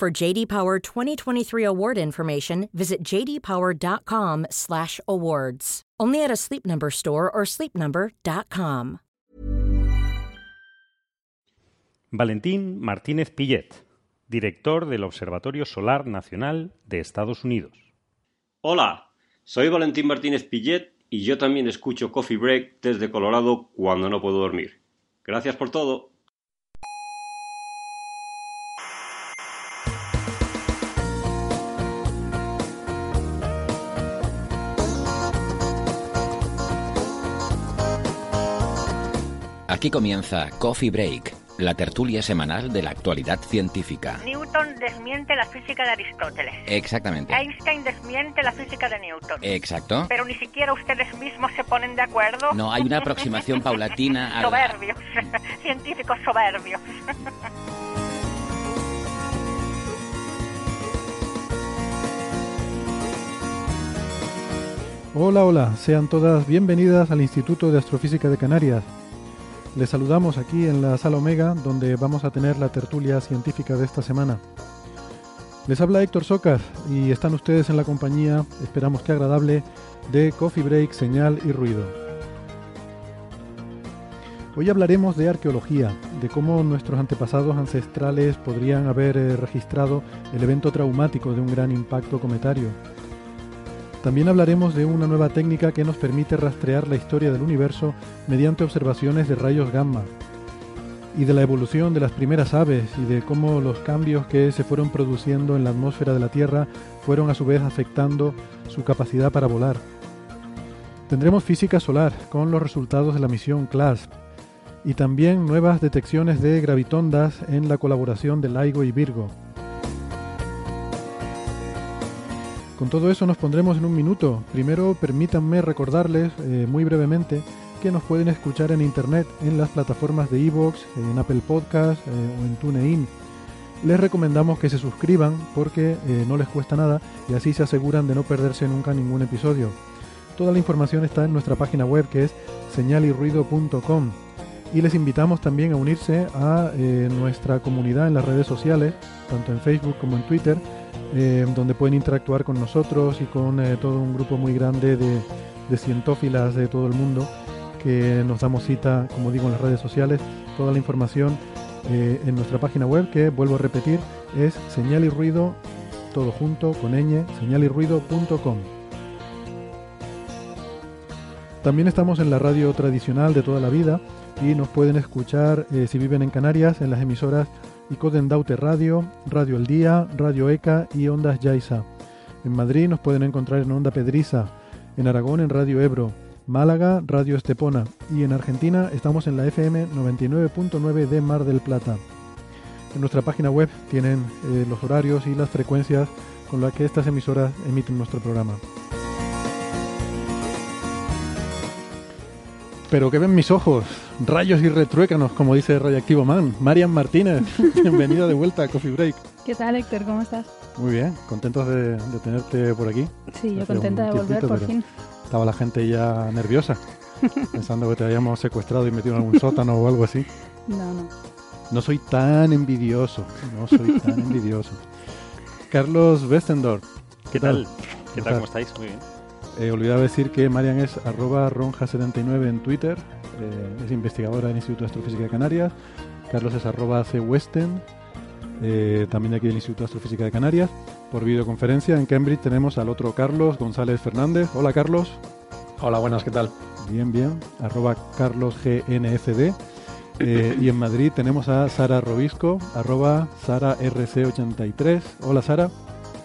For JD Power 2023 award information, visit jdpower.com/awards. Only at a Sleep Number store or sleepnumber.com. Valentín Martínez Pillet, director del Observatorio Solar Nacional de Estados Unidos. Hola, soy Valentín Martínez Pillet y yo también escucho Coffee Break desde Colorado cuando no puedo dormir. Gracias por todo. Aquí comienza Coffee Break, la tertulia semanal de la actualidad científica. Newton desmiente la física de Aristóteles. Exactamente. Einstein desmiente la física de Newton. Exacto. Pero ni siquiera ustedes mismos se ponen de acuerdo. No, hay una aproximación paulatina a la- Soberbios. Científicos soberbios. Hola, hola, sean todas bienvenidas al Instituto de Astrofísica de Canarias. Les saludamos aquí en la sala Omega, donde vamos a tener la tertulia científica de esta semana. Les habla Héctor Socas y están ustedes en la compañía, esperamos que agradable, de Coffee Break, Señal y Ruido. Hoy hablaremos de arqueología, de cómo nuestros antepasados ancestrales podrían haber eh, registrado el evento traumático de un gran impacto cometario. También hablaremos de una nueva técnica que nos permite rastrear la historia del universo mediante observaciones de rayos gamma y de la evolución de las primeras aves y de cómo los cambios que se fueron produciendo en la atmósfera de la Tierra fueron a su vez afectando su capacidad para volar. Tendremos física solar con los resultados de la misión CLASP y también nuevas detecciones de gravitondas en la colaboración de LIGO y Virgo. Con todo eso nos pondremos en un minuto. Primero permítanme recordarles eh, muy brevemente que nos pueden escuchar en internet en las plataformas de iVoox, en Apple Podcast eh, o en TuneIn. Les recomendamos que se suscriban porque eh, no les cuesta nada y así se aseguran de no perderse nunca ningún episodio. Toda la información está en nuestra página web que es señalirruido.com y les invitamos también a unirse a nuestra comunidad en las redes sociales, tanto en Facebook como en Twitter, eh, donde pueden interactuar con nosotros y con eh, todo un grupo muy grande de, cientófilas de todo el mundo que nos damos cita, como digo, en las redes sociales. Toda la información eh, en nuestra página web, que vuelvo a repetir, es señal y ruido, todo junto, con ñ, señalirruido.com. También estamos en la radio tradicional de toda la vida y nos pueden escuchar si viven en Canarias en las emisoras Icoden Radio, Radio El Día, Radio ECA y Ondas Yaiza. En Madrid nos pueden encontrar en Onda Pedriza, en Aragón en Radio Ebro, Málaga Radio Estepona y en Argentina estamos en la FM 99.9 de Mar del Plata. En nuestra página web tienen eh, los horarios y las frecuencias con las que estas emisoras emiten nuestro programa. Pero que ven mis ojos, rayos y retruécanos, como dice Radioactivo Man. Marian Martínez, bienvenida de vuelta a Coffee Break. ¿Qué tal, Héctor? ¿Cómo estás? Muy bien, contentos de, de tenerte por aquí. Sí, yo Hace contenta de volver por fin. Estaba la gente ya nerviosa, pensando que te habíamos secuestrado y metido en algún sótano o algo así. No, no. No soy tan envidioso, no soy tan envidioso. Carlos Westendorf, ¿Qué tal? ¿Qué ¿Cómo tal? ¿Cómo estáis? Muy bien. Eh, olvidaba decir que Marian es arroba ronja79 en Twitter, eh, es investigadora del Instituto de Astrofísica de Canarias. Carlos es arroba cwesten, eh, también aquí del Instituto de Astrofísica de Canarias. Por videoconferencia en Cambridge tenemos al otro Carlos González Fernández. Hola Carlos. Hola, buenas, ¿qué tal? Bien, bien. Arroba carlosgnfd. Eh, y en Madrid tenemos a Sara Robisco, arroba sararc83. Hola Sara.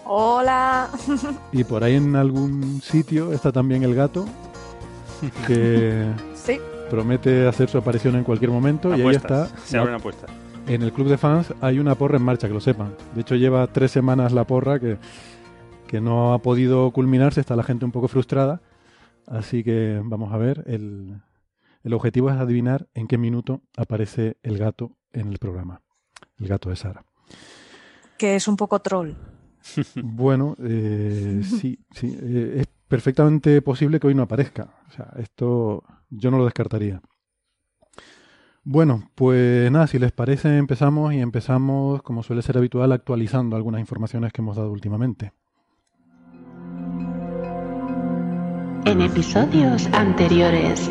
Hola. Y por ahí en algún sitio está también el gato, que Sí, promete hacer su aparición en cualquier momento. Y ahí está. Se abren apuestas. en el club de fans hay una porra en marcha, que lo sepan. De hecho, lleva tres semanas la porra que, que no ha podido culminarse, está la gente un poco frustrada. Así que vamos a ver, el, el objetivo es adivinar en qué minuto aparece el gato en el programa, el gato de Sara. Que es un poco troll. Bueno, eh, sí, sí, eh, es perfectamente posible que hoy no aparezca. O sea, esto yo no lo descartaría. Bueno, pues nada, si les parece empezamos y empezamos, como suele ser habitual, actualizando algunas informaciones que hemos dado últimamente. En episodios anteriores.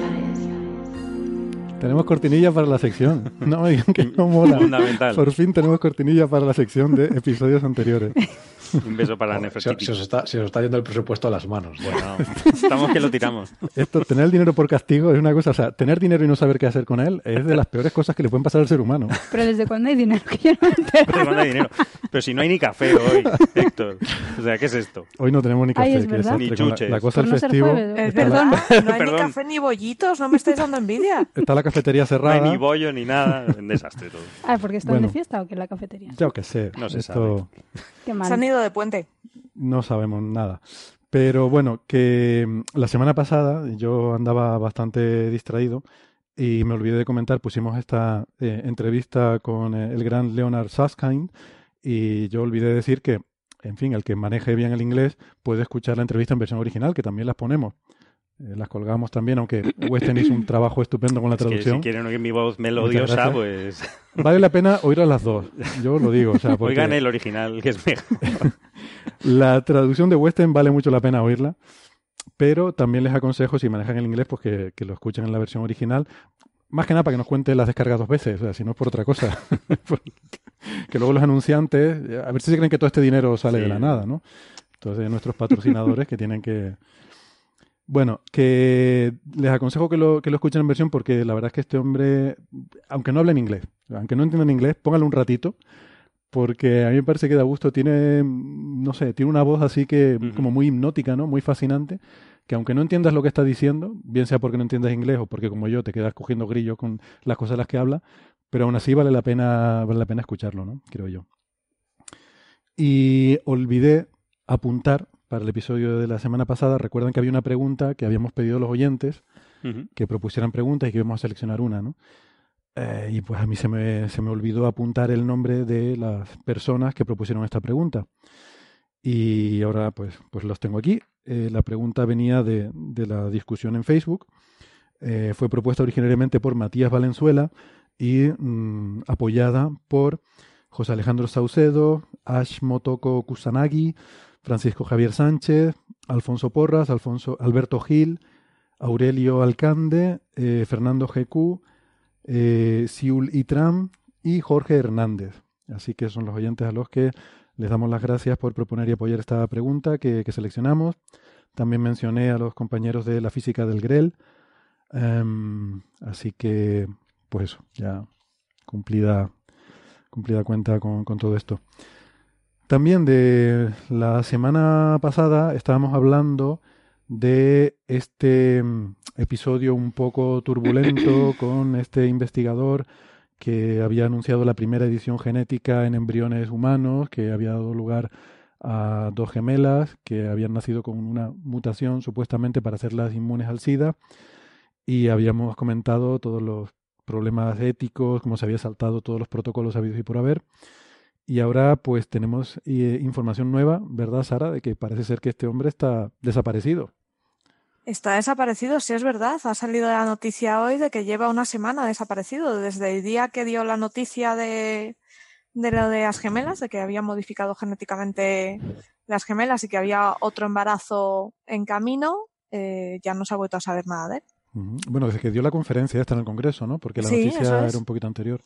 Tenemos cortinilla para la sección. No me digan que no mola. Fundamental. Por fin tenemos cortinilla para la sección de episodios anteriores. Un beso para Se, Nefertiti. se os está, se os está yendo el presupuesto a las manos. Bueno, estamos que lo tiramos. Esto, tener el dinero por castigo es una cosa, o sea, tener dinero y no saber qué hacer con él es de las peores cosas que le pueden pasar al ser humano. Pero ¿desde cuándo hay dinero? Que yo no me. Pero no hay dinero. Pero si no hay ni café hoy, Héctor. O sea, ¿qué es esto? Hoy no tenemos ni café, Ay, es que verdad. Ni chuches. la, la cosa del no festivo. verdad, la, no hay ni Perdón. café ni bollitos, no me estáis dando envidia. está la cafetería No cerrada. hay ni bollo ni nada. Un desastre todo. Ah, porque están Bueno. de fiesta o que la cafetería. Yo qué sé. No se esto Qué Se han mal. ido puente. no sabemos nada. Pero bueno, que mm, la semana pasada yo andaba bastante distraído y me olvidé de comentar, pusimos esta eh, entrevista con eh, el gran Leonard Susskind y yo olvidé decir que, en fin, el que maneje bien el inglés puede escuchar la entrevista en versión original, que también las ponemos. Eh, las colgamos también, aunque Weston hizo un trabajo estupendo con la Es que traducción. si quieren oír mi voz melodiosa, pues Vale la pena oír a las dos. Yo lo digo. O sea, porque oigan el original, que es mejor. La traducción de Western vale mucho la pena oírla, pero también les aconsejo, si manejan el inglés, pues que, que lo escuchen en la versión original. Más que nada para que nos cuente las descargas dos veces, o sea, si no es por otra cosa. Que luego los anunciantes, a ver si se creen que todo este dinero sale de Sí. la nada, ¿no? Entonces, nuestros patrocinadores que tienen que... Bueno, que les aconsejo que lo, que lo escuchen en versión porque la verdad es que este hombre, aunque no hable en inglés, aunque no entiendan inglés, póngalo un ratito, porque a mí me parece que da gusto, tiene, no sé, tiene una voz así que como muy hipnótica, ¿no? Muy fascinante, que aunque no entiendas lo que está diciendo, bien sea porque no entiendas inglés o porque como yo te quedas cogiendo grillo con las cosas de las que habla, pero aún así vale la pena, vale la pena escucharlo, ¿no? Creo yo. Y olvidé apuntar para el episodio de la semana pasada, recuerdan que había una pregunta que habíamos pedido a los oyentes, Ujú. que propusieran preguntas y que íbamos a seleccionar una, ¿no? Eh, y pues a mí se me, se me olvidó apuntar el nombre de las personas que propusieron esta pregunta. Y ahora pues, pues los tengo aquí. Eh, la pregunta venía de, de la discusión en Facebook. Eh, fue propuesta originariamente por Matías Valenzuela y mm, apoyada por José Alejandro Saucedo, Ash Motoko Kusanagi, Francisco Javier Sánchez, Alfonso Porras, Alfonso Alberto Gil, Aurelio Alcande, eh, Fernando GQ, eh, Siul Itram y Jorge Hernández. Así que son los oyentes a los que les damos las gracias por proponer y apoyar esta pregunta que, seleccionamos. También mencioné a los compañeros de la física del GREL. Em, así que, pues eso, ya cumplida, cumplida cuenta con todo esto. También de la semana pasada estábamos hablando de este mm, episodio un poco turbulento con este investigador que había anunciado la primera edición genética en embriones humanos, que había dado lugar a dos gemelas que habían nacido con una mutación supuestamente para hacerlas inmunes al SIDA y habíamos comentado todos los problemas éticos, cómo se había saltado todos los protocolos habidos y por haber. Y ahora pues tenemos eh, información nueva, ¿verdad, Sara? De que parece ser que este hombre está desaparecido. Está desaparecido, sí es verdad. Ha salido la noticia hoy de que lleva una semana desaparecido. Desde el día que dio la noticia de, de lo de las gemelas, de que había modificado genéticamente las gemelas y que había otro embarazo en camino, eh, ya no se ha vuelto a saber nada de él. Bueno, desde que dio la conferencia esta en el Congreso, ¿no? Porque la Sí, noticia es. era un poquito anterior.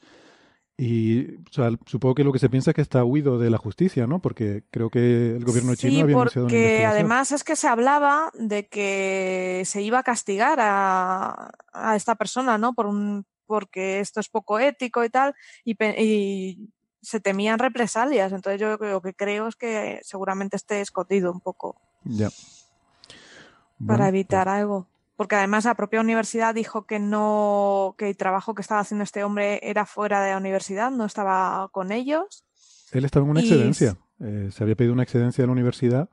Y o sea, supongo que lo que se piensa es que está huido de la justicia, ¿no? Porque creo que el gobierno chino Sí, había anunciado una porque además es que se hablaba de que se iba a castigar a, a esta persona, ¿no? Por un, porque esto es poco ético y tal, y, y se temían represalias. Entonces yo lo que creo es que seguramente esté escondido un poco Ya. para evitar algo. Porque además la propia universidad dijo que no, que el trabajo que estaba haciendo este hombre era fuera de la universidad, no estaba con ellos. Él estaba en una Y- excedencia. Eh, se había pedido una excedencia de la universidad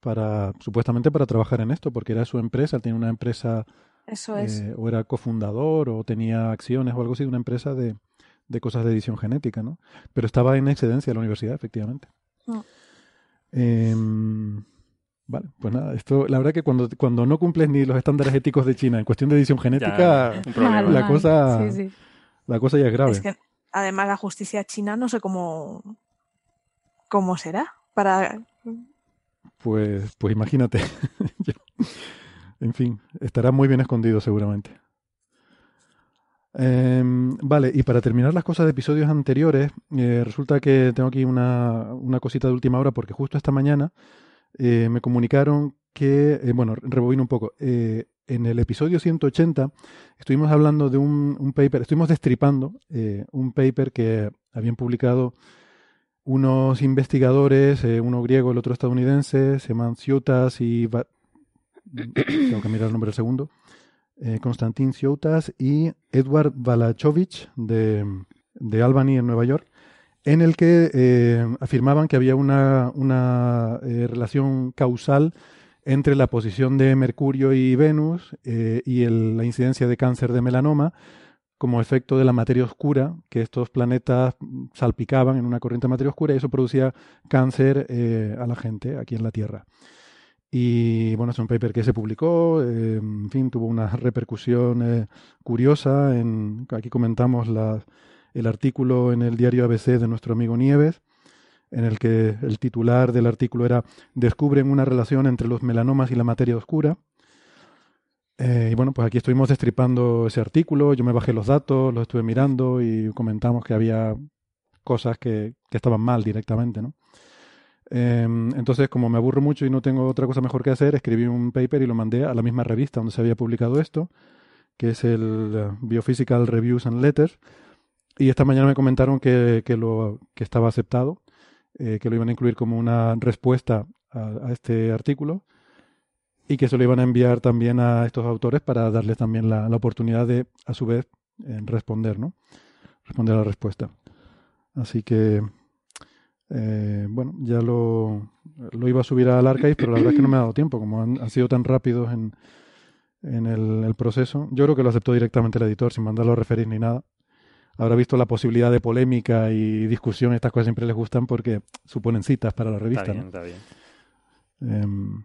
para, supuestamente para trabajar en esto, porque era su empresa, él tenía una empresa, Eso es. eh, o era cofundador, o tenía acciones o algo así de una empresa de, de cosas de edición genética, ¿no? Pero estaba en excedencia de la universidad, efectivamente. Mm. Em, vale, pues nada, esto, la verdad que cuando, cuando no cumples ni los estándares éticos de China en cuestión de edición genética, problema. la cosa, mal. Sí, sí. la cosa ya es grave. Es que además la justicia china no sé cómo, cómo será para Pues, pues imagínate. En fin, estará muy bien escondido seguramente. Em, vale, y para terminar las cosas de episodios anteriores, eh, resulta que tengo aquí una, una cosita de última hora porque justo esta mañana eh, me comunicaron que, eh, bueno, rebobino un poco, eh, en el episodio 180 estuvimos hablando de un, paper, estuvimos destripando un paper que habían publicado unos investigadores, uno griego, el otro estadounidense, se llaman y... Va- Tengo que mirar el nombre del segundo. Konstantin Ciotas y Edward Balachovich de, de Albany en Nueva York, en el que eh, afirmaban que había una, eh, relación causal entre la posición de Mercurio y Venus eh, y la incidencia de cáncer de melanoma como efecto de la materia oscura, que estos planetas salpicaban en una corriente de materia oscura y eso producía cáncer a la gente aquí en la Tierra. Y bueno, es un paper que se publicó, en fin, tuvo una repercusión curiosa. En, aquí comentamos la- el artículo en el diario ABC de nuestro amigo Nieves, en el que el titular del artículo era Descubren una relación entre los melanomas y la materia oscura. Eh, y bueno, pues aquí estuvimos destripando ese artículo, yo me bajé los datos, los estuve mirando y comentamos que había cosas que, que estaban mal directamente, ¿no? Eh, entonces, como me aburro mucho y no tengo otra cosa mejor que hacer, escribí un paper y lo mandé a la misma revista donde se había publicado esto, que es el eh, Biophysical Reviews and Letters. Y esta mañana me comentaron que, que lo, que estaba aceptado, eh, que lo iban a incluir como una respuesta a, este artículo y que se lo iban a enviar también a estos autores para darles también la, la oportunidad de, a su vez, eh, responder, ¿no? Responder a la respuesta. Así que, eh, bueno, ya lo, lo iba a subir al archive, pero la verdad es que no me ha dado tiempo, como han, han sido tan rápidos en, en el, el proceso. Yo creo que lo aceptó directamente el editor, sin mandarlo a referir ni nada. Habrá visto la posibilidad de polémica y discusión, estas cosas siempre les gustan porque suponen citas para la revista, Está bien, ¿no? está bien. Em,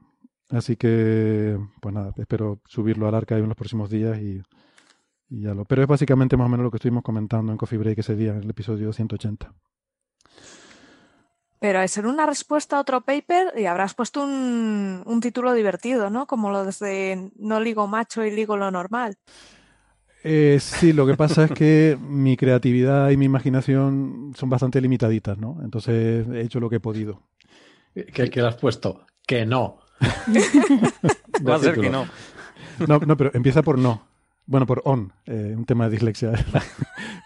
así que, pues nada, espero subirlo al archive en los próximos días y, y ya lo. Pero es básicamente más o menos lo que estuvimos comentando en Coffee Break ese día, en el episodio 180. Pero al ser una respuesta a otro paper, y habrás puesto un, un título divertido, ¿no? Como lo de no ligo macho y ligo lo normal. Eh, sí, lo que pasa es que mi creatividad y mi imaginación son bastante limitaditas, ¿no? Entonces he hecho lo que he podido. ¿Qué, qué le has puesto? Que no. Va a ser que no. No, no, pero empieza por no. Bueno, por on, eh, un tema de dislexia.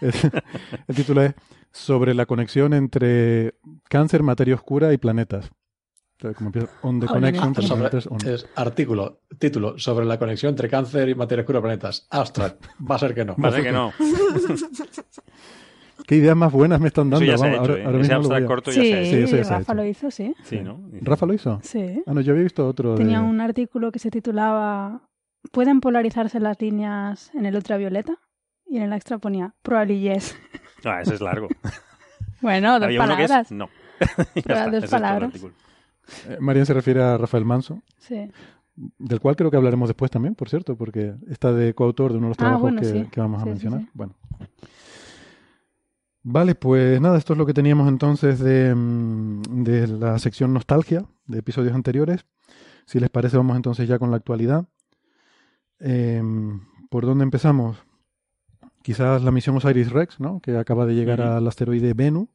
El título es sobre la conexión entre cáncer, materia oscura y planetas. Como empieza on the connection Sobre- on. es artículo, título, sobre la conexión entre cáncer y materia oscura de planetas. Abstract. Va a ser que no. Va a ser que no. ¿Qué ideas más buenas me están Eso dando? ya se ha Vamos, hecho, ahora- ¿eh? ahora Ese abstract corto ya Sí, se ha hecho. Sí, eso ya se ha Rafa hecho. lo hizo, sí. Sí, ¿no? ¿Rafa lo hizo? Sí. Ah, no, yo había visto otro. Tenía de... un artículo que se titulaba ¿Pueden polarizarse las líneas en el ultravioleta? Y en el extra ponía probably yes. Ah, ese es largo. Bueno, dos Había uno que es palabras. no. Ya está, dos ese es Eh, Marian se refiere a Rafael Manso, Sí. del cual creo que hablaremos después también, por cierto, porque está de coautor de uno de los Ah, trabajos bueno, que, sí. que vamos a mencionar. sí. Bueno. Vale, pues nada, esto es lo que teníamos entonces de, mm, de la sección nostalgia de episodios anteriores. Si les parece, vamos entonces ya con la actualidad. Em, ¿Por dónde empezamos? Quizás la misión Osiris Rex, ¿no? que acaba de llegar al asteroide Bennu.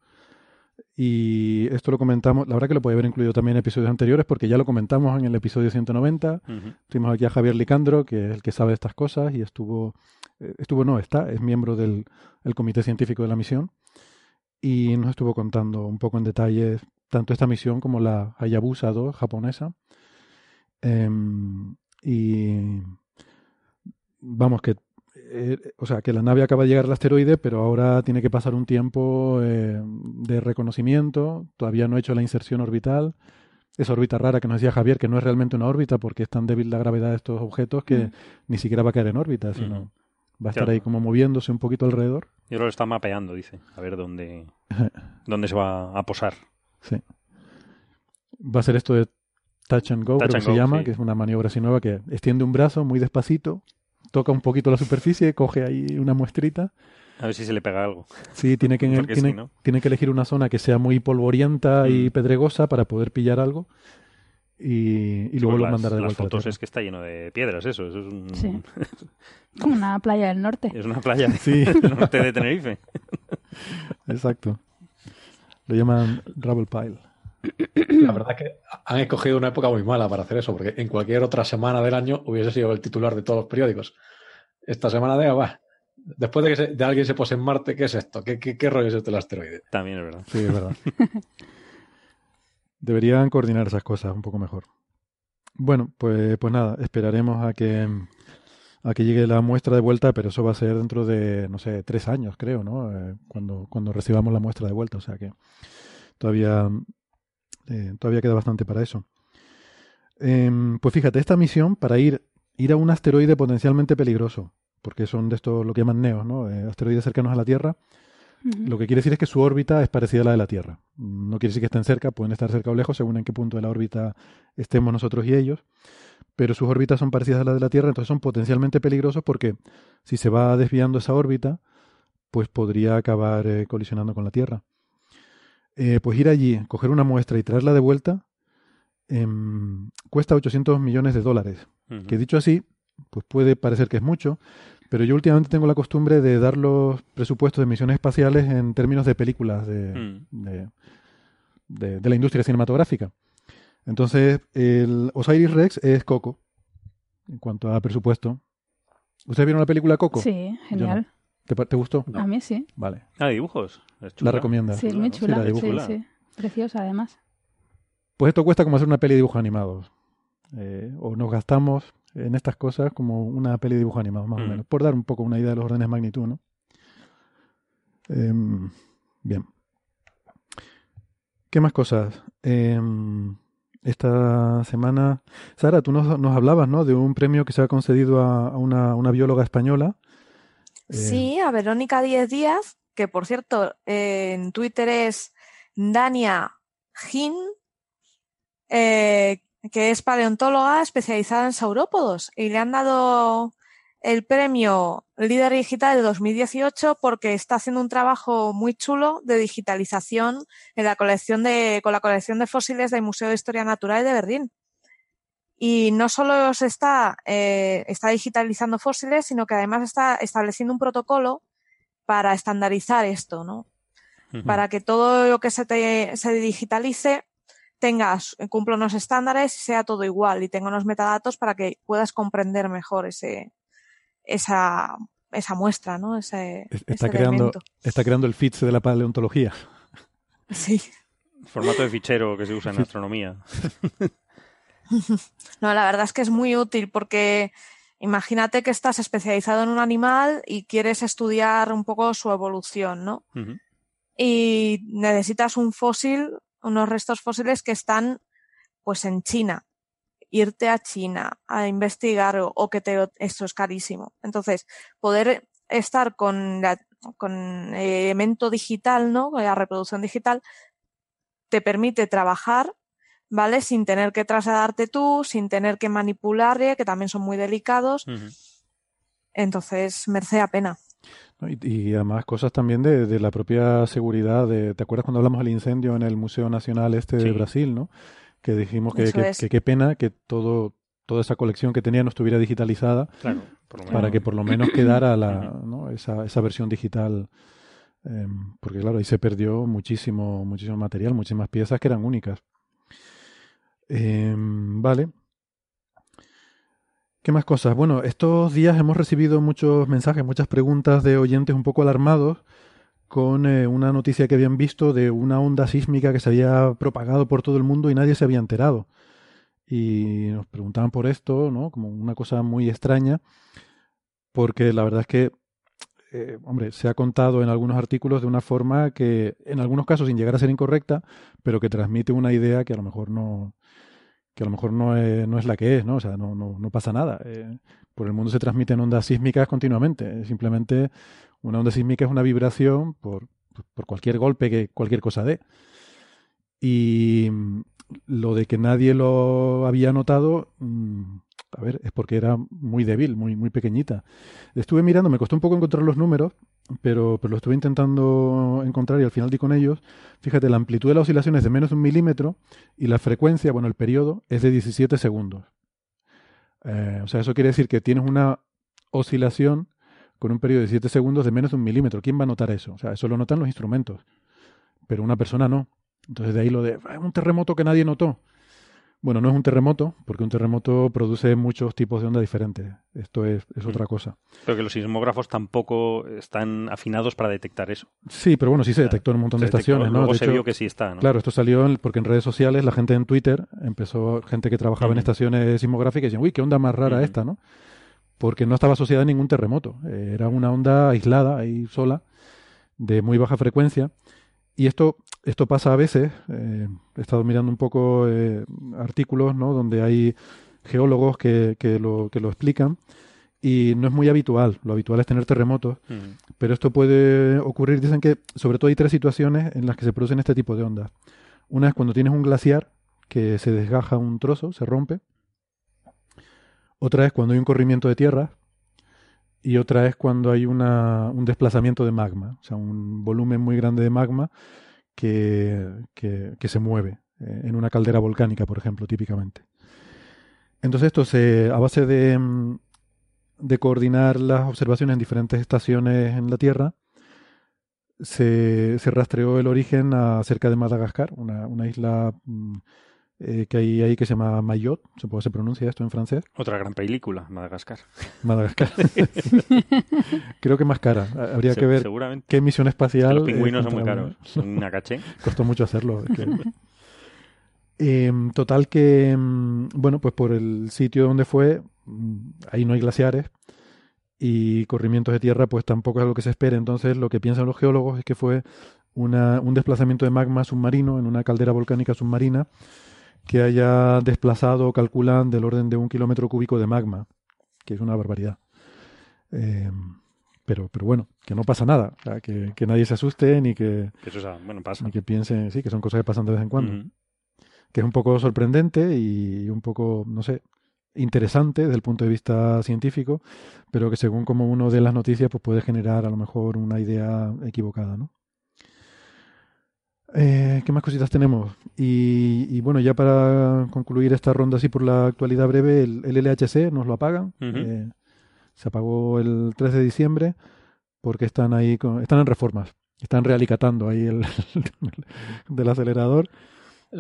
Y esto lo comentamos, la verdad que lo podía haber incluido también en episodios anteriores porque ya lo comentamos en el episodio 190. Ujú. Tuvimos aquí a Javier Licandro, que es el que sabe de estas cosas y estuvo, eh, estuvo no, está, es miembro del el comité científico de la misión y nos estuvo contando un poco en detalle tanto esta misión como la Hayabusa 2 japonesa. Em, y vamos, que eh, o sea, que la nave acaba de llegar al asteroide, pero ahora tiene que pasar un tiempo eh, de reconocimiento, todavía no ha hecho la inserción orbital, esa órbita rara que nos decía Javier, que no es realmente una órbita porque es tan débil la gravedad de estos objetos que Mm. ni siquiera va a caer en órbita, sino Ujú. va a estar Claro. ahí como moviéndose un poquito alrededor. Yo lo está mapeando, dice. A ver dónde, dónde se va a posar. Sí. Va a ser esto de touch and go, Touch creo que se llama, sí. que es una maniobra así nueva que extiende un brazo muy despacito, toca un poquito la superficie, coge ahí una muestrita. A ver si se le pega algo. Sí, tiene que, tiene, no- tiene que elegir una zona que sea muy polvorienta y Mm. pedregosa para poder pillar algo y, y luego Pues lo las, mandará de las vuelta a la fotos es que está lleno de piedras, eso. Eso es, un- Sí. Como una playa del norte. es una playa Sí. del norte de Tenerife. Exacto. Lo llaman Rubble Pile. La verdad es que han escogido una época muy mala para hacer eso, porque en cualquier otra semana del año hubiese sido el titular de todos los periódicos. Esta semana de, va, después de que se- de alguien se pose en Marte, ¿qué es esto? ¿Qué, qué, qué rollo es este el asteroide? También es verdad. Sí, es verdad. Deberían coordinar esas cosas un poco mejor. Bueno, pues, pues nada, esperaremos a que, a que llegue la muestra de vuelta, pero eso va a ser dentro de, no sé, tres años, creo, ¿no? Eh, cuando, cuando recibamos la muestra de vuelta, o sea que todavía, eh, todavía queda bastante para eso. Em, pues fíjate, esta misión para ir, ir a un asteroide potencialmente peligroso, porque son de estos lo que llaman neos, ¿no? Eh, asteroides cercanos a la Tierra. Lo que quiere decir es que su órbita es parecida a la de la Tierra. No quiere decir que estén cerca, pueden estar cerca o lejos según en qué punto de la órbita estemos nosotros y ellos, pero sus órbitas son parecidas a las de la Tierra, entonces son potencialmente peligrosos porque si se va desviando esa órbita, pues podría acabar eh, colisionando con la Tierra. Eh, pues ir allí, coger una muestra y traerla de vuelta, em, cuesta 800 millones de dólares. Que dicho así, pues puede parecer que es mucho, pero yo últimamente tengo la costumbre de dar los presupuestos de misiones espaciales en términos de películas de, Mm. de, de- de la industria cinematográfica. Entonces, el Osiris Rex es Coco, en cuanto a presupuesto. ¿Ustedes vieron la película Coco? Sí, genial. ¿Te, gustó? A mí sí. Vale. Ah, dibujos. Es chula. La recomiendas. Sí, es muy chula. la Sí, sí, Preciosa, además. Pues esto cuesta como hacer una peli de dibujos animados. Eh, o nos gastamos en estas cosas como una peli de dibujos animados, más o Mm. menos. Por dar un poco una idea de los órdenes de magnitud, ¿no? Em, bien. ¿Qué más cosas? Em, esta semana, Sara, tú nos, nos hablabas, ¿no? De un premio que se ha concedido a, a una, una bióloga española. Eh, Sí, a Verónica Díez Díaz, que por cierto eh, en Twitter es Dania Gin, eh, que es paleontóloga especializada en saurópodos y le han dado el premio Líder Digital de 2018 porque está haciendo un trabajo muy chulo de digitalización en la colección de, con la colección de fósiles del Museo de Historia Natural de Berlín. Y no solo se está, eh, está digitalizando fósiles, sino que además está estableciendo un protocolo para estandarizar esto, ¿no? Para que todo lo que se, te, se digitalice tenga, cumpla unos estándares y sea todo igual y tenga unos metadatos para que puedas comprender mejor ese, esa, esa muestra, ¿no? Ese, es- está, ese creando, elemento. está creando el FITS de la paleontología. Sí. Formato de fichero que se usa en astronomía. No, la verdad es que es muy útil porque imagínate que estás especializado en un animal y quieres estudiar un poco su evolución, ¿no? Y necesitas un fósil, unos restos fósiles que están pues en China. Irte a China a investigar o, o que te, esto es carísimo. Entonces, poder estar con la, con elemento digital, ¿no? La reproducción digital te permite trabajar ¿vale? Sin tener que trasladarte tú, sin tener que manipularle, que también son muy delicados. Entonces, merece la pena. Y, y además cosas también de, de la propia seguridad. De, ¿Te acuerdas cuando hablamos del incendio en el Museo Nacional este de. Brasil, ¿no? Que dijimos que qué pena que todo toda esa colección que tenía no estuviera digitalizada Claro, por lo menos. para que por lo menos quedara la, ¿no? esa, esa versión digital. Em, porque claro, ahí se perdió muchísimo, muchísimo material, muchísimas piezas que eran únicas. Em, vale. ¿Qué más cosas? Bueno, estos días hemos recibido muchos mensajes, muchas preguntas de oyentes un poco alarmados con eh, una noticia que habían visto de una onda sísmica que se había propagado por todo el mundo y nadie se había enterado. Y nos preguntaban por esto, ¿no? Como una cosa muy extraña. porque la verdad es que, eh, hombre, se ha contado en algunos artículos de una forma que, en algunos casos, sin llegar a ser incorrecta, pero que transmite una idea que a lo mejor no que a lo mejor no es, no es la que es, ¿no? O sea, no, pasa nada. Eh, por el mundo se transmiten ondas sísmicas continuamente. Simplemente una onda sísmica es una vibración por, cualquier golpe que cualquier cosa dé. Y lo de que nadie lo había notado, mm, a ver, es porque era muy débil, muy, muy pequeñita. Estuve mirando, me costó un poco encontrar los números, pero, pero lo estuve intentando encontrar y al final di con ellos. Fíjate, la amplitud de la oscilación es de menos de un milímetro y la frecuencia, bueno, el periodo es de 17 segundos. Eh, o sea, eso quiere decir que tienes una oscilación con un periodo de 17 segundos de menos de un milímetro. ¿Quién va a notar eso? O sea, eso lo notan los instrumentos, pero una persona no. Entonces de ahí lo de un terremoto que nadie notó. Bueno, no es un terremoto, porque un terremoto produce muchos tipos de onda diferentes. Esto es, es otra cosa. Pero que los sismógrafos tampoco están afinados para detectar eso. Sí, pero bueno, sí se detectó en un montón de estaciones, ¿no? Luego De se hecho, vio que sí está, ¿no? Claro, esto salió en- porque en redes sociales la gente en Twitter empezó, gente que trabajaba en estaciones sismográficas, y decían, uy, qué onda más rara esta, ¿no? Porque no estaba asociada a ningún terremoto. Eh, era una onda aislada, ahí sola, de muy baja frecuencia. Y esto, esto pasa a veces, eh, he estado mirando un poco eh, artículos, ¿no? Donde hay geólogos que, que, lo, que lo explican. Y no es muy habitual. Lo habitual es tener terremotos. Ujú. Pero esto puede ocurrir, dicen que sobre todo hay tres situaciones en las que se producen este tipo de ondas. Una es cuando tienes un glaciar que se desgaja un trozo, se rompe. Otra es cuando hay un corrimiento de tierra. Y otra es cuando hay una, un desplazamiento de magma, o sea, un volumen muy grande de magma que, que, se mueve eh, en una caldera volcánica, por ejemplo, típicamente. Entonces esto se, a base de, mm, de coordinar las observaciones en diferentes estaciones en la Tierra, se, se rastreó el origen a cerca de Madagascar, una, una isla mm, eh, que hay ahí que se llama Mayotte, supongo que se pronuncia esto en francés. Otra gran película, Madagascar. Madagascar. Creo que más cara. Habría Se- que ver qué misión espacial. Los pingüinos eh, son muy caros. Son una caché. Costó mucho hacerlo. es que- Em, total que, em, bueno, pues por el sitio donde fue, mm, ahí no hay glaciares y corrimientos de tierra, pues tampoco es algo que se espere. Entonces, lo que piensan los geólogos es que fue una- un desplazamiento de magma submarino en una caldera volcánica submarina que haya desplazado, calculan, del orden de un kilómetro cúbico de magma, que es una barbaridad. Em, pero, pero bueno, que no pasa nada, o sea, que, que nadie se asuste ni que, Que eso, o sea, bueno, pasa. ni que piensen, sí, que son cosas que pasan de vez en cuando que es un poco sorprendente y un poco, no sé, interesante desde el punto de vista científico, pero que según como uno de las noticias, pues puede generar a lo mejor una idea equivocada, ¿no? Eh, ¿Qué más cositas tenemos? Y, y bueno, ya para concluir esta ronda así por la actualidad breve, el, el LHC nos lo apagan. Eh, se apagó el 3 de diciembre porque están ahí, con- están en reformas. Están realicatando ahí el del acelerador.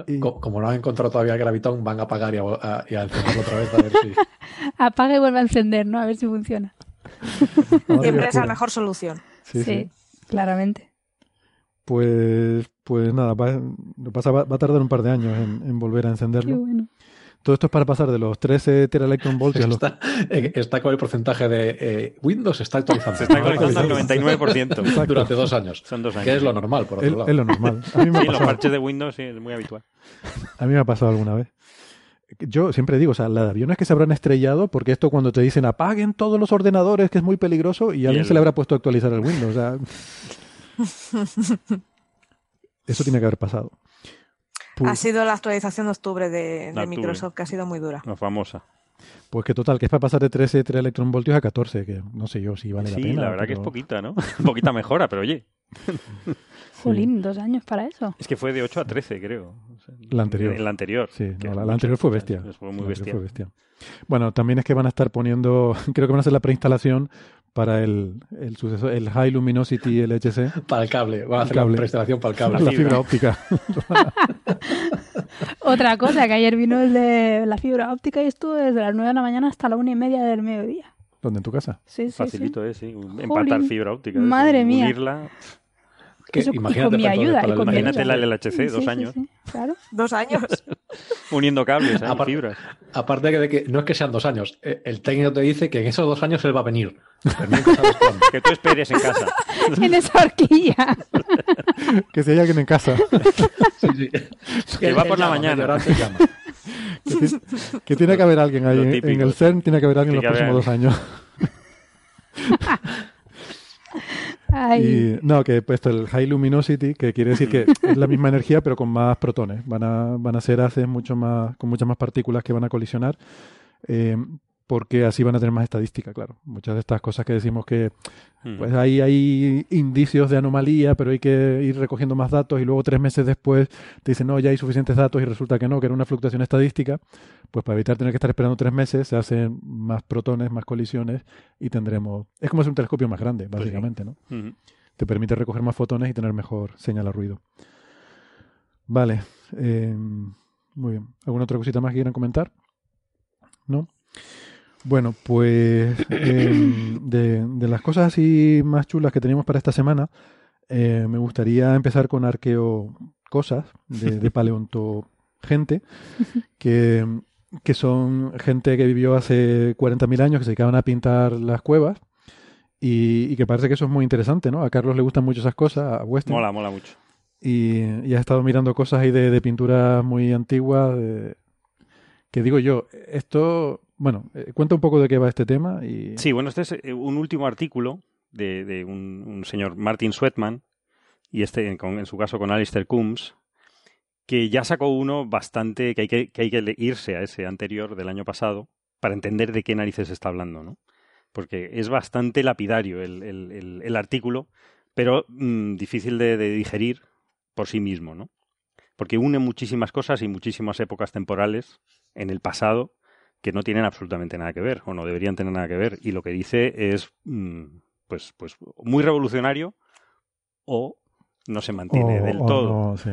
Y- Como no han encontrado todavía el gravitón, van a apagar y a, a- y a encenderlo otra vez a ver si. Apaga y vuelve a encender, ¿no? A ver si funciona. Siempre es la mejor solución. Sí, sí. claramente. Pues, pues nada, va, pasa, va, va a tardar un par de años en, en volver a Qué encenderlo. bueno. Todo esto es para pasar de los 13 teraelectron voltios a los... Está, eh, está con el porcentaje de eh, Windows está actualizando. Se está actualizando al 99%. Exacto. Durante dos años. Son dos años. Que es lo normal, por otro Es, lado. es lo normal. A mí, me ha Sí, los parches de Windows sí, es muy habitual. a mí me ha pasado alguna vez. Yo siempre digo, o sea, la de aviones que se habrán estrellado, porque esto cuando te dicen apaguen todos los ordenadores, que es muy peligroso, y a alguien el- se le habrá puesto a actualizar el Windows. o sea, eso tiene que haber pasado. Pues, Ha sido la actualización de octubre de, de. Microsoft, que ha sido muy dura. La famosa. pues que total, que es para pasar de 13 teraelectron voltios a 14, que no sé yo si vale la sí, pena. la verdad que es pero- poquita, ¿no? poquita mejora, pero oye. Jolín, dos años para eso. Es que fue de 8 a 13, creo. O sea, La anterior. En la anterior. Sí, no, es la, la anterior fue bestia. Fue La muy bestia. fue bestia. Bueno, también es que van a estar poniendo, creo que van a hacer la preinstalación para el, el sucesor, el High Luminosity LHC, Para el cable. Van a El hacer cable. la preinstalación para el cable. la fibra. fibra óptica. Otra cosa, que ayer vino el de la fibra óptica y estuvo desde las 9 de la mañana hasta la una y media del mediodía. ¿Dónde? ¿En tu casa? Sí, sí, sí. Facilito, ¿eh? Sí. Empatar fibra óptica. Madre eso, mía. Unirla. Que Eso- y imagínate con mi ayuda, con. Imagínate la LHC, dos Sí, años. sí, claro. Dos años. Uniendo cables, ¿eh? Aparte- fibras. Aparte de que, de que no es que sean dos años, eh, el técnico te dice que en esos dos años él va a venir. Que tú esperes en casa. en esa horquilla. Que si hay alguien en casa Sí, sí. Que Él- va por la mañana. que, ti- que tiene que haber alguien ahí en- el CERN, tiene que haber alguien en los próximos dos años. Ay, Y, no, que pues el High Luminosity, que quiere decir que es la misma energía, pero con más protones. Van a, van a ser haces mucho más, con muchas más partículas que van a colisionar, eh, porque así van a tener más estadística, claro. Muchas de estas cosas que decimos que Mm. pues ahí hay indicios de anomalía, pero hay que ir recogiendo más datos y luego tres meses después te dicen, no, ya hay suficientes datos y resulta que no, que era una fluctuación estadística. Pues para evitar tener que estar esperando tres meses, se hacen más protones, más colisiones y tendremos... Es como hacer un telescopio más grande, Pues básicamente, ¿no? Ujú. te permite recoger más fotones y tener mejor señal a ruido. Vale, eh, muy bien. ¿Alguna otra cosita más que quieran comentar? ¿No? Bueno, pues eh, de, de las cosas así más chulas que teníamos para esta semana, eh, me gustaría empezar con arqueo cosas de, de paleonto gente que, que son gente que vivió hace 40.000 años que se dedicaban a pintar las cuevas y, y que parece que eso es muy interesante, ¿no? A Carlos le gustan mucho esas cosas, a Weston. Mola, mola mucho. Y, y ha estado mirando cosas ahí de, de pinturas muy antiguas. de- que digo yo, esto. Bueno, eh, cuenta un poco de qué va este tema. Y... Sí, bueno, este es eh, un último artículo de, de un, señor Martin Sweatman, y este, en, con- en su caso con Alistair Coombs, que ya sacó uno bastante, que hay que, que hay que irse a ese anterior del año pasado para entender de qué narices está hablando, ¿no? Porque es bastante lapidario el, el- el- el artículo, pero mm, difícil de, de digerir por sí mismo, ¿no? Porque une muchísimas cosas y muchísimas épocas temporales en el pasado que no tienen absolutamente nada que ver o no deberían tener nada que ver y lo que dice es mm, pues pues muy revolucionario o no se mantiene O- del o todo no, sí.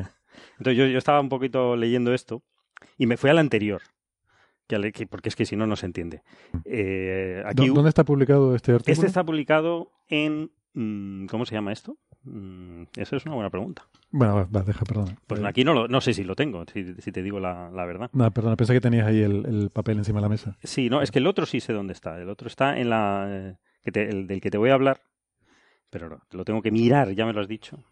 entonces yo, yo estaba un poquito leyendo esto y me fui al anterior que al- que- porque es que si no no se entiende Eh, aquí ¿Dó- ¿Dónde está publicado este artículo? este está publicado en mm, cómo se llama esto Mm, esa es una buena pregunta Bueno, va, va, deja, perdona. pues Eh, aquí no lo, no sé si lo tengo si, si te digo la, la verdad Nada, perdona, pensé que tenías ahí el, el papel encima de la mesa. Sí, no, es que el otro sí sé dónde está. El otro está en la. eh, que te- el del que te voy a hablar. Pero no, lo tengo que mirar, ya me lo has dicho.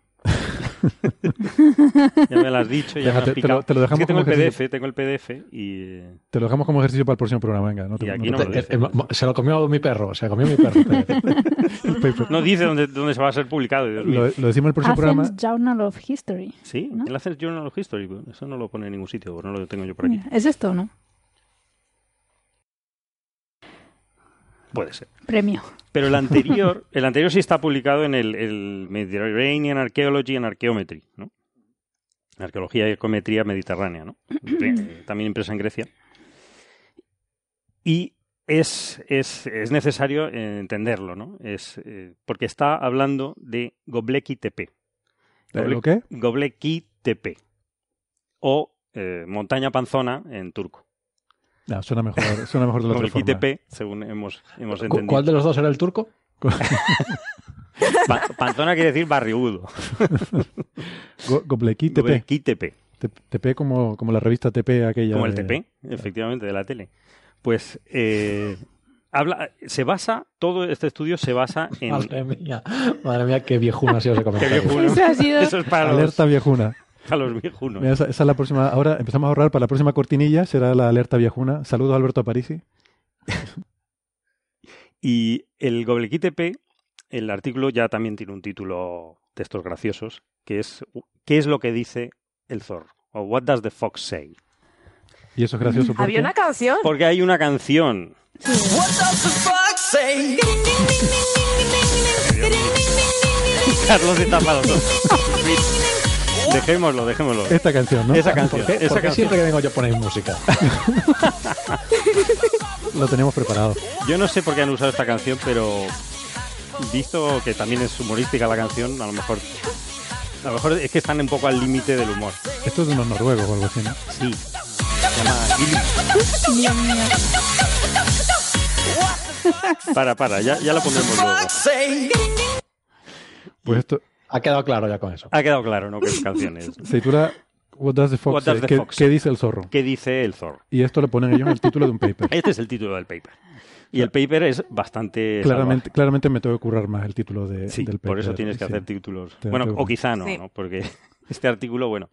ya me lo has dicho, ya Venga, me lo has te- te picado. lo- te lo Es que dejamos tengo el como ejercicio. PDF, tengo el PDF y. eh, Te lo dejamos como ejercicio para el próximo programa, venga. No te, Y aquí no me lo dice. Eh, eh, se lo comió mi perro, se lo comió mi perro. El. No dice dónde, dónde se va a ser publicado. Lo, lo decimos en el próximo programa. Journal of History. Sí, ¿no? el Athens Journal of History. pues, Eso no lo pone en ningún sitio, no lo tengo yo por aquí. Mira, ¿Es esto no? Puede ser. Premio. Pero el anterior, el anterior sí está publicado en el, el Mediterranean Archaeology and Archaeometry, ¿no? Arqueología y arqueometría mediterránea, ¿no? Eh, También impresa en Grecia. Y es, es, es necesario entenderlo, ¿no? Es, eh, porque está hablando de Göbekli Tepe. ¿Eh, ¿Lo qué? Göbekli Tepe. O eh, montaña panzona en turco. No, suena mejor, suena mejor de la otra Göbekli forma. Tepe, según hemos, hemos ¿Cu- entendido. ¿Cuál de los dos era el turco? Pa- panzona quiere decir barriudo. Go- Göbekli Tepe. Göbekli Tepe. Te- TP como, como la revista TP aquella. Como el de- TP, efectivamente, de la tele. Pues eh, habla, se basa, todo este estudio se basa en... Madre mía, madre mía, qué viejuna ha sido ese Qué comentario. Eso ha sido- Eso es para los, Alerta viejuna. para los viejunos. Mira, esa, esa es la próxima. Ahora empezamos a ahorrar para la próxima cortinilla. Será la alerta viejuna. Saludos a Alberto Aparici. Y el Göbekli Tepe, el artículo ya también tiene un título de estos graciosos, que es ¿qué es lo que dice el zorro? O What does the fox say? Y eso es gracioso porque... Había una canción. Porque hay una canción. Carlos está para los dos. Dejémoslo, dejémoslo. Esta canción, ¿no? Esa canción. ¿Por qué, esa por qué canción. siempre que vengo yo ponéis música? Lo teníamos preparado. Yo no sé por qué han usado esta canción, pero visto que también es humorística la canción, a lo mejor a lo mejor es que están un poco al límite del humor. Esto es de unos noruegos o algo así, ¿no? Sí. Se llama Gilly. Para, para, ya, ya la pondremos luego. Pues esto Ha quedado claro ya con eso. Ha quedado claro, ¿no? Que es. se titula What does the fox What does the ¿Qué, fox qué say? dice el zorro? ¿Qué dice el zorro? Y esto lo ponen ellos en el título de un paper. Este es el título del paper. Y el paper es bastante Claramente, claramente me tengo que currar más el título de, Sí, del paper. por eso tienes que sí. hacer títulos. Bueno, o quizá no, Sí. ¿no? Porque este artículo, bueno,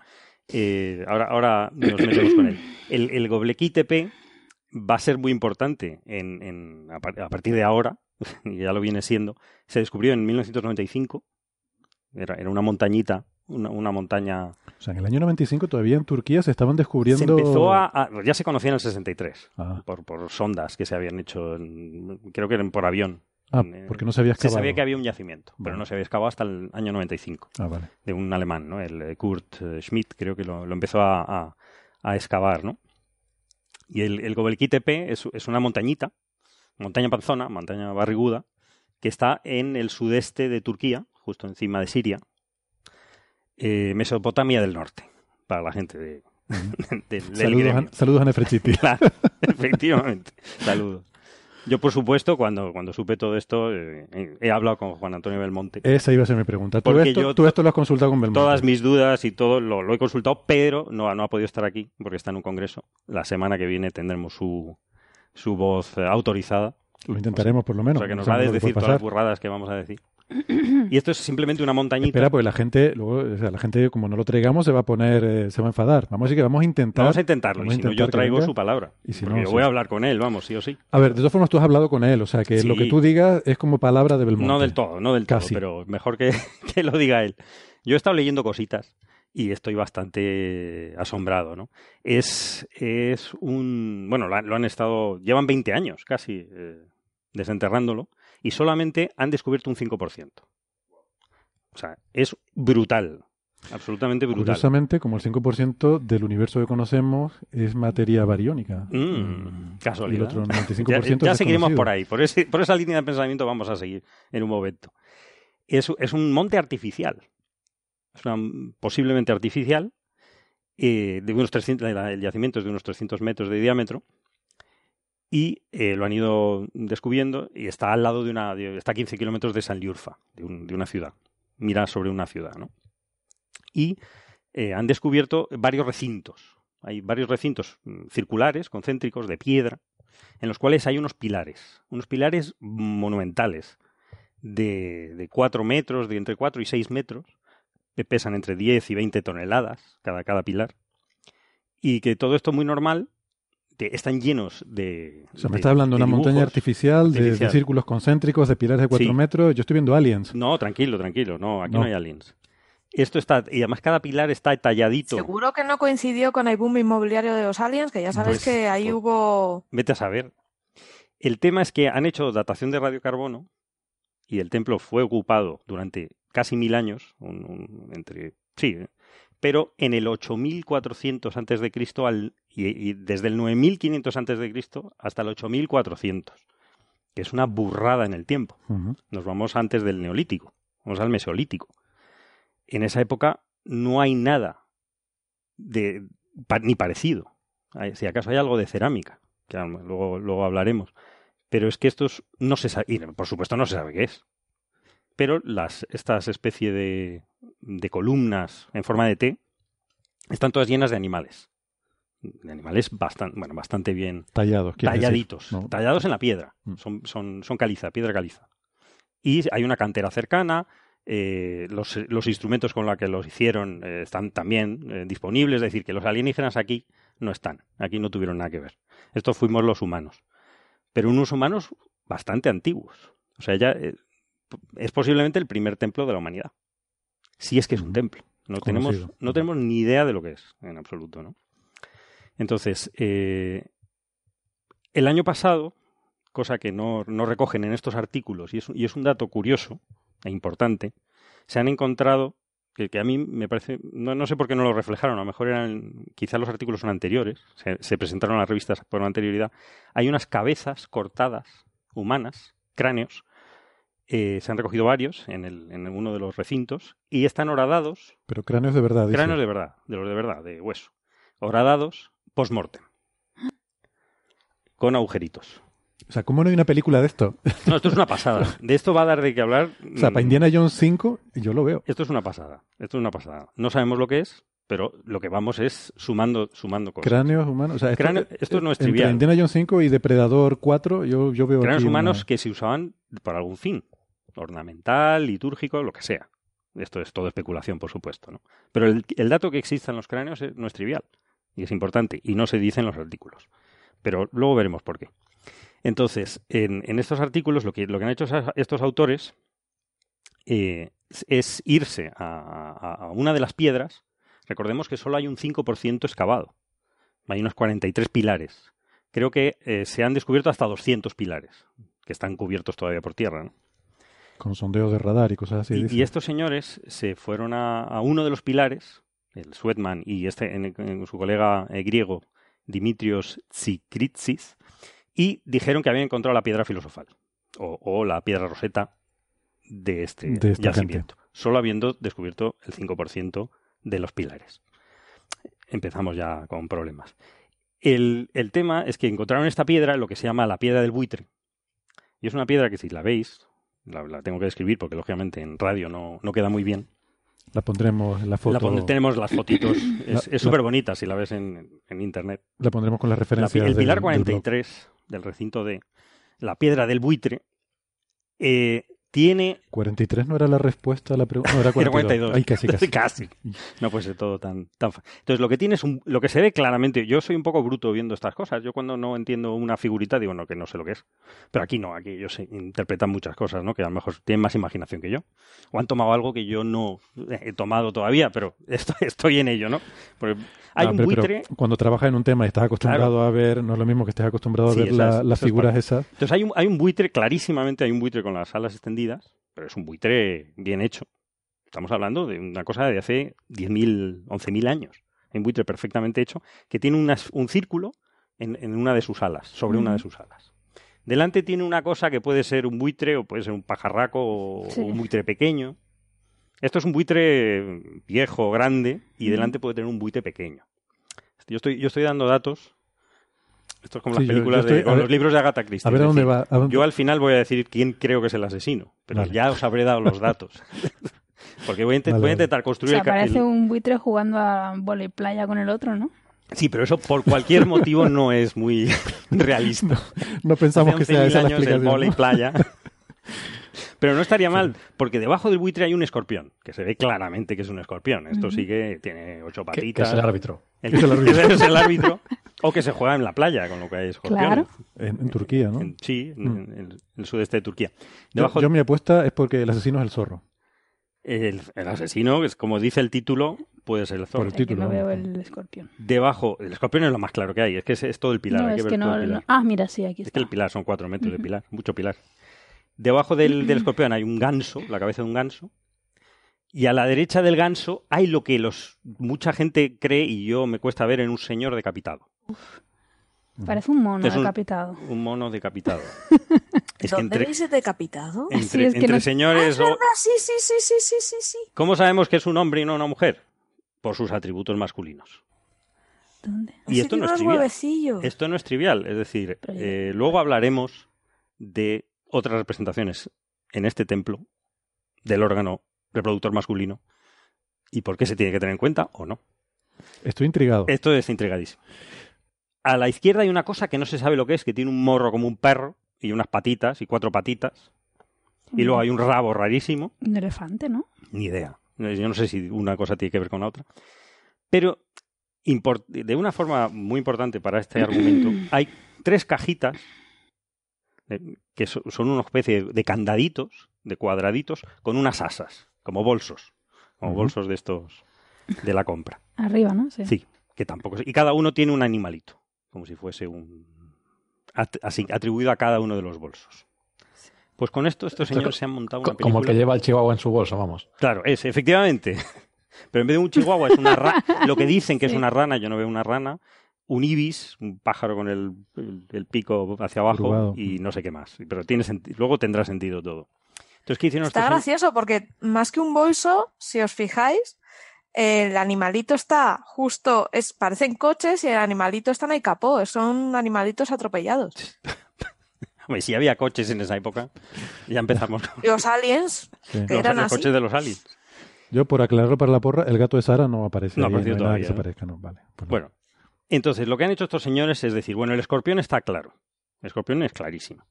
eh, ahora, ahora nos metemos con él. El, el Goblequí TP va a ser muy importante en, en- a partir de ahora, y ya lo viene siendo. Se descubrió en 1995. Era, era una montañita, una, una montaña. O sea, en el año 95 todavía en Turquía se estaban descubriendo... Se empezó a, a- Ya se conocía en el 63, Ah, por, por sondas que se habían hecho, en- creo que eran por avión. ah, Eh, porque no se había Se excavado. sabía que había un yacimiento, pero no se había excavado hasta el año 95 Ah, vale. de un alemán, ¿no? El eh, Kurt eh, Schmidt, creo que lo, lo empezó a, a- a excavar, ¿no? Y el, el Gobelki Tepe es, es una montañita, montaña panzona, montaña barriguda, que está en el sudeste de Turquía, justo encima de Siria, eh, Mesopotamia del norte, para la gente de, del- del Saludos a, saludos a. Claro, efectivamente. Saludos. Yo, por supuesto, cuando, cuando supe todo esto, eh, he hablado con Juan Antonio Belmonte. Esa iba a ser mi pregunta. ¿Tú Porque esto, yo tú to- esto lo has consultado con Belmonte? Todas mis dudas y todo lo, lo he consultado, pero no, no ha podido estar aquí porque está en un congreso. La semana que viene tendremos su, su voz autorizada. Lo intentaremos por lo menos. o sea, que no nos va a decir todas las burradas que vamos a decir. Y esto es simplemente una montañita. Espera, pues la gente, luego, o sea, la gente, como no lo traigamos, se va a poner, eh, se va a enfadar. Vamos a decir que vamos a intentar. Vamos a intentarlo. vamos Y si no, yo traigo venga. su palabra. Y si porque no, yo sí. voy a hablar con él, vamos, sí o sí. A ver, de todas formas, tú has hablado con él, o sea, que lo que tú digas es como palabra de Belmonte. No del todo, no del todo, Casi. pero mejor que, que lo diga él. Yo he estado leyendo cositas y estoy bastante asombrado, ¿no? Es, es un... Bueno, lo han, lo han estado... Llevan 20 años casi eh, desenterrándolo y solamente han descubierto un 5%. O sea, es brutal, absolutamente brutal. Curiosamente, como el 5% del universo que conocemos es materia bariónica. Mm, Y el casualidad. otro 95% Ya, es ya seguiremos por ahí, por, ese, por esa línea de pensamiento vamos a seguir en un momento. Es, es un monte artificial, es una, posiblemente artificial, eh, de unos 300, la- el yacimiento es de unos 300 metros de diámetro y eh, lo han ido descubriendo y está al lado de una, está a 15 kilómetros de San Liurfa, de, un- de una ciudad, mira sobre una ciudad, ¿no? Y eh, han descubierto varios recintos, hay varios recintos mm, circulares, concéntricos, de piedra, en los cuales hay unos pilares, unos pilares monumentales de, de 4 metros, de entre 4 y 6 metros, que pesan entre 10 y 20 toneladas cada, cada pilar, y que todo esto muy normal, están llenos de... O sea, me está hablando de de una montaña artificial, de- círculos concéntricos, de pilares de 4 Sí. metros. Yo estoy viendo aliens. No, tranquilo, tranquilo, no, aquí No. no, hay aliens. Esto está, y además cada pilar está talladito. Seguro que no coincidió con el boom inmobiliario de los aliens, que ya sabéis Pues, que ahí pues, hubo... Vete a saber. El tema es que han hecho datación de radiocarbono y el templo fue ocupado durante casi mil años, un- un- entre sí, ¿eh? Pero en el 8400 antes de Cristo al, y, y desde el 9500 antes de Cristo hasta el 8400, que es una burrada en el tiempo. Nos vamos antes del neolítico, vamos al mesolítico. En esa época no hay nada de pa- ni parecido. Hay- Si acaso hay algo de cerámica, que luego hablaremos. Pero es que estos no se sabe, y por supuesto no se sabe qué es. Pero las, estas especie de, de columnas en forma de T están todas llenas de animales. De animales bastante, bueno, bastante bien Tallados. decir, talladitos, ¿no? tallados en la piedra. Mm. Son, son, son caliza, piedra caliza. Y hay una cantera cercana, eh, los, los instrumentos con los que los hicieron eh, están también eh, disponibles, es decir, que los alienígenas aquí no están, aquí no tuvieron nada que ver. Estos fuimos los humanos, pero unos humanos bastante antiguos. O sea, ya es posiblemente el primer templo de la humanidad. Si es que es un Mm. templo. No tenemos, no tenemos ni idea de lo que es, en absoluto, ¿no? Entonces, eh, el año pasado, cosa que no, no recogen en estos artículos, y es, y es un dato curioso e importante, se han encontrado, que, que a mí me parece, no, no sé por qué no lo reflejaron, a lo mejor eran, quizás los artículos son anteriores, se, se presentaron a las revistas por anterioridad, hay unas cabezas cortadas humanas, cráneos, eh, se han recogido varios en, el, en uno de los recintos, y están horadados Pero cráneos de verdad. dice. Cráneos de verdad, de los de verdad, de hueso. Horadados post-mortem. Con agujeritos. O sea, ¿cómo no hay una película de esto? No, esto es una pasada. De esto va a dar de qué hablar. O sea, para mm, Indiana Jones 5, yo lo veo. Esto es una pasada. Esto es una pasada. No sabemos lo que es, pero lo que vamos es sumando, sumando cosas. Cráneos humanos. O sea, esto, Cráneo- esto no es entre trivial. Indiana Jones 5 y Depredador 4, yo, yo veo Cráneos aquí humanos una- que se usaban por algún fin, ornamental, litúrgico, lo que sea. Esto es todo especulación, por supuesto, ¿no? Pero el, dato que exista en los cráneos es- no es trivial y es importante y no se dice en los artículos. Pero luego veremos por qué. Entonces, en, estos artículos lo que, lo que han hecho estos autores eh, es- irse a una de las piedras. Recordemos que solo hay un 5% excavado. Hay unos 43 pilares. Creo que eh, se han descubierto hasta 200 pilares, que están cubiertos todavía por tierra. ¿no? Con sondeo de radar y cosas así. Y, estos señores se fueron a, a uno de los pilares, el Sweatman y este, en- en su colega eh, griego, Dimitrios Tsikritsis, y dijeron que habían encontrado la piedra filosofal, o, o la piedra roseta de este De yacimiento, solo habiendo descubierto el 5% de los pilares. Empezamos ya con problemas. El, el tema es que encontraron esta piedra, lo que se llama la piedra del buitre. Y es una piedra que si la veis, la, la tengo que describir porque lógicamente en radio no, no queda muy bien. La pondremos en la La foto. tenemos las fotitos. Es súper bonita si la ves en, en internet. La pondremos con las referencias. el del- pilar del blog. 43 del recinto de la piedra del buitre eh, tiene 43 no era la respuesta a la pregunta. No, era Era 42. 42. Ay, casi, casi. Casi. No puede ser todo tan, tan Entonces, lo que tiene es un, lo que se ve claramente. Yo soy un poco bruto viendo estas cosas. Yo cuando no entiendo una figurita digo, no, que no sé lo que es. Pero aquí no, aquí ellos interpretan muchas cosas, ¿no? Que a lo mejor tienen más imaginación que yo. O han tomado algo que yo no he tomado todavía, pero estoy, estoy en ello, ¿no? Porque hay Ah, un pero- pero buitre. cuando trabajas en un tema y estás acostumbrado a ver, no es lo mismo que estés acostumbrado Sí, a ver esas- la- las esas figuras esas. Entonces hay un, hay un buitre, clarísimamente hay un buitre con las alas extendidas, pero es un buitre bien hecho. Estamos hablando de una cosa de hace 10.000, 11.000 años. Un buitre perfectamente hecho que tiene unas- un círculo en, en una de sus alas, sobre una de sus alas. Delante tiene una cosa que puede ser un buitre o puede ser un pajarraco o, Sí. o un buitre pequeño. Esto es un buitre viejo, grande, y delante puede tener un buitre pequeño. Yo estoy, yo estoy dando datos. Esto es como Sí, las yo- yo películas estoy- de con ver- los libros de Agatha Christie. A ver dónde decir, va. a dónde- Yo al final voy a decir quién creo que es el asesino, pero Vale. ya os habré dado los datos. Porque voy a, Vale, voy a intentar O construir sea, el, ca- parece el- un buitre jugando a volei playa con el otro, ¿no? Sí, pero eso por cualquier motivo no es muy realista. No pensamos Hace que sea 11.000 esa la años el explicación. vóley ¿no? playa. Pero no estaría mal, porque debajo del buitre hay un escorpión, que se ve claramente que es un escorpión. Esto sí que tiene ocho Que, que patitas. es el árbitro. El- Es el árbitro. es el árbitro. O que se juega en la playa, con lo que hay escorpiones. Claro. En, en Turquía, ¿no? En- sí, en, Mm. en el sudeste de Turquía. Yo, Debajo, yo mi apuesta es porque el asesino es el zorro. el, el asesino, que es como dice el título, puede ser el zorro. Por el Es que título, no veo el escorpión. Debajo, el escorpión es lo más claro que hay, es que es, es todo el pilar. no, hay que es ver que todo no, el pilar. no- Ah, mira, sí, aquí Es está. que el pilar son cuatro metros de pilar, mucho pilar. Debajo del, del escorpión hay un ganso, la cabeza de un ganso. Y a la derecha del ganso hay lo que los mucha gente cree, y yo me cuesta ver, en un señor decapitado. Parece un mono Es un- decapitado. Un mono decapitado. es que ¿Dónde entre, el decapitado? entre, Sí, es que entre no- Ah, señores... o- verdad, sí, sí, sí, sí, sí, sí, sí. ¿Cómo sabemos que es un hombre y no una mujer? Por sus atributos masculinos. ¿Dónde? Y esto no es trivial. Esto no es trivial, es decir, eh, luego hablaremos de otras representaciones en este templo del órgano reproductor masculino y por qué se tiene que tener en cuenta o no. Estoy intrigado. Esto es intrigadísimo. A la izquierda hay una cosa que no se sabe lo que es, que tiene un morro como un perro y unas patitas y cuatro patitas. Y luego hay un rabo rarísimo. Un elefante, ¿no? Ni idea. Yo no sé si una cosa tiene que ver con la otra. Pero de una forma muy importante para este argumento, hay tres cajitas eh, que so- son una especie de candaditos, de cuadraditos, con unas asas, como bolsos, como bolsos de estos de la compra. Arriba, ¿no? Sí. Sí, que tampoco. Y cada uno tiene un animalito, como si fuese un. así, atribuido a cada uno de los bolsos. Pues con esto estos Esto señores se han montado una Como el que película- lleva el chihuahua en su bolsa, vamos. Claro, es, efectivamente. Pero en vez de un chihuahua es una rana. Lo que dicen que es una rana, yo no veo una rana. Un ibis, un pájaro con el, el- el pico hacia abajo Curvado. y no sé qué más. Pero tiene luego tendrá sentido todo. Entonces, ¿qué hicieron Está estos gracioso porque más que un bolso, si os fijáis, el animalito está justo, es, parecen coches y el animalito está en el capó, son animalitos atropellados. Hombre, si había coches en esa época, ya empezamos con Los aliens, Sí. que los, eran los así. coches de los aliens. Yo, por aclararlo para la porra, el gato de Sara no aparece. No apareció hay nada que todavía, se ¿no? parezca, no, vale. pues no. Bueno, entonces lo que han hecho estos señores es decir, bueno, el escorpión está claro. El escorpión es clarísimo.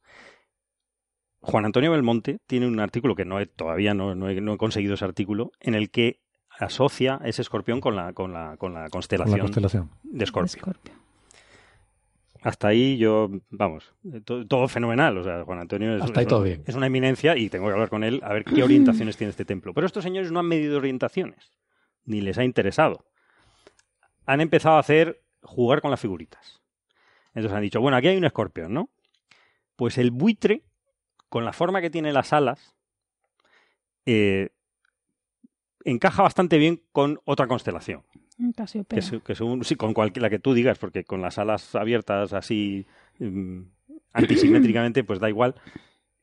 Juan Antonio Belmonte tiene un artículo que no he, todavía no, no he, no he conseguido ese artículo, en el que asocia ese escorpión con la, con la, con la Con constelación, la constelación. de Escorpio. Escorpio. Hasta ahí yo, vamos, to- todo, fenomenal. O sea, Juan Antonio es, Hasta ahí es todo una- bien. es una eminencia y tengo que hablar con él a ver qué orientaciones tiene este templo. Pero estos señores no han medido orientaciones, ni les ha interesado. Han empezado a hacer jugar con las figuritas. Entonces han dicho, bueno, aquí hay un escorpión, ¿no? Pues el buitre, con la forma que tiene las alas, eh, encaja bastante bien con otra constelación. Un Casiopea. Que, que según, sí, con cualquiera la que tú digas, porque con las alas abiertas así mm, antisimétricamente, pues da igual.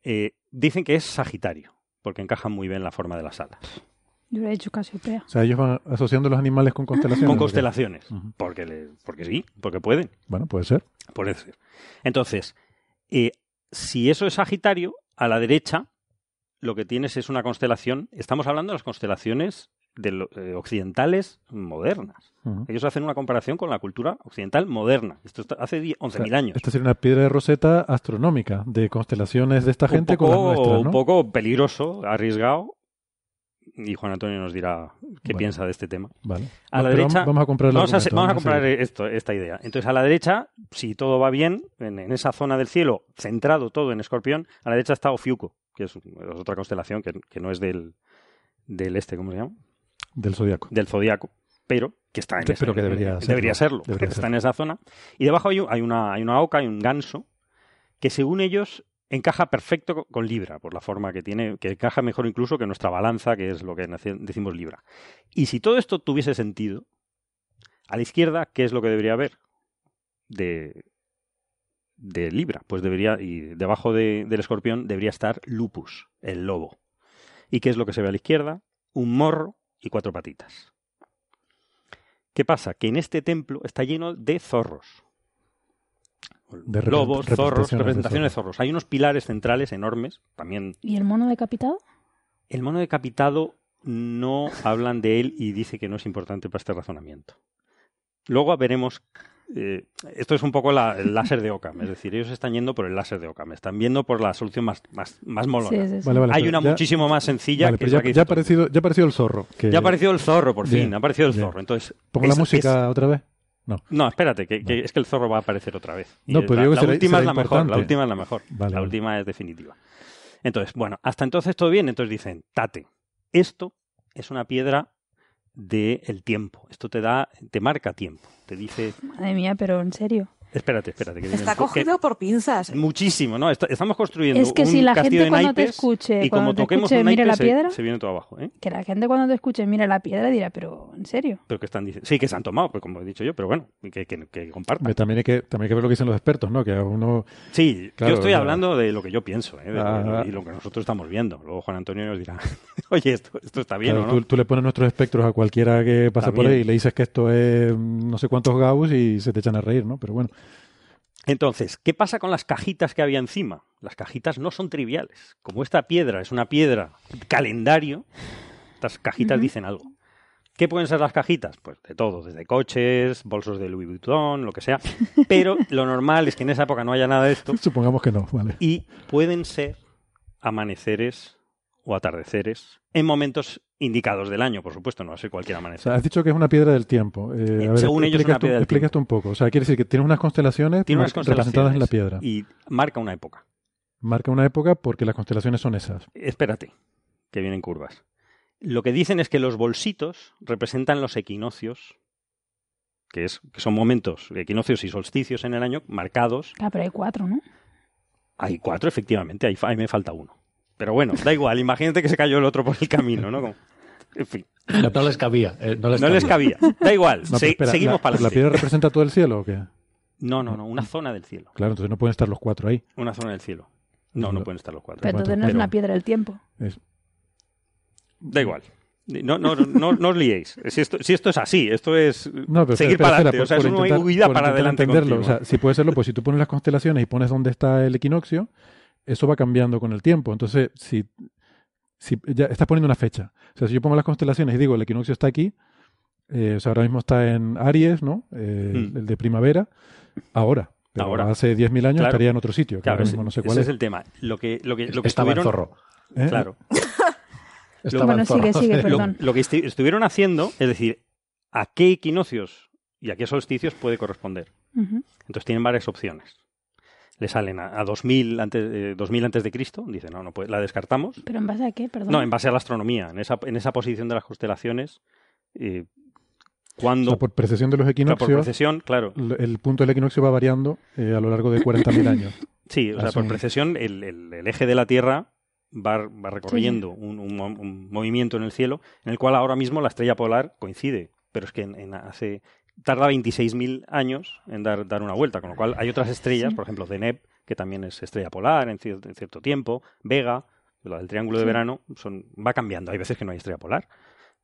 Eh, dicen que es Sagitario, porque encaja muy bien la forma de las alas. Yo le he dicho Casiopea. O sea, ellos van asociando los animales con constelaciones. Con constelaciones, porque, le- porque sí, porque pueden. Bueno, puede ser. Puede ser. Entonces, eh, si eso es Sagitario, a la derecha lo que tienes es una constelación. Estamos hablando de las constelaciones de lo- eh, occidentales modernas. Ellos hacen una comparación con la cultura occidental moderna. Esto está- hace die- O 11.000 sea, años. Esta sería una piedra de roseta astronómica de constelaciones de esta gente poco, con las nuestras, ¿no? un poco peligroso, arriesgado. Y Juan Antonio nos dirá qué Bueno. piensa de este tema. Vale. A la derecha, vamos, a comprar Vamos a, vamos comprar esto, esta idea. Entonces, a la derecha, si todo va bien, en, en esa zona del cielo, centrado todo en Escorpión, a la derecha está Ofiuco, que es, es otra constelación que, que no es del, del este, ¿cómo se llama? Del zodiaco. Del zodiaco, pero que está en ese- pero que debería serlo. debería serlo, Debería está en esa zona. Y debajo hay, un- hay una, hay una oca, hay un ganso, que según ellos encaja perfecto co- con Libra, por la forma que tiene, que encaja mejor incluso que nuestra balanza, que es lo que decimos Libra. Y si todo esto tuviese sentido, a la izquierda, ¿qué es lo que debería haber? De, de Libra. Pues debería, y debajo de- del escorpión debería estar Lupus, el lobo. ¿Y qué es lo que se ve a la izquierda? Un morro y cuatro patitas. ¿Qué pasa? Que en este templo está lleno de zorros. De Lobos, zorros, representaciones de de zorros. Hay unos pilares centrales enormes, también ¿Y el mono decapitado? el mono decapitado no hablan de él y dice que no es importante para este razonamiento. Luego veremos. Eh, esto es un poco la- el láser de Ockham, es decir, ellos están yendo por el láser de Ockham, están viendo por la solución más, más, más molona. Sí, sí, sí. Vale, vale, Hay una ya- muchísimo más sencilla Vale, que ya, ya ha aparecido, ya ha aparecido el zorro. que- Ya ha aparecido el zorro, por Bien, fin, ha aparecido el bien. zorro. Entonces, Pongo es- la música es- otra vez. no, espérate, que, que es que el zorro va a aparecer otra vez. Y No, pero la, digo que la será- última será es la mejor, la última es la mejor. Vale, la vale. última es definitiva. Entonces, bueno, hasta entonces todo bien. Entonces dicen, tate, esto es una piedra del tiempo. Esto te da, te marca tiempo. Te dice, Madre mía, pero en serio. Espérate, espérate. Que Está cogido por pinzas. Muchísimo, ¿no? Est- Estamos construyendo Es que un si la castillo gente de cuando te escuche, y cuando como te toquemos escuche, un mire naipe la se- piedra. Se, viene todo abajo, ¿eh? Que la gente cuando te escuche mire la piedra dirá, pero en serio. Pero que están diciendo, sí, que se han tomado, pues como he dicho yo, pero bueno, que, que, que compartan. Hombre, También hay, que, también hay que ver lo que dicen los expertos, ¿no? Que a uno... Sí, Claro, yo estoy hablando de lo que yo pienso ¿eh? de lo- Ah. y lo que nosotros estamos viendo. Luego Juan Antonio nos dirá, oye, esto, esto está bien claro, o no. tú, tú le pones nuestros espectros a cualquiera que pasa por ahí y le dices que esto es no sé cuántos Gauss y se te echan a reír, ¿no? Pero bueno, Entonces, ¿qué pasa con las cajitas que había encima? Las cajitas no son triviales. Como esta piedra es una piedra calendario, estas cajitas dicen algo. ¿Qué pueden ser las cajitas? Pues de todo, desde coches, bolsos de Louis Vuitton, lo que sea. Pero lo normal es que en esa época no haya nada de esto supongamos que no, ¿vale? y pueden ser amaneceres o atardeceres en momentos indicados del año, por supuesto, no va a ser cualquier O amanecer. sea, has dicho que es una piedra del tiempo. Eh, Eh, a ver, según ellos es una piedra del explica tiempo. esto un poco. O sea, quiere decir que tiene unas constelaciones, Tiene unas mar- representadas en la piedra. y marca una época. Marca una época porque las constelaciones son esas. Espérate, que vienen curvas. Lo que dicen es que los bolsitos representan los equinoccios, que, es, que son momentos, equinoccios y solsticios en el año, marcados. Ah, pero hay cuatro, ¿no? Hay cuatro, efectivamente, ahí me falta uno. Pero bueno, da igual, imagínate que se cayó el otro por el camino, ¿no? Como- en fin, No, no les cabía. eh, no les no les cabía. Da igual, No, se- espera, seguimos la, para ¿La adelante. piedra representa todo el cielo o qué? No, no, no, una zona del cielo. Claro, entonces no pueden estar los cuatro ahí. Una zona del cielo. No, no pueden estar los cuatro. Pero entonces no es una piedra del tiempo. Es- Da igual. No, no, no, no os liéis. Si esto, si esto es así, esto es No, pero seguir espera, para adelante. por- o sea, por es una intentar- huida para adelante entenderlo. O continua. sea, si puede serlo, pues si tú pones las constelaciones y pones dónde está el equinoccio, eso va cambiando con el tiempo. Entonces, si si ya estás poniendo una fecha. O sea, si yo pongo las constelaciones y digo el equinoccio está aquí, eh, o sea, ahora mismo está en Aries, ¿no? Eh, Hmm. El de primavera, ahora. Pero Ahora. hace 10.000 años Claro. estaría en otro sitio, que Claro, ahora ese, mismo no sé ese cuál es es. el tema. Lo que, lo que, lo que Estaba en zorro. ¿Eh? Claro. Estaba Bueno, en zorro. sigue, sigue, Lo, perdón. lo que estu- estuvieron haciendo es decir, a qué equinoccios y a qué solsticios puede corresponder. Entonces tienen varias opciones. Le salen a, a 2000 antes, eh, 2000 antes de Cristo, dicen, no, no puede, la descartamos. ¿Pero en base a qué? Perdón. No, en base a la astronomía, en esa, en esa posición de las constelaciones, eh, O cuando sea, por precesión de los claro, por equinoccios, precesión, claro, el punto del equinoccio va variando eh, a lo largo de 40.000 años. sí, o sea, Así. por precesión el, el- el eje de la Tierra va, va recorriendo un, un mo- un movimiento en el cielo, en el cual ahora mismo la estrella polar coincide, pero es que en, en hace tarda 26.000 años en dar, dar una vuelta, con lo cual hay otras estrellas, Sí. por ejemplo, Deneb, que también es estrella polar en, cier- en cierto tiempo, Vega, la del triángulo de verano, son, va cambiando, hay veces que no hay estrella polar.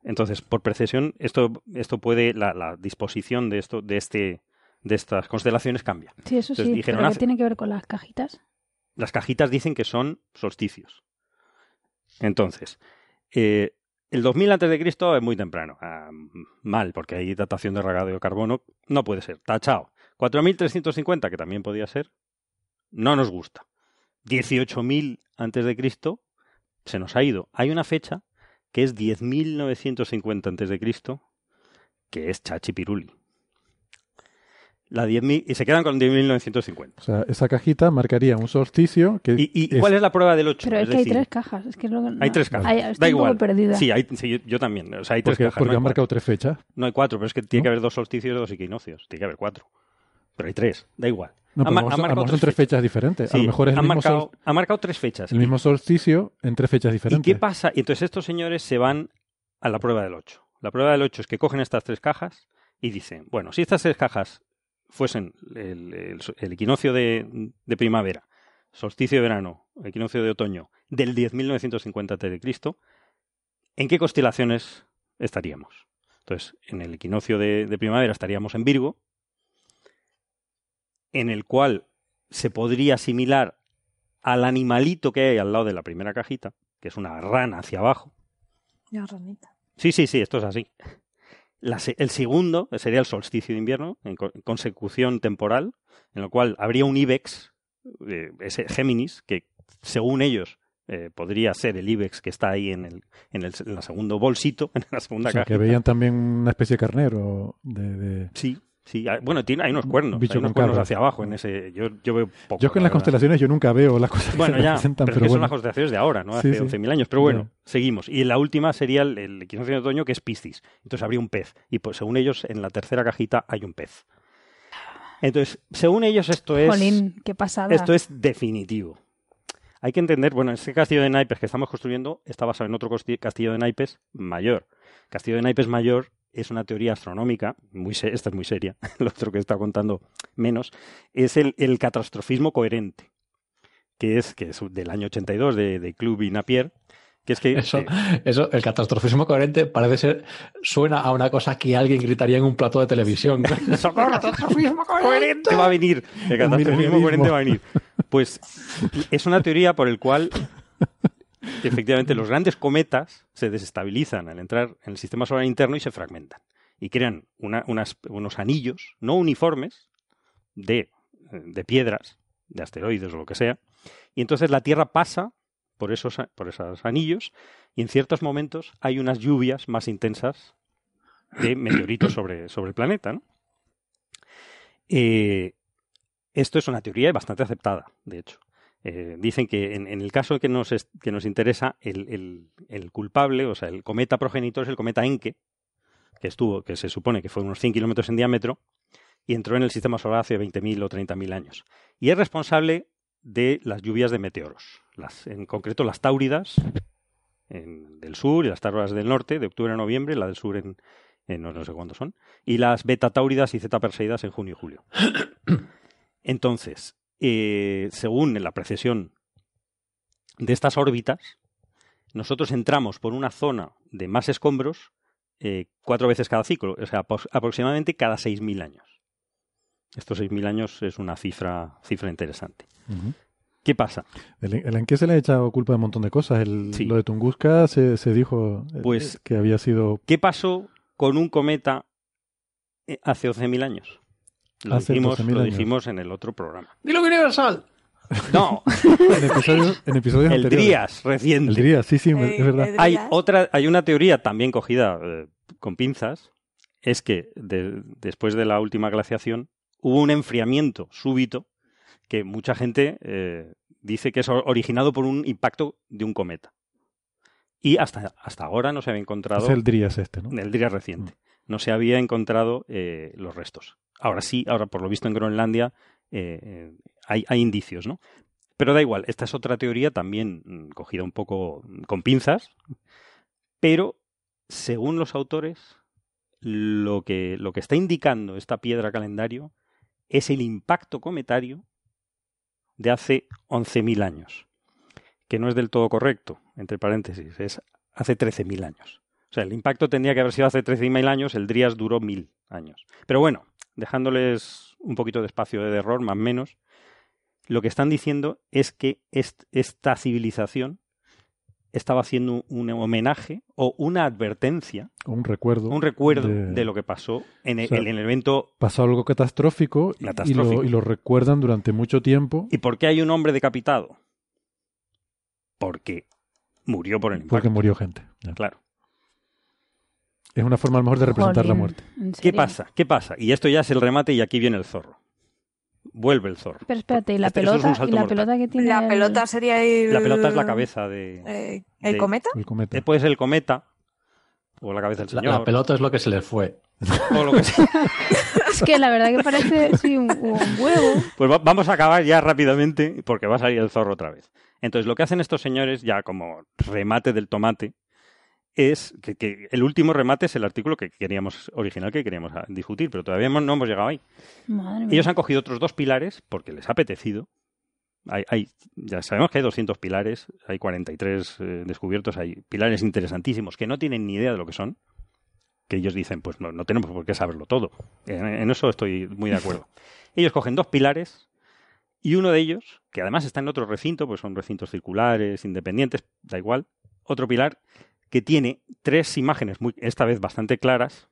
Entonces, por precesión, esto, esto puede, la, la disposición de esto, de este, de estas constelaciones cambia. Sí, eso Entonces sí. dijeron, ¿Pero qué hace- tiene que ver con las cajitas? Las cajitas dicen que son solsticios. Entonces, eh, el 2000 antes de Cristo es muy temprano. Ah, mal, porque hay datación de radiocarbono. No puede ser. Tachao. 4350, que también podía ser. No nos gusta. 18000 antes de Cristo se nos ha ido. Hay una fecha que es 10950 antes de Cristo, que es Chachi Piruli. La 10.000 y se quedan con 10.950. O sea, esa cajita marcaría un solsticio que ¿Y, y cuál es la prueba del 8? Pero es, que hay tres cajas. Es que es lo que no- Hay tres cajas. Da estoy un poco igual. perdida. Sí, hay, sí, yo, también. O sea, hay tres porque, cajas. porque no, han marcado tres fechas. no hay cuatro, pero es que tiene ¿No? que haber dos solsticios y dos equinoccios. Tiene que haber cuatro. Pero hay tres. Da igual. No, Han pero ma- a lo mejor han son- a lo marcado mejor son tres fechas diferentes. a Sí, lo mejor es el han mismo, marcado, sol- han marcado tres fechas. el mismo solsticio en tres fechas ¿Y diferentes. qué pasa? Y entonces estos señores se van a la prueba del 8. La prueba del 8 es que cogen estas tres cajas y dicen, bueno, si estas tres cajas fuesen el, el- el equinoccio de, de primavera, solsticio de verano, equinoccio de otoño, del 10.950 a.C., ¿en qué constelaciones estaríamos? Entonces, en el equinoccio de, de primavera estaríamos en Virgo, en el cual se podría asimilar al animalito que hay al lado de la primera cajita, que es una rana hacia abajo. Ya, ranita. Sí, sí, sí, esto es así. La el segundo sería el solsticio de invierno, en co- consecución temporal, en lo cual habría un IBEX, eh, ese Géminis, que según ellos eh, podría ser el IBEX que está ahí en el, en el, en segundo bolsito, en la segunda O sea, que cajita. veían también una especie de carnero de... de- Sí, sí. hay- Bueno, tiene, hay unos cuernos, Bicho hay unos cuernos cabra. hacia abajo en ese. Yo, yo veo poco. Yo es que en la las verdad. constelaciones yo nunca veo las cosas Bueno, que se ya, pero, pero, que son las constelaciones de ahora, ¿no? Sí, Hace sí. 11.000 años. Pero bueno, seguimos. Y la última sería el, el equinoccio de otoño, que es Piscis. Entonces habría un pez. Y pues, según ellos, en la tercera cajita hay un pez. Entonces, según ellos, esto es, Jolín, qué pasada. esto es definitivo. Hay que entender, bueno, este castillo de naipes que estamos construyendo está basado en otro castillo de naipes mayor. Castillo de naipes mayor es una teoría astronómica, muy esta es muy seria, lo otro que está contando menos, es el, el catastrofismo coherente, que es, que es del año 82 de, de Club y Napier, que es que... Eso, eh, eso, el catastrofismo coherente parece ser, suena a una cosa que alguien gritaría en un plató de televisión. ¡Socorro! ¡Catastrofismo coherente! Va a venir. El catastrofismo coherente va a venir. Pues es una teoría por el cual efectivamente los grandes cometas se desestabilizan al entrar en el sistema solar interno y se fragmentan. Y crean una- unas- unos anillos no uniformes de, de piedras, de asteroides o lo que sea. Y entonces la Tierra pasa por esos, por esos anillos y en ciertos momentos hay unas lluvias más intensas de meteoritos sobre, sobre el planeta. ¿no? Eh, esto es una teoría bastante aceptada, de hecho. Eh, dicen que en, en el caso que nos, es- que nos interesa, el, el- el culpable, o sea, el cometa progenitor es el cometa Encke, que estuvo, que se supone que fue unos 100 kilómetros en diámetro, y entró en el sistema solar hace 20.000 o 30.000 años. Y es responsable de las lluvias de meteoros, las, en concreto las táuridas en- del sur y las táuridas del norte, de octubre a noviembre, la del sur en, en no, no sé cuántos son, y las beta táuridas y zeta perseidas en junio y julio. Entonces, eh, según la precesión de estas órbitas, nosotros entramos por una zona de más escombros eh, cuatro veces cada ciclo, o sea, aproximadamente cada 6.000 años. Estos 6.000 años es una cifra, cifra interesante. ¿Qué pasa? El, el Enque se le ha echado culpa de un montón de cosas. El, Sí. Lo de Tunguska se, se dijo eh, Pues- que había sido ¿Qué pasó con un cometa eh, hace 11.000 años? Lo, Hace dijimos, 12.000 lo dijimos en el otro programa. ¡Dilo universal! No, en episodios, en episodios el. Drías reciente. El Drías, sí, sí, Eh, es verdad. Hay Drías. otra, hay una teoría también cogida eh, con pinzas, es que de- después de la última glaciación hubo un enfriamiento súbito que mucha gente eh, dice que es or- originado por un impacto de un cometa. Y hasta, hasta ahora no se había encontrado Es el Drías este, ¿no? el día reciente. No se había encontrado eh, los restos. Ahora sí, ahora por lo visto en Groenlandia eh, eh, hay, indicios, ¿no? Pero da igual, esta es otra teoría también mm, cogida un poco mm, con pinzas, pero según los autores, lo que, lo que está indicando esta piedra calendario es el impacto cometario de hace 11.000 años, que no es del todo correcto, entre paréntesis, es hace 13.000 años. O sea, el impacto tendría que haber sido hace 13.000 años, el Drías duró 1.000 años. Pero bueno, dejándoles un poquito de espacio de error, más o menos, lo que están diciendo es que est- esta civilización estaba haciendo un homenaje o una advertencia, Un recuerdo. un recuerdo de- de, lo que pasó en el, O sea, en el evento Pasó algo catastrófico, y- Catastrófico. Y, lo, y lo recuerdan durante mucho tiempo ¿Y por qué hay un hombre decapitado? Porque murió por el impacto. porque murió gente. Claro. Es una forma a lo mejor de representar la muerte. ¿en ¿Qué pasa? ¿Qué pasa? Y esto ya es el remate y aquí viene el zorro. Vuelve el zorro. Pero espérate, ¿y la Este- eso es un pelota? ¿Y la pelota que tiene? La el- pelota sería el... La pelota es la cabeza de... eh, ¿El de- cometa? El cometa. eh, Puede ser el cometa o la cabeza del La, señor. la pelota es lo que se le fue. o lo que sea. Es que la verdad que parece, sí, un, un huevo. Pues va- vamos a acabar ya rápidamente porque va a salir el zorro otra vez. Entonces lo que hacen estos señores ya como remate del tomate es que, que el último remate es el artículo que queríamos original que queríamos ah, discutir, pero todavía no hemos llegado ahí. Madre mía. Ellos han cogido otros dos pilares porque les ha apetecido. Hay, hay- ya sabemos que hay 200 pilares, hay 43 eh, descubiertos, hay pilares interesantísimos que no tienen ni idea de lo que son, que ellos dicen, pues no, no tenemos por qué saberlo todo. En, en eso estoy muy de acuerdo. ellos cogen dos pilares y uno de ellos, que además está en otro recinto, pues son recintos circulares, independientes, da igual, otro pilar que tiene tres imágenes, muy, esta vez bastante claras,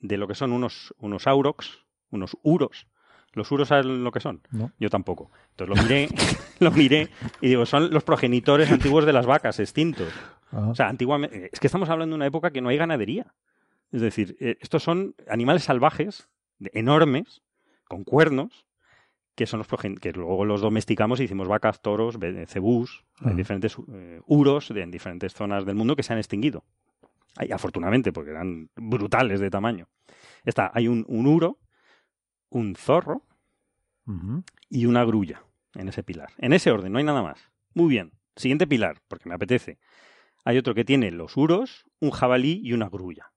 de lo que son unos, unos aurochs, unos uros. ¿Los uros saben lo que son? No. Yo tampoco. Entonces lo miré, lo miré y digo, son los progenitores antiguos de las vacas, extintos. Ah, O sea, antiguamente, es que estamos hablando de una época que no hay ganadería. Es decir, eh, estos son animales salvajes, enormes, con cuernos, que son los que luego los domesticamos y hicimos vacas, toros, cebús, en diferentes eh, uros de, en diferentes zonas del mundo que se han extinguido. Ay, afortunadamente, porque eran brutales de tamaño. Está, hay un, un uro, un zorro y una grulla en ese pilar. En ese orden, no hay nada más. Muy bien. Siguiente pilar, porque me apetece. Hay otro que tiene los uros, un jabalí y una grulla.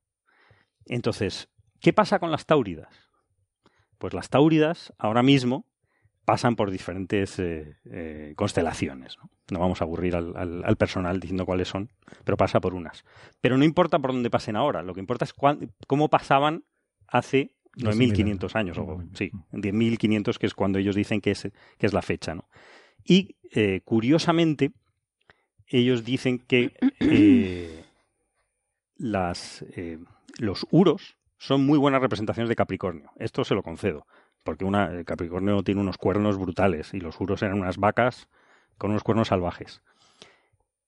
Entonces, ¿qué pasa con las táuridas? Pues las táuridas ahora mismo pasan por diferentes eh, eh, constelaciones. ¿no? No vamos a aburrir al, al- al personal diciendo cuáles son, pero pasa por unas. Pero no importa por dónde pasen ahora, lo que importa es cuán- cómo pasaban hace 9.500 años, o sí, 10.500, que es cuando ellos dicen que es, que es la fecha. ¿no? Y eh, curiosamente, ellos dicen que las, los uros son muy buenas representaciones de Capricornio. Esto se lo concedo, porque una, el Capricornio tiene unos cuernos brutales y los uros eran unas vacas con unos cuernos salvajes.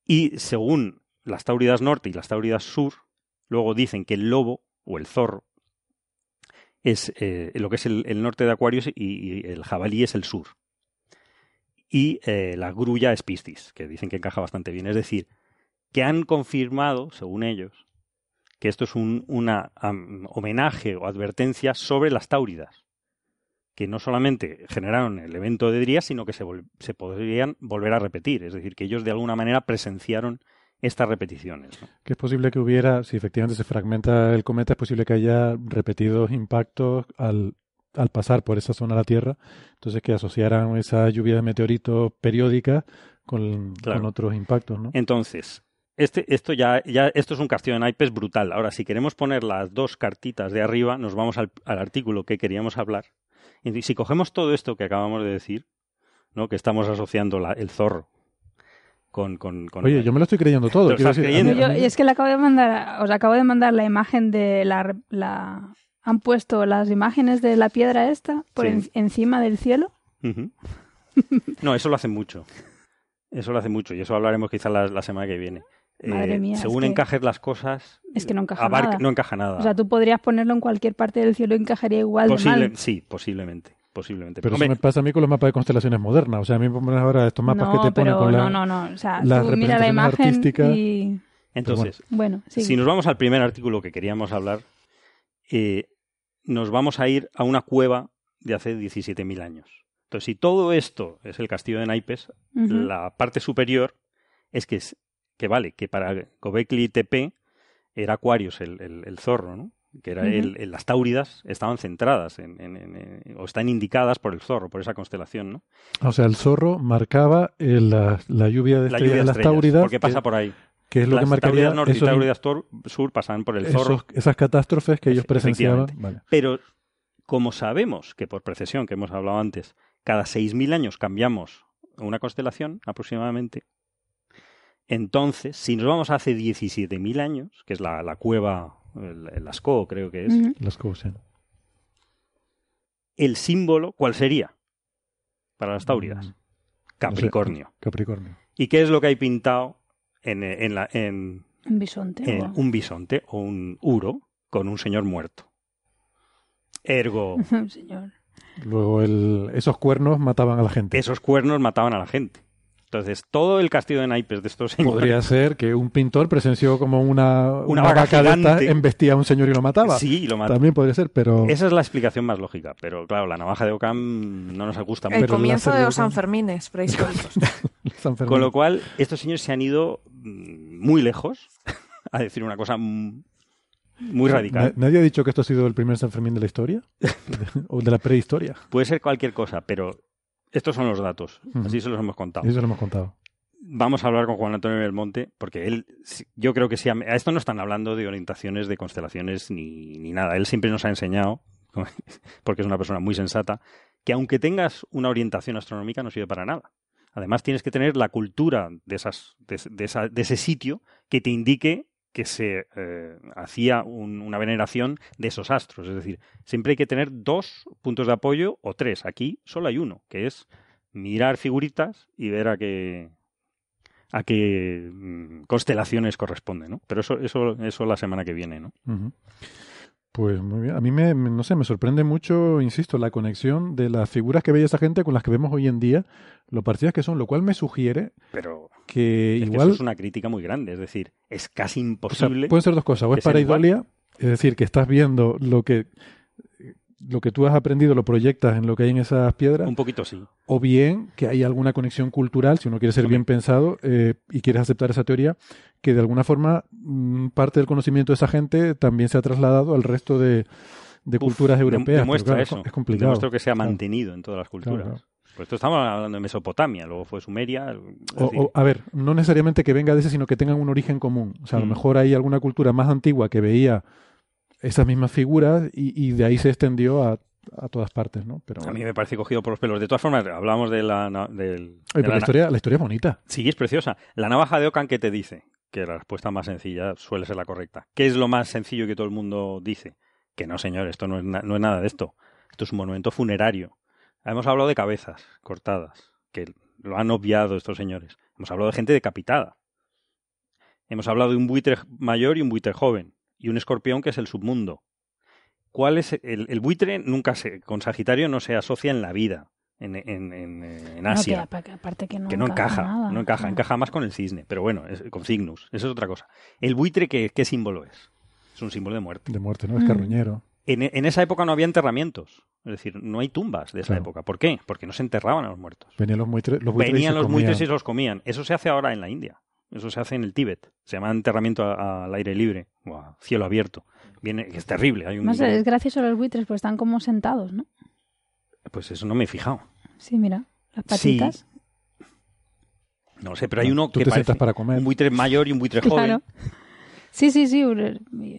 Y según las táuridas norte y las táuridas sur, luego dicen que el lobo o el zorro es eh, lo que es el, norte de Acuarios y, el jabalí es el sur. Y eh, la grulla es Piscis, que dicen que encaja bastante bien. Es decir, que han confirmado, según ellos, que esto es un una, homenaje o advertencia sobre las táuridas, que no solamente generaron el evento de Drías, sino que se, se podrían volver a repetir. Es decir, que ellos de alguna manera presenciaron estas repeticiones. ¿no? Que es posible que hubiera, si efectivamente se fragmenta el cometa, es posible que haya repetidos impactos al, al pasar por esa zona de la Tierra. Entonces que asociaran esa lluvia de meteoritos periódica con, Claro. con otros impactos, ¿no? Entonces, este, esto ya, ya, esto es un castillo de naipes brutal. Ahora, si queremos poner las dos cartitas de arriba, nos vamos al, al artículo que queríamos hablar. Y si cogemos todo esto que acabamos de decir, ¿no? Que estamos asociando la- el zorro con... con, con- Oye, yo me lo estoy creyendo todo. ¿Te lo quiero estás decir, a mí- creyendo? Yo- y es que le acabo de mandar, os acabo de mandar la imagen de la, la- han puesto las imágenes de la piedra esta por Sí. en- encima del cielo. No, eso lo hace mucho. Eso lo hace mucho y eso hablaremos quizá la, la semana que viene. Eh, Madre mía, es según que- encajes las cosas, Es que no encaja abarca- nada. no encaja nada. O sea, tú podrías ponerlo en cualquier parte del cielo y encajaría igual Posible- de mal. Sí, posiblemente. posiblemente. Pero Hombre, eso me pasa a mí con los mapas de constelaciones modernas. O sea, a mí me ponen ahora estos mapas no, que te ponen pero con la- no, no, no. O sea, tú mira la imagen y... entonces, Bueno, si nos vamos al primer artículo que queríamos hablar, eh, nos vamos a ir a una cueva de hace 17.000 años. Entonces, si todo esto es el castillo de naipes, la parte superior es que, es- que vale, que para Gobekli Tepe era Aquarius el, el- el zorro, ¿no? Que era el- el- las táuridas estaban centradas en, en- o están indicadas por el zorro, por esa constelación, ¿no? O sea, el zorro marcaba eh, la, la lluvia de La estrellas lluvia de de las estrellas, táuridas. porque pasa que, por ahí. que es lo que Las marcaría táuridas norte y esos- táuridas tor- sur pasaban por el zorro. esas catástrofes que ellos presenciaban. Vale. Pero como sabemos que por precesión, que hemos hablado antes, cada 6.000 años cambiamos una constelación aproximadamente, entonces, si nos vamos hace 17.000 años, que es la, la cueva, el, el Lascaux creo que es, el símbolo, ¿cuál sería para las táuridas? Mm, Capricornio. Capricornio. ¿Y qué es lo que hay pintado en, en la, en, Un bisonte. en o- un bisonte o un uro con un señor muerto? Ergo, Señor. Luego el- esos cuernos mataban a la gente. esos cuernos mataban a la gente. Entonces, todo el castillo de naipes de estos señores... Podría ser que un pintor presenció como una, Una vaca vaca de embestía a un señor y lo mataba. Sí, lo mató. También podría ser, pero Esa es la explicación más lógica, pero claro, la navaja de Ockham no nos gusta El mucho. Pero comienzo de los. Sanfermines prehistóricos. San Fermín. Con lo cual, estos señores se han ido mm, muy lejos a decir una cosa muy radical. ¿Nadie ha dicho que esto ha sido el primer San Fermín de la historia? ¿O de la prehistoria? Puede ser cualquier cosa, pero estos son los datos. Así se los hemos contado. Eso lo hemos contado. Vamos a hablar con Juan Antonio Belmonte, porque él, yo creo que sí, a a esto no están hablando de orientaciones, de constelaciones ni, ni nada. Él siempre nos ha enseñado, porque es una persona muy sensata, que aunque tengas una orientación astronómica no sirve para nada. Además, tienes que tener la cultura de, esas, de, de esa- de ese sitio que te indique que se eh, hacía un- una veneración de esos astros. Es decir, siempre hay que tener dos puntos de apoyo o tres. Aquí solo hay uno, que es mirar figuritas y ver a qué, a qué mm, constelaciones corresponden, ¿no? Pero eso, eso, eso la semana que viene, ¿no? Pues muy bien. A mí me, me- no sé, me sorprende mucho, insisto, la conexión de las figuras que veía esa gente con las que vemos hoy en día, lo parecidas que son, lo cual me sugiere Pero que es que igual eso es una crítica muy grande, es decir, es casi O sea, imposible. pueden ser dos cosas. O es para sean igual. idolia, es decir, que estás viendo lo que lo que tú has aprendido, lo proyectas en lo que hay en esas piedras, Un poquito sí. o bien que hay alguna conexión cultural, si uno quiere ser bien pensado eh, y quieres aceptar esa teoría, que de alguna forma mm, parte del conocimiento de esa gente también se ha trasladado al resto de, de Uf, culturas europeas. Demuestra claro, eso. Es complicado. Demuestra que se ha Claro. mantenido en todas las culturas. Claro. Pues esto estamos hablando de Mesopotamia, luego fue Sumeria. o, a ver, no necesariamente que venga de ese, sino que tengan un origen común. O sea, a lo Mm. mejor hay alguna cultura más antigua que veía esas mismas figuras y, y de ahí se extendió a, a todas partes, ¿no? Pero, a mí me parece cogido por los pelos. De todas formas, hablamos de la, del, Oye, de la historia, la historia es bonita. Sí, es preciosa. La navaja de Ockham, ¿qué te dice? Que la respuesta más sencilla suele ser la correcta. ¿Qué es lo más sencillo que todo el mundo dice? Que no, señor, esto no es, na- no es nada de esto. Esto es un monumento funerario. Hemos hablado de cabezas cortadas, que lo han obviado estos señores. Hemos hablado de gente decapitada. Hemos hablado de un buitre mayor y un buitre joven. Y un escorpión que es el submundo. ¿Cuál es el, el buitre? Nunca se, con Sagitario no se asocia en la vida en, en, en, en No, Asia que aparte que no, que no encaja, nada. no encaja, No. encaja más con el cisne, pero bueno, es, con Cygnus, eso es otra cosa. El buitre, ¿qué, qué símbolo es? Es un símbolo de muerte. De muerte, ¿no? Es Mm. carroñero. En, en esa época no había enterramientos, es decir, no hay tumbas de esa Claro. época. ¿Por qué? Porque no se enterraban a los muertos. Venían los buitres, los buitres y Venían los buitres y los comían. Eso se hace ahora en la India. Eso se hace en el Tíbet. Se llama enterramiento a- al aire libre o a cielo abierto. Viene, es terrible. Hay un, Más es gracioso los buitres, pues están como sentados, ¿no? Pues eso no me he fijado. Sí, mira, las Sí, patitas. No sé, pero hay uno Tú que te parece sientas para comer. un buitre mayor y un buitre Claro. joven. Sí, sí, sí,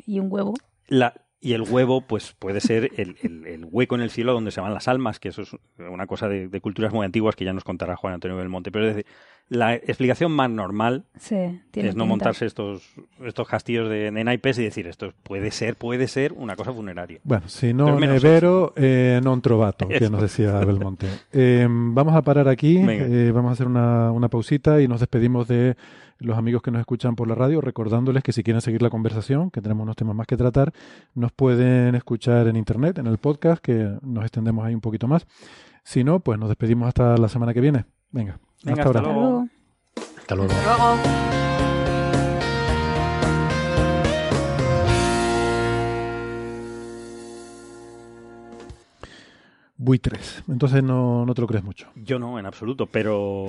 y un huevo. La, Y el huevo, pues puede ser el, el- el hueco en el cielo donde se van las almas, que eso es una cosa de, de culturas muy antiguas que ya nos contará Juan Antonio Belmonte. Pero es decir, la explicación más normal Sí, tiene es no pinta. montarse estos, estos castillos de, de naipes y decir esto puede ser, puede ser una cosa funeraria. Bueno, si no nevero, eh, non trovato, que nos decía Belmonte. Eh, vamos a parar aquí, eh, vamos a hacer una, una pausita y nos despedimos de los amigos que nos escuchan por la radio, recordándoles que si quieren seguir la conversación, que tenemos unos temas más que tratar, nos pueden escuchar en internet, en el podcast, que nos extendemos ahí un poquito más. Si no, pues nos despedimos hasta la semana que viene. Venga, Venga, hasta hasta ahora. luego. Hasta luego. Luego. Buitres. Entonces no, no te lo crees mucho. Yo no, en absoluto, pero,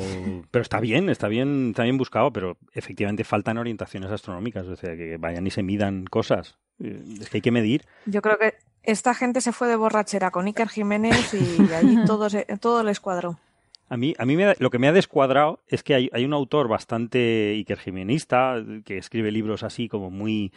pero está bien, está bien, está bien buscado, pero efectivamente faltan orientaciones astronómicas, o sea, que vayan y se midan cosas. Eh, Es que hay que medir. Yo creo que esta gente se fue de borrachera con Iker Jiménez y allí todo, se- todo el escuadrón. A mí, a mí me lo que me ha descuadrado es que hay, hay un autor bastante ikerjimenista que escribe libros así como muy,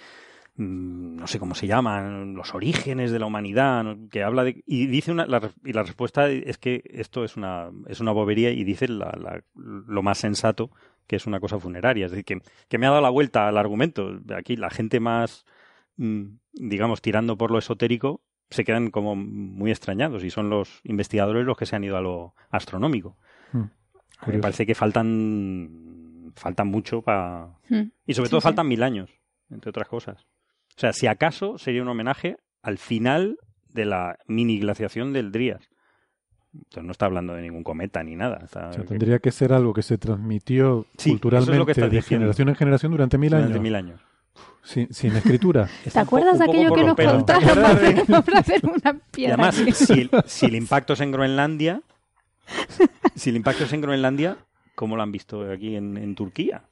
no sé cómo se llaman, los orígenes de la humanidad, que habla de... Y dice una, la, re- y la respuesta es que esto es una, es una bobería y dice la- la- lo más sensato que es una cosa funeraria. Es decir, que, que me ha dado la vuelta al argumento. Aquí la gente más, mm, digamos, tirando por lo esotérico se quedan como muy extrañados y son los investigadores los que se han ido a lo astronómico. Hmm, me parece que faltan faltan mucho para Hmm. y sobre Sí, todo sí. faltan mil años entre otras cosas. O sea, si acaso sería un homenaje al final de la mini glaciación del Drías. Entonces no está hablando de ningún cometa ni nada. está- O sea, tendría que ser algo que se transmitió Sí, eso es lo que culturalmente de diciendo. generación en generación durante mil durante años. mil años. Sin, sin escritura. ¿Te acuerdas de aquello que nos pelos. ¿Te contaron para hacer una Y piedra? además, aquí? si el, si el impacto es en Groenlandia, si el impacto es en Groenlandia, ¿cómo lo han visto aquí en, en Turquía?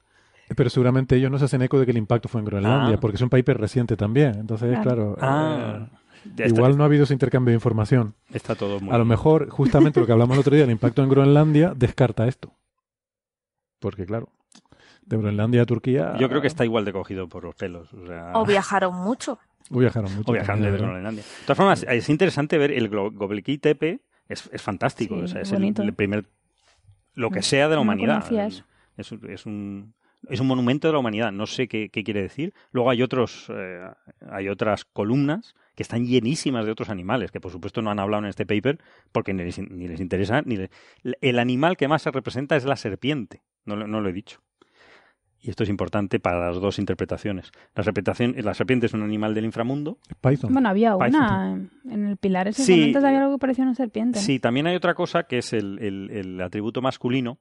Pero seguramente ellos no se hacen eco de que el impacto fue en Groenlandia, Ah. porque es un paper reciente también. Entonces, Claro. claro, Ah, eh, ya está, igual no ha habido ese intercambio de información. está todo muy... A lo mejor, justamente lo que hablamos el otro día, el impacto en Groenlandia, descarta esto. Porque, claro, de Groenlandia a Turquía. Yo creo que está igual de cogido por los pelos. O, sea, O viajaron mucho. O viajaron mucho. o viajaron desde ¿verdad? Groenlandia. De todas formas, es interesante ver el Göbekli Tepe. Es, es fantástico. Sí, o sea, es el, el primer... Lo que sea de la No humanidad. es un... Es un monumento de la humanidad, no sé qué, qué quiere decir. Luego hay otros, eh, hay otras columnas que están llenísimas de otros animales, que por supuesto no han hablado en este paper porque ni les, ni les interesa. Ni le- El animal que más se representa es la serpiente, no, lo- no lo he dicho. Y esto es importante para las dos interpretaciones. La, la serpiente es un animal del inframundo. Python. Bueno, había Python. una en el pilar ese Sí. había algo que parecía una serpiente. ¿no? Sí, también hay otra cosa que es el, el- el atributo masculino.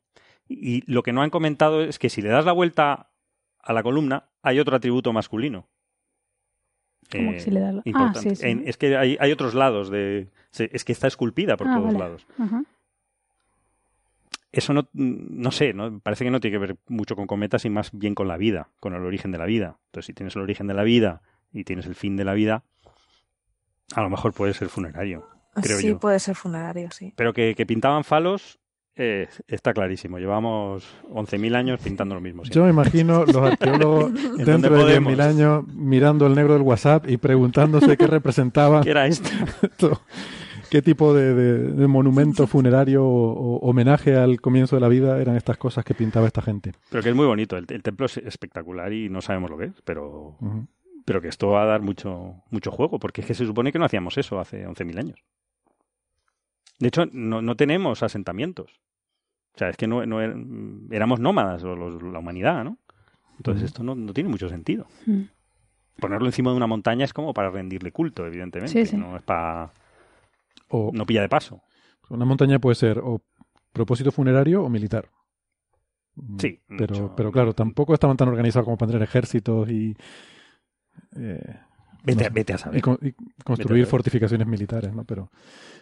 Y lo que no han comentado es que si le das la vuelta a la columna, hay otro atributo masculino. Como Eh, que si le das la- Ah, sí, sí. En- es que hay, hay otros lados de. Es que está esculpida por Ah, todos vale. lados. Eso no, no sé, ¿no? parece que no tiene que ver mucho con cometas y más bien con la vida, con el origen de la vida. Entonces, si tienes el origen de la vida y tienes el fin de la vida, a lo mejor puede ser funerario, creo sí, yo. puede ser funerario, sí. Pero que, que pintaban falos, eh, está clarísimo. Llevamos 11.000 años pintando lo mismo. Yo me imagino los arqueólogos dentro de podemos. 10.000 años mirando el negro del WhatsApp y preguntándose qué representaba, ¿Qué era esto? qué tipo de, de- de monumento funerario o, o homenaje al comienzo de la vida eran estas cosas que pintaba esta gente. Pero que es muy bonito. El, el templo es espectacular y no sabemos lo que es, pero, pero que esto va a dar mucho, mucho juego, porque es que se supone que no hacíamos eso hace 11.000 años. De hecho, no, no tenemos asentamientos. O sea, es que no, no er- éramos nómadas, o los- la humanidad, ¿no? Entonces esto no, no tiene mucho sentido. Mm. Ponerlo encima de una montaña es como para rendirle culto, evidentemente. Sí, sí. No es para... O No pilla de paso. una montaña puede ser o propósito funerario o militar. Mm, Sí, Pero, mucho. pero claro, tampoco estaban tan organizados como para tener ejércitos y, eh, Vete, no vete a y saber. con- y construir saber. fortificaciones militares, ¿no? Pero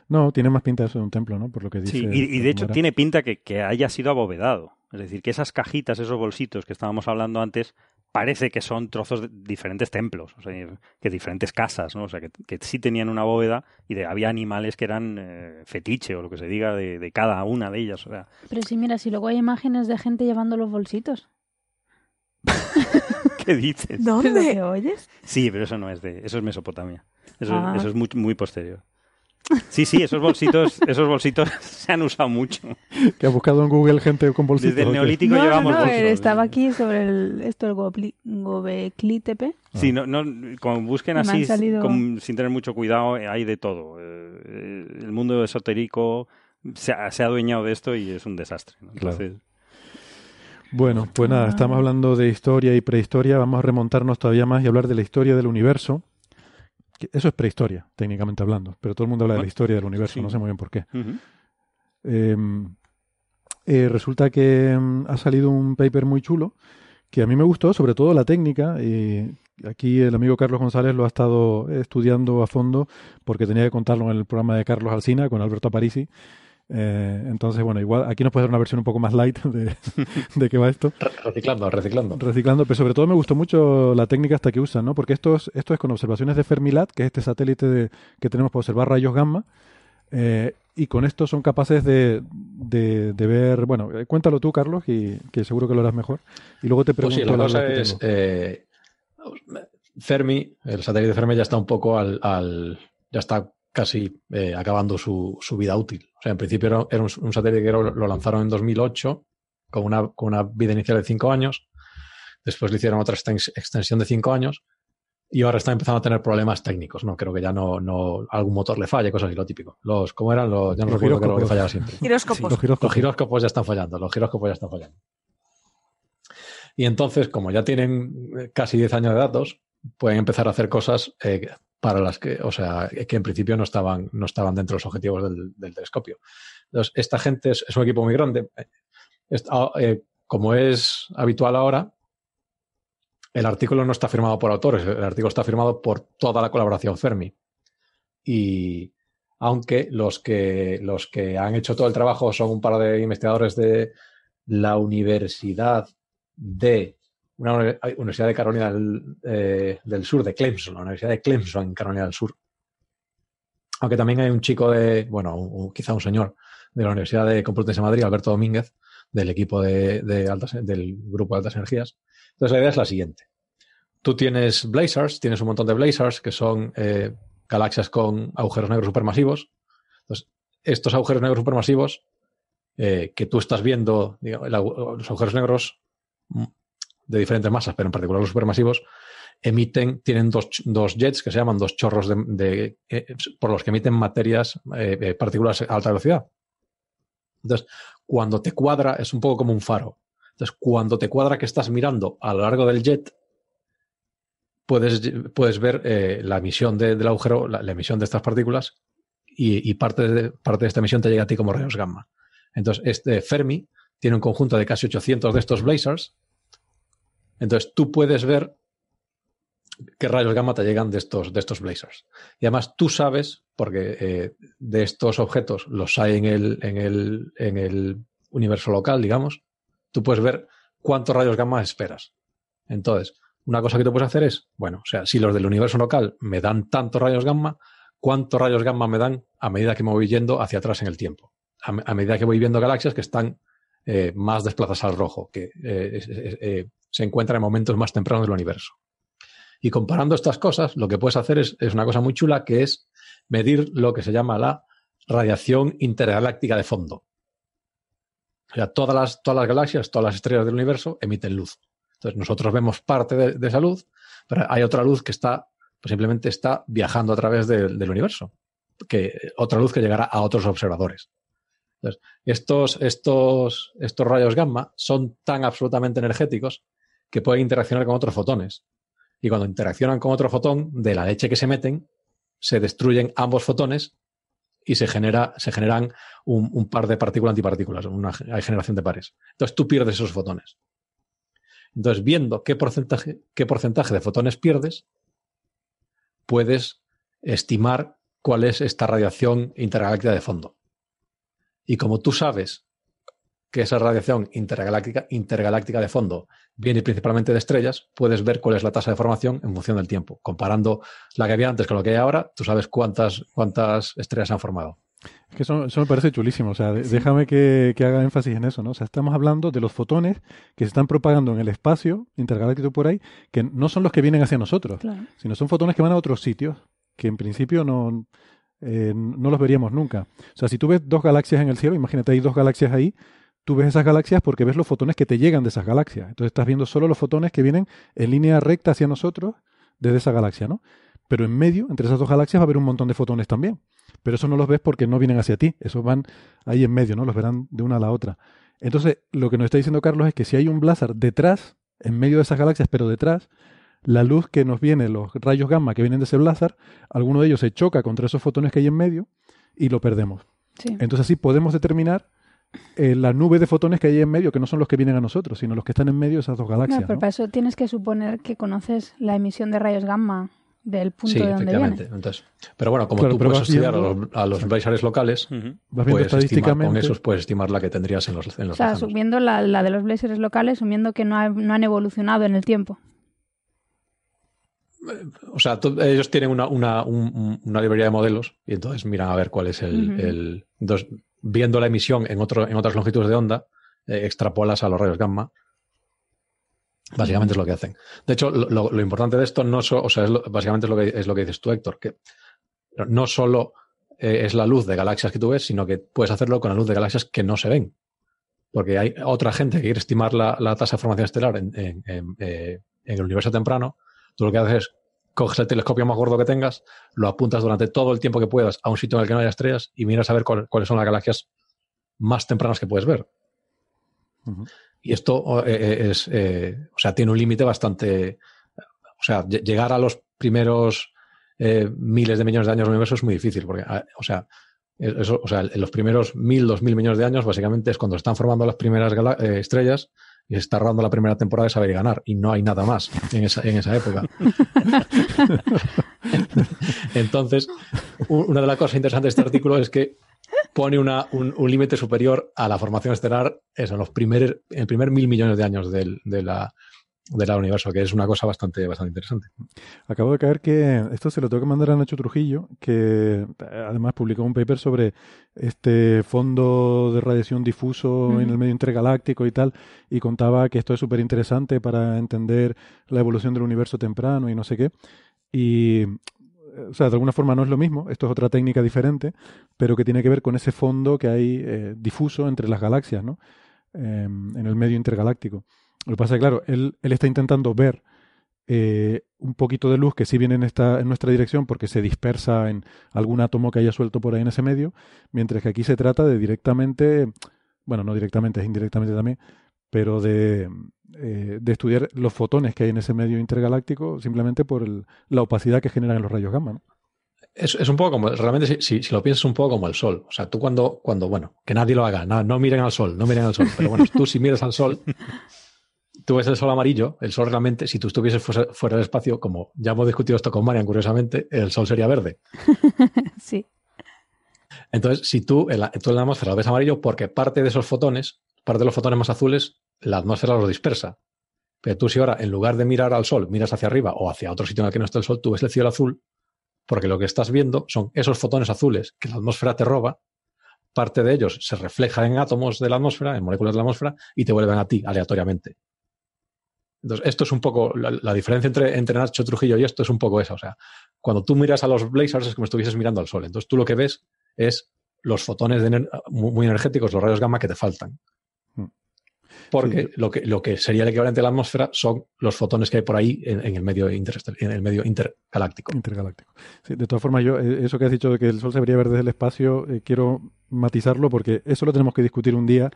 no, tiene más pinta eso de un templo, ¿no? Por lo que dice. Sí, y, y de hecho tiene pinta que, que haya sido abovedado. Es decir, que esas cajitas, esos bolsitos que estábamos hablando antes, parece que son trozos de diferentes templos, o sea, que diferentes casas, ¿no? O sea, que, que sí tenían una bóveda y de, había animales que eran eh, fetiche o lo que se diga de, de cada una de ellas. O sea, Pero sí, mira, si luego hay imágenes de gente llevando los bolsitos. ¿Qué dices? ¿Es lo ¿Dónde? que oyes? Sí, pero eso no es de, eso es Mesopotamia. Eso, Ah. eso es muy, muy posterior. Sí, sí, esos bolsitos, esos bolsitos se han usado mucho. Que ha buscado en Google gente con bolsitos. Desde el neolítico No, no, llevamos no, bolsos. eh, estaba aquí sobre el, esto, el Gobli- Gobekli Tepe. Sí, no, no, como busquen así, salido- con- sin tener mucho cuidado, eh, hay de todo. Eh, el mundo esotérico se ha, se ha adueñado de esto y es un desastre. ¿no? Claro. Bueno, pues nada, Ah. estamos hablando de historia y prehistoria. Vamos a remontarnos todavía más y hablar de la historia del universo. Eso es prehistoria, técnicamente hablando, pero todo el mundo habla de la Bueno, historia del universo, sí. no sé muy bien por qué. ujú. Eh, eh, resulta que mm, ha salido un paper muy chulo que a mí me gustó, sobre todo la técnica. Y aquí el amigo Carlos González lo ha estado estudiando a fondo porque tenía que contarlo en el programa de Carlos Alsina con Alberto Parisi. Eh, entonces, bueno, igual aquí nos puede dar una versión un poco más light de, de qué va esto. Re- Reciclando, reciclando. Reciclando, pero sobre todo me gustó mucho la técnica hasta que usan, ¿no? Porque esto es, esto es con observaciones de Fermilat, que es este satélite de- que tenemos para observar rayos gamma, eh, y con esto son capaces de, de- de ver, bueno, eh, cuéntalo tú, Carlos, y que seguro que lo harás mejor, y luego te Pues pregunto sí, la cosa es. eh, Fermi, el satélite Fermi ya está un poco al. al- ya está casi eh, acabando su, su vida útil. O sea, en principio era, era un, un satélite que lo, lo lanzaron en 2008 con una, con una vida inicial de 5 años. Después le hicieron otra extens- extensión de 5 años. Y ahora está empezando a tener problemas técnicos, ¿no? Creo que ya no, no algún motor le falla, cosas así, lo típico. Los, ¿cómo eran? Los, ya no Los recuerdo qué era lo que fallaba siempre. Giroscopos. Los giróscopos. Los giróscopos ya están fallando, los giróscopos ya están fallando. Y entonces, como ya tienen eh, casi 10 años de datos, pueden empezar a hacer cosas eh, para las que, o sea, que en principio no estaban, no estaban dentro de los objetivos del, telescopio. Entonces, esta gente es, un equipo muy grande. Ah, eh, como es habitual ahora, el artículo no está firmado por autores, el artículo está firmado por toda la colaboración Fermi. Y aunque los que, los que han hecho todo el trabajo son un par de investigadores de la Universidad de una uni- Universidad de Carolina del, eh, del Sur, de Clemson, la Universidad de Clemson en Carolina del Sur. Aunque también hay un chico de, bueno, quizá un señor de la Universidad de Complutense de Madrid, Alberto Domínguez, del equipo de, altas, del grupo de altas energías. Entonces la idea es la siguiente. Tú tienes blazars, tienes un montón de blazars que son eh, galaxias con agujeros negros supermasivos. Entonces, estos agujeros negros supermasivos eh, que tú estás viendo, digamos, los agujeros negros de diferentes masas, pero en particular los supermasivos, emiten, tienen dos, dos jets que se llaman dos chorros de, eh, por los que emiten materias, eh, eh, partículas a alta velocidad. Entonces, cuando te cuadra, es un poco como un faro. Entonces, cuando te cuadra que estás mirando a lo largo del jet, puedes, puedes ver eh, la emisión de- del agujero, la, emisión de estas partículas, y, parte, de, parte de esta emisión te llega a ti como rayos gamma. Entonces, este Fermi tiene un conjunto de casi 800 de estos blazars. Entonces, tú puedes ver qué rayos gamma te llegan de estos, de estos blazars. Y además tú sabes, porque eh, de estos objetos los hay en el, en, el, en el universo local, digamos, tú puedes ver cuántos rayos gamma esperas. Entonces, una cosa que tú puedes hacer es, bueno, o sea, si los del universo local me dan tantos rayos gamma, ¿cuántos rayos gamma me dan a medida que me voy yendo hacia atrás en el tiempo? A, me- a medida que voy viendo galaxias que están eh, más desplazadas al rojo, que eh, se encuentran en momentos más tempranos del universo. Y comparando estas cosas, lo que puedes hacer es, es una cosa muy chula, que es medir lo que se llama la radiación intergaláctica de fondo. O sea, todas las, todas las galaxias, todas las estrellas del universo emiten luz. Entonces, nosotros vemos parte de, esa luz, pero hay otra luz que está, pues simplemente está viajando a través del universo. Que, otra luz que llegará a otros observadores. Entonces, estos, estos, estos rayos gamma son tan absolutamente energéticos que pueden interaccionar con otros fotones. Y cuando interaccionan con otro fotón, de la leche que se meten, se destruyen ambos fotones y se, genera, se generan un, par de partículas antipartículas, una hay generación de pares. Entonces tú pierdes esos fotones. Entonces, viendo qué porcentaje, qué porcentaje de fotones pierdes, puedes estimar cuál es esta radiación intergaláctica de fondo. Y como tú sabes que esa radiación intergaláctica, intergaláctica de fondo viene principalmente de estrellas, puedes ver cuál es la tasa de formación en función del tiempo. Comparando la que había antes con lo que hay ahora, tú sabes cuántas, cuántas estrellas se han formado. Es que eso, eso me parece chulísimo. O sea, de- déjame que, que haga énfasis en eso, ¿no? O sea, estamos hablando de los fotones que se están propagando en el espacio intergaláctico por ahí, que no son los que vienen hacia nosotros, Claro. sino son fotones que van a otros sitios, que en principio no, eh, no los veríamos nunca. O sea, si tú ves dos galaxias en el cielo, imagínate, hay dos galaxias ahí, tú ves esas galaxias porque ves los fotones que te llegan de esas galaxias. Entonces estás viendo solo los fotones que vienen en línea recta hacia nosotros desde esa galaxia, ¿no? Pero en medio, entre esas dos galaxias, va a haber un montón de fotones también. Pero eso no los ves porque no vienen hacia ti, esos van ahí en medio, ¿no? Los verán de una a la otra. Entonces, lo que nos está diciendo Carlos es que si hay un blazar detrás, en medio de esas galaxias, pero detrás, la luz que nos viene, los rayos gamma que vienen de ese blazar, alguno de ellos se choca contra esos fotones que hay en medio y lo perdemos. Sí. Entonces así podemos determinar eh, la nube de fotones que hay en medio, que no son los que vienen a nosotros, sino los que están en medio de esas dos No, galaxias. pero ¿no? para eso tienes que suponer que conoces la emisión de rayos gamma del punto Sí, de donde efectivamente. viene. Entonces, pero bueno, como Claro, tú puedes vas estudiar a los, a los blazars locales, Ujú. Vas viendo puedes estimar, con esos puedes estimar la que tendrías en los, en O los sea, lejanos. subiendo la, la de los blazers locales, subiendo que no, ha- no han evolucionado en el tiempo. O sea, ellos tienen una, una, un- un- una librería de modelos y entonces miran a ver cuál es el... viendo la emisión en, otro, en otras longitudes de onda, eh, extrapolas a los rayos gamma. Básicamente es lo que hacen. De hecho, lo, importante de esto no o sea, es lo- básicamente es lo, que, es lo que dices tú, Héctor, que no solo eh, es la luz de galaxias que tú ves, sino que puedes hacerlo con la luz de galaxias que no se ven. Porque hay otra gente que quiere estimar la, tasa de formación estelar en, eh, en el universo temprano. Tú lo que haces es coges el telescopio más gordo que tengas, lo apuntas durante todo el tiempo que puedas a un sitio en el que no haya estrellas y miras a ver cuál- cuáles son las galaxias más tempranas que puedes ver. Y esto eh, eh, es, eh, o sea, tiene un límite bastante, o sea, lle- llegar a los primeros eh, miles de millones de años del universo es muy difícil, porque, ah, o sea, es- eso, o sea, en los primeros mil, dos mil millones de años, básicamente es cuando se están formando las primeras estrellas y se está rodando la primera temporada de Saber y Ganar, y no hay nada más en esa, en esa época. Entonces, una de las cosas interesantes de este artículo es que pone una- un, límite superior a la formación estelar eso, en los primer, en el primer mil millones de años del, de la, del universo, que es una cosa bastante, bastante interesante. Acabo de caer que esto se lo tengo que mandar a Nacho Trujillo, que eh, además publicó un paper sobre este fondo de radiación difuso en el medio intergaláctico y tal, y contaba que esto es súper interesante para entender la evolución del universo temprano y no sé qué. Y, eh, o sea, de alguna forma no es lo mismo, esto es otra técnica diferente, pero que tiene que ver con ese fondo que hay eh, difuso entre las galaxias, ¿no? Em, en el medio intergaláctico. Lo que pasa es que, claro, él, él está intentando ver eh, un poquito de luz que sí viene en, esta, en nuestra dirección porque se dispersa en algún átomo que haya suelto por ahí en ese medio, mientras que aquí se trata de directamente, bueno, no directamente, es indirectamente también, pero de, eh, de estudiar los fotones que hay en ese medio intergaláctico simplemente por el- la opacidad que generan los rayos gamma. ¿no? Es, es un poco como, realmente si, si, si lo piensas, un poco como el sol. O sea, tú cuando, cuando bueno, que nadie lo haga, no, no miren al sol, no miren al sol, pero bueno, tú si miras al sol, tú ves el sol amarillo, el sol realmente, si tú estuvieses fuera, fuera del espacio, como ya hemos discutido esto con Marian, curiosamente, el sol sería verde. sí. Entonces, si tú en la, tú en la atmósfera lo ves amarillo, porque parte de esos fotones, parte de los fotones más azules, la atmósfera los dispersa. Pero tú si ahora, en lugar de mirar al sol, miras hacia arriba o hacia otro sitio en el que no está el sol, tú ves el cielo azul, porque lo que estás viendo son esos fotones azules que la atmósfera te roba, parte de ellos se refleja en átomos de la atmósfera, en moléculas de la atmósfera, y te vuelven a ti aleatoriamente. Entonces, esto es un poco, la, diferencia entre, entre Nacho Trujillo y esto es un poco esa. O sea, cuando tú miras a los blazars es como si estuvieses mirando al sol. Entonces, tú lo que ves es los fotones muy, muy energéticos, los rayos gamma que te faltan. Porque Sí. lo, que, lo que sería el equivalente a la atmósfera son los fotones que hay por ahí en, en el medio en el medio intergaláctico. Intergaláctico. Sí, de todas formas, yo, eh, eso que has dicho de que el Sol se debería ver desde el espacio, eh, quiero matizarlo porque eso lo tenemos que discutir un día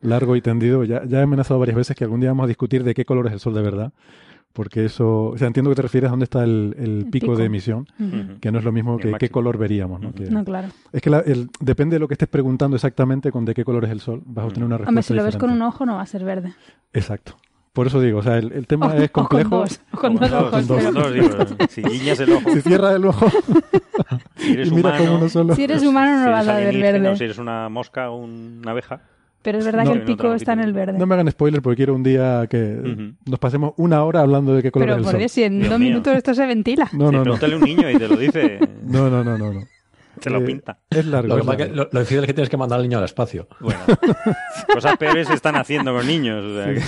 largo y tendido. Ya, ya he amenazado varias veces que algún día vamos a discutir de qué color es el Sol de verdad. Porque eso, o sea, entiendo que te refieres a dónde está el, el El pico, pico. de emisión, que no es lo mismo que qué color veríamos. ¿no? Que- No, claro. es que la- el- depende de lo que estés preguntando exactamente con de qué color es el Sol, vas a obtener una respuesta Hombre, si lo ves con un ojo no va a ser verde. Exacto. Por eso digo, o sea, el, el tema O- es o con complejo. dos, o con dos con ojos. dos, pero- con dos, digo, si guiñas el ojo, Si cierra el ojo si eres y mira humano, con uno solo. Si eres humano no si vas a ver verde. si eres una mosca o una abeja. Pero es verdad No. que el pico está en el verde. No me hagan spoiler porque quiero un día que Ujú. nos pasemos una hora hablando de qué color Pero es el por. Dios, si en Dios dos mío. minutos esto se ventila. No, Sí, no, no. pregúntale a un niño y te lo dice. No, no, no, no, no. Te lo Eh, pinta. Es largo. Lo, que es es que largo. lo- lo difícil es que tienes que mandar al niño al espacio. Bueno, cosas peores se están haciendo con niños. o sea, que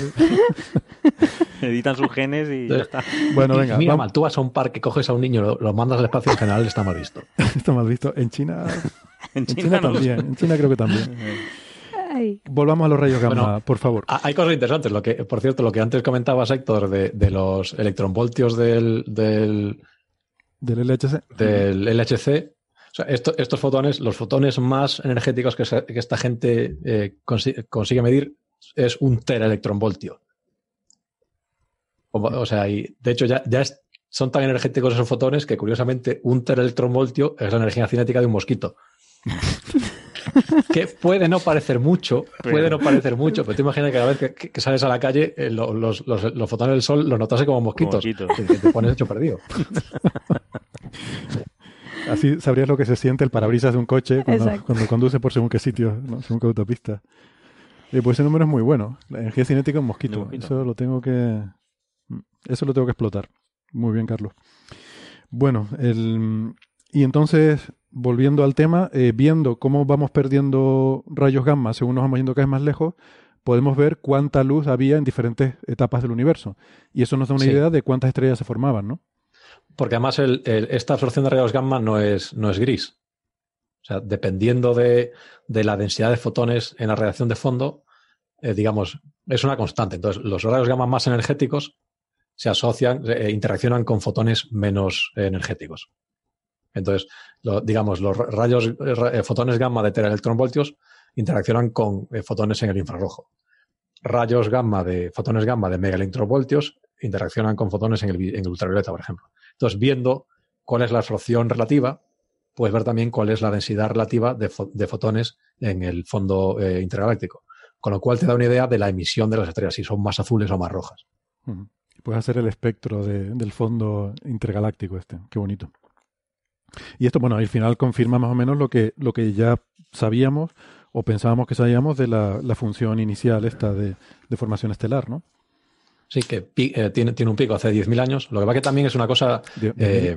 editan sus genes y ya está. Bueno, venga, mira vamos- mal, tú vas a un parque, coges a un niño, lo, lo mandas al espacio en general, está mal visto. está mal visto. En China, En en China, China no también. En China creo que también. Ay, Volvamos a los rayos gamma, Bueno, por favor. Hay cosas interesantes. Lo que, por cierto, lo que antes comentabas, Héctor, de, de los electronvoltios del, del, Del LHC. del LHC. O sea, esto- estos fotones, los fotones más energéticos que, se- que esta gente eh, consi- consigue medir es un teraelectronvoltio. O, o sea, y de hecho ya, ya es- son tan energéticos esos fotones que curiosamente un teraelectronvoltio es la energía cinética de un mosquito. que puede no parecer mucho, puede Pero- no parecer mucho, pero te imaginas que cada vez que, sales a la calle, eh, lo- los, los- los fotones del sol los notas como mosquitos. mosquitos. Que- que te pones hecho perdido. Así sabrías lo que se siente el parabrisas de un coche cuando, cuando conduce por según qué sitio, ¿no? según qué autopista. Eh, pues ese número es muy bueno. La energía cinética en mosquito. De mosquito. Eso lo tengo que. Eso lo tengo que explotar. Muy bien, Carlos. Bueno, el, y entonces, volviendo al tema, eh, viendo cómo vamos perdiendo rayos gamma según nos vamos yendo cada vez más lejos, podemos ver cuánta luz había en diferentes etapas del universo. Y eso nos da una Sí. idea de cuántas estrellas se formaban, ¿no? Porque además el- el- esta absorción de rayos gamma no es, no es gris. O sea, dependiendo de, de la densidad de fotones en la radiación de fondo, eh, digamos, es una constante. Entonces, los rayos gamma más energéticos se asocian, eh, interaccionan con fotones menos energéticos. Entonces, digamos, los ra- rayos, eh, fotones gamma de teraelectronvoltios interaccionan con eh, fotones en el infrarrojo. Rayos gamma de fotones gamma de megaelectronvoltios interaccionan con fotones en el, ultravioleta, por ejemplo. Entonces, viendo cuál es la absorción relativa, puedes ver también cuál es la densidad relativa de, fo- de fotones en el fondo eh, intergaláctico. Con lo cual te da una idea de la emisión de las estrellas, si son más azules o más rojas. Puedes hacer el espectro de- del fondo intergaláctico este. Qué bonito. Y esto, bueno, al final confirma más o menos lo que, lo que ya sabíamos o pensábamos que sabíamos de la, la función inicial esta de, de formación estelar, ¿no? Sí, que pi- eh, tiene, tiene un pico hace 10.000 años. Lo que pasa que también es una cosa... Diez eh,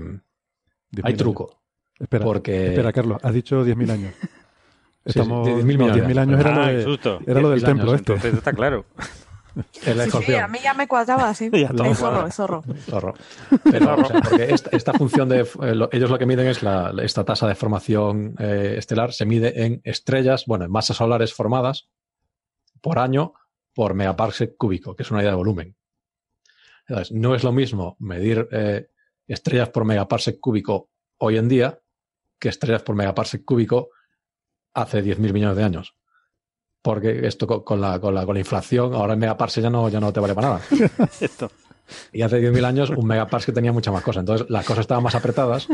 diez hay truco. años. Espera, porque- espera, Carlos, has dicho 10.000 años. Sí, Estamos, sí, 10.000 no, millones. 10.000 años era, Ah, lo qué de- era lo del 10.000 templo años, este. Entonces está claro. Sí, a mí ya me cuadraba así. Es zorro, es zorro. Zorro. Pero, o sea, porque esta, esta función de. eh, lo- ellos lo que miden es la, esta tasa de formación eh, estelar, se mide en estrellas, bueno, en masas solares formadas por año por megaparsec cúbico, que es una idea de volumen. Entonces, no es lo mismo medir eh, estrellas por megaparsec cúbico hoy en día que estrellas por megaparsec cúbico hace 10.000 millones de años. Porque esto co- con la, con la, con la inflación, ahora el megaparsec ya no, ya no te vale para nada. Esto. Y hace 10.000 años un megaparsec tenía mucha más cosas. Entonces las cosas estaban más apretadas.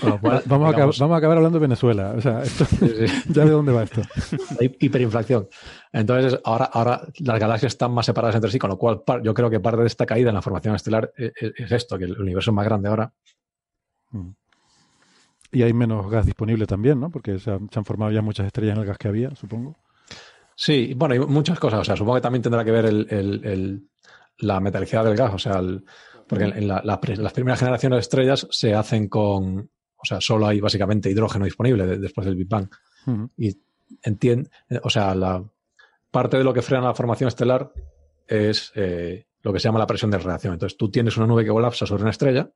Con lo cual, Vamos, a, digamos, acab- vamos a acabar hablando de Venezuela. O sea, esto, sí, sí, ya de dónde va esto. hay hiperinflación. Entonces ahora, ahora las galaxias están más separadas entre sí, con lo cual yo creo que parte de esta caída en la formación estelar es, es- es esto, que el universo es más grande ahora. Y hay menos gas disponible también, ¿no? Porque se han, se han formado ya muchas estrellas en el gas que había, supongo. Sí, bueno, hay muchas cosas. O sea, supongo que también tendrá que ver el, el- el- la metalicidad del gas. O sea, el- porque en la- la las primeras generaciones de estrellas se hacen con. O sea, solo hay básicamente hidrógeno disponible de- después del Big Bang. Ujú. Y entiende, o sea, la parte de lo que frena la formación estelar es eh, lo que se llama la presión de reacción. Entonces, tú tienes una nube que colapsa sobre una estrella,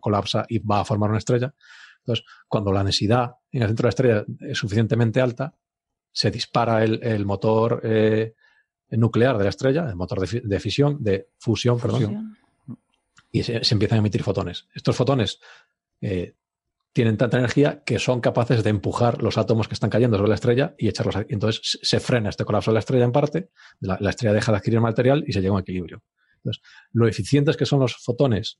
colapsa y va a formar una estrella. Entonces, cuando la densidad en el centro de la estrella es suficientemente alta, se dispara el, el motor eh, nuclear de la estrella, el motor de, fi- de fisión, de fusión, perdón, Fusión. y se, se empiezan a emitir fotones. Estos fotones eh, tienen tanta energía que son capaces de empujar los átomos que están cayendo sobre la estrella y echarlos aquí. Entonces se- se frena este colapso de la estrella en parte, la, la estrella deja de adquirir material y se llega a un equilibrio. Entonces, lo eficientes que son los fotones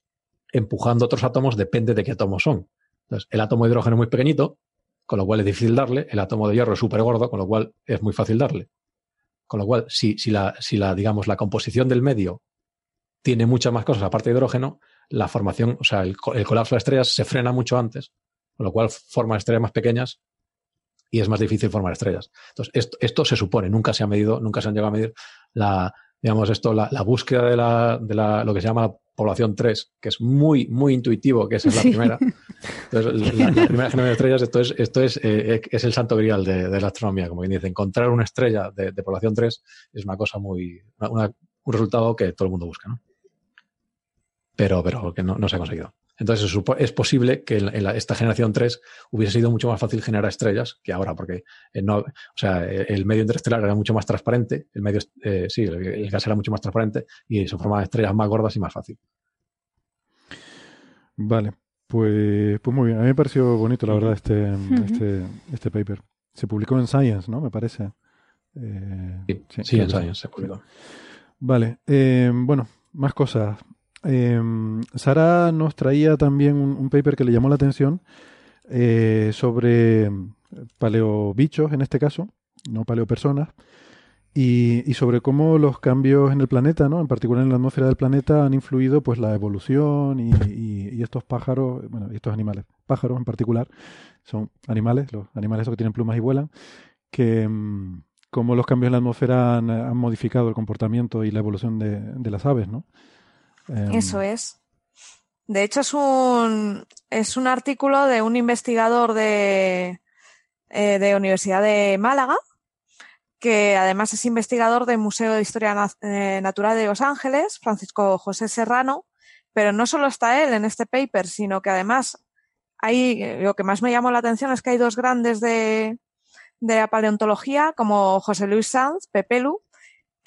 empujando otros átomos depende de qué átomos son. Entonces, el átomo de hidrógeno es muy pequeñito, con lo cual es difícil darle, el átomo de hierro es súper gordo, con lo cual es muy fácil darle. Con lo cual, si, si, la, si la, digamos, la composición del medio tiene muchas más cosas aparte de hidrógeno, la formación, o sea, el, co- el colapso de estrellas se frena mucho antes, con lo cual forma estrellas más pequeñas y es más difícil formar estrellas. Entonces, esto, esto se supone, nunca se ha medido, nunca se han llegado a medir la, digamos, esto, la, la búsqueda de, la, de la, lo que se llama población 3, que es muy, muy intuitivo, que esa es la Sí. primera. Entonces, la, la primera generación de estrellas, esto es, esto es, eh, es el santo grial de, de la astronomía, como quien dice. Encontrar una estrella de, de población 3 es una cosa muy, una- una- un resultado que todo el mundo busca, ¿no? Pero, pero que no, no se ha conseguido. Entonces, es posible que en, la- en la- esta generación 3 hubiese sido mucho más fácil generar estrellas que ahora, porque eh, no, o sea, eh, el medio interestelar era mucho más transparente, el medio, eh, sí, el, el gas era mucho más transparente y se formaban estrellas más gordas y más fácil. Vale, pues, pues muy bien. A mí me pareció bonito, la verdad, este, este, este paper. Se publicó en Science, ¿no? Me parece. Eh, Sí, sí, en Science se publicó. Vale, eh, bueno, más cosas. Eh, Sara nos traía también un, paper que le llamó la atención eh, sobre paleobichos, en este caso, no paleopersonas, y, sobre cómo los cambios en el planeta, ¿no? en particular en la atmósfera del planeta, han influido pues la evolución y, y- y estos pájaros, bueno, estos animales, pájaros en particular, son animales, los animales que tienen plumas y vuelan, que mm, cómo los cambios en la atmósfera han, modificado el comportamiento y la evolución de las aves, ¿no? Em, Eso es. De hecho, es un, es un artículo de un investigador de, eh, de Universidad de Málaga, que además es investigador del Museo de Historia Na- eh, Natural de Los Ángeles, Francisco José Serrano, pero no solo está él en este paper, sino que además hay, lo que más me llamó la atención es que hay dos grandes de, de la paleontología, como José Luis Sanz, Pepelu,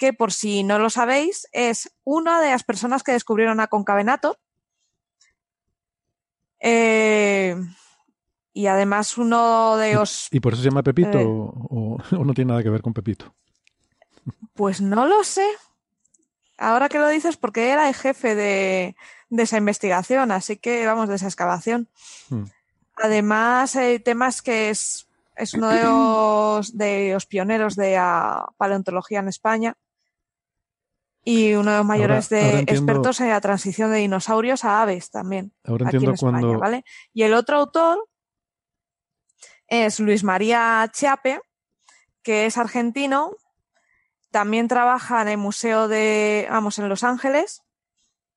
que por si no lo sabéis, es una de las personas que descubrieron a Concavenato. Eh, y además uno de los... ¿Y por eso se llama Pepito Eh. o, no tiene nada que ver con Pepito? Pues no lo sé. Ahora que lo dices, porque era el jefe de, de esa investigación, así que vamos, de esa excavación. Hmm. Además, el tema es que es, es uno de los, de los pioneros de la paleontología en España y uno de los mayores de ahora entiendo- expertos en la transición de dinosaurios a aves también. Ahora aquí en España, cuando... ¿vale? Y el otro autor es Luis María Chiape, que es argentino, también trabaja en el Museo de, vamos, en Los Ángeles,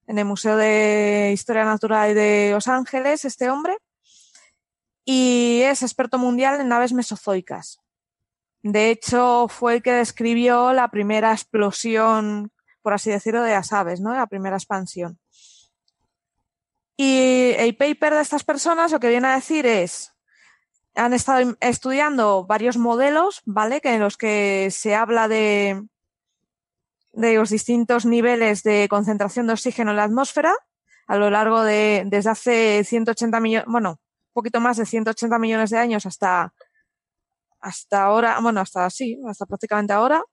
en el Museo de Historia Natural de Los Ángeles, este hombre, y es experto mundial en naves mesozoicas. De hecho, fue el que describió la primera explosión, por así decirlo, de las aves, ¿no? La primera expansión. Y el paper de estas personas lo que viene a decir es, han estado estudiando varios modelos, ¿vale? Que en los que se habla de, de los distintos niveles de concentración de oxígeno en la atmósfera a lo largo de, desde hace 180 millones, bueno, un poquito más de 180 millones de años hasta, hasta ahora, bueno, hasta sí, hasta prácticamente ahora.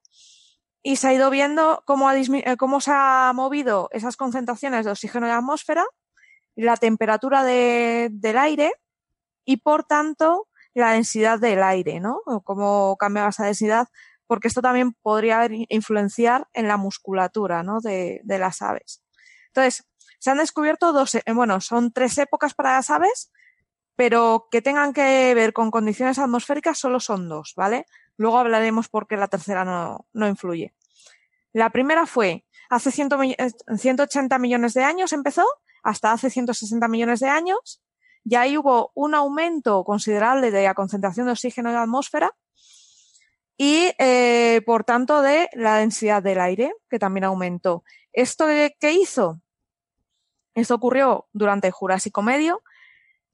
Y se ha ido viendo cómo, ha eh, cómo se ha movido esas concentraciones de oxígeno en la atmósfera, la temperatura de- del aire y, por tanto, la densidad del aire, ¿no? O cómo cambia esa densidad, porque esto también podría influenciar en la musculatura, ¿no? De, de las aves. Entonces, se han descubierto dos, eh, bueno, son tres épocas para las aves, pero que tengan que ver con condiciones atmosféricas solo son dos, ¿vale? Luego hablaremos por qué la tercera no, no influye. La primera fue hace 100 mi- eh, 180 millones de años empezó, hasta hace 160 millones de años, y ahí hubo un aumento considerable de la concentración de oxígeno en la atmósfera y, eh, por tanto, de la densidad del aire, que también aumentó. ¿Esto qué, hizo? Esto ocurrió durante el Jurásico Medio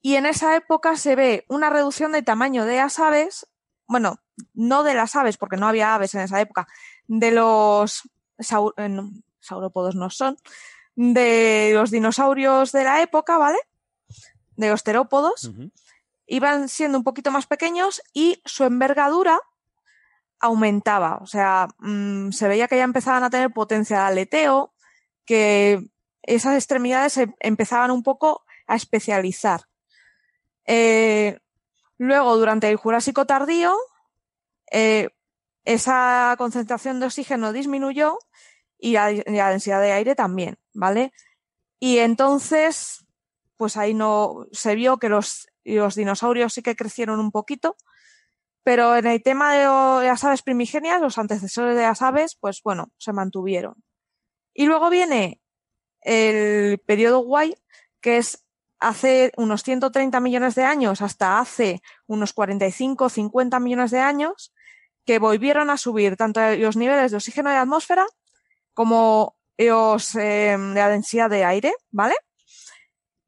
y en esa época se ve una reducción de tamaño de las aves, bueno, no de las aves, porque no había aves en esa época, de los eh, no, saurópodos no son, de los dinosaurios de la época, ¿vale? De los terópodos, iban siendo un poquito más pequeños y su envergadura aumentaba. O sea, mm, se veía que ya empezaban a tener potencia de aleteo, que esas extremidades se empezaban un poco a especializar. Eh, luego, durante el Jurásico tardío, eh, esa concentración de oxígeno disminuyó y la, densidad de aire también, ¿vale? Y entonces, pues ahí no se vio que los, los dinosaurios sí que crecieron un poquito, pero en el tema de, las aves primigenias, los antecesores de las aves, pues bueno, se mantuvieron. Y luego viene el periodo Y, que es hace unos 130 millones de años hasta hace unos 45 50 millones de años, que volvieron a subir tanto los niveles de oxígeno de atmósfera como los eh, la densidad de aire, ¿vale?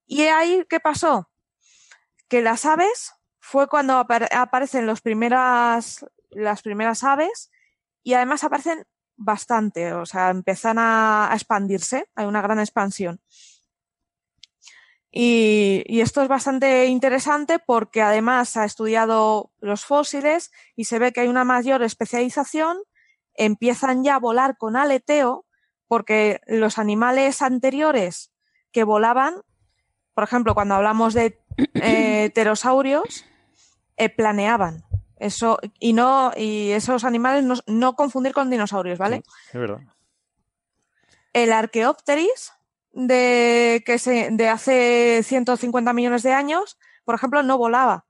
Y ahí, ¿qué pasó? Que las aves fue cuando aparecen primeras, las primeras aves y además aparecen bastante, o sea, empiezan a expandirse, hay una gran expansión. Y, y, esto es bastante interesante porque además ha estudiado los fósiles y se ve que hay una mayor especialización, empiezan ya a volar con aleteo porque los animales anteriores que volaban, por ejemplo, cuando hablamos de eh, pterosaurios, eh, planeaban. Eso, y no, y esos animales no, no confundir con dinosaurios, ¿vale? Sí, es verdad. El Archaeopteris de, que se, de hace 150 millones de años, por ejemplo, no volaba.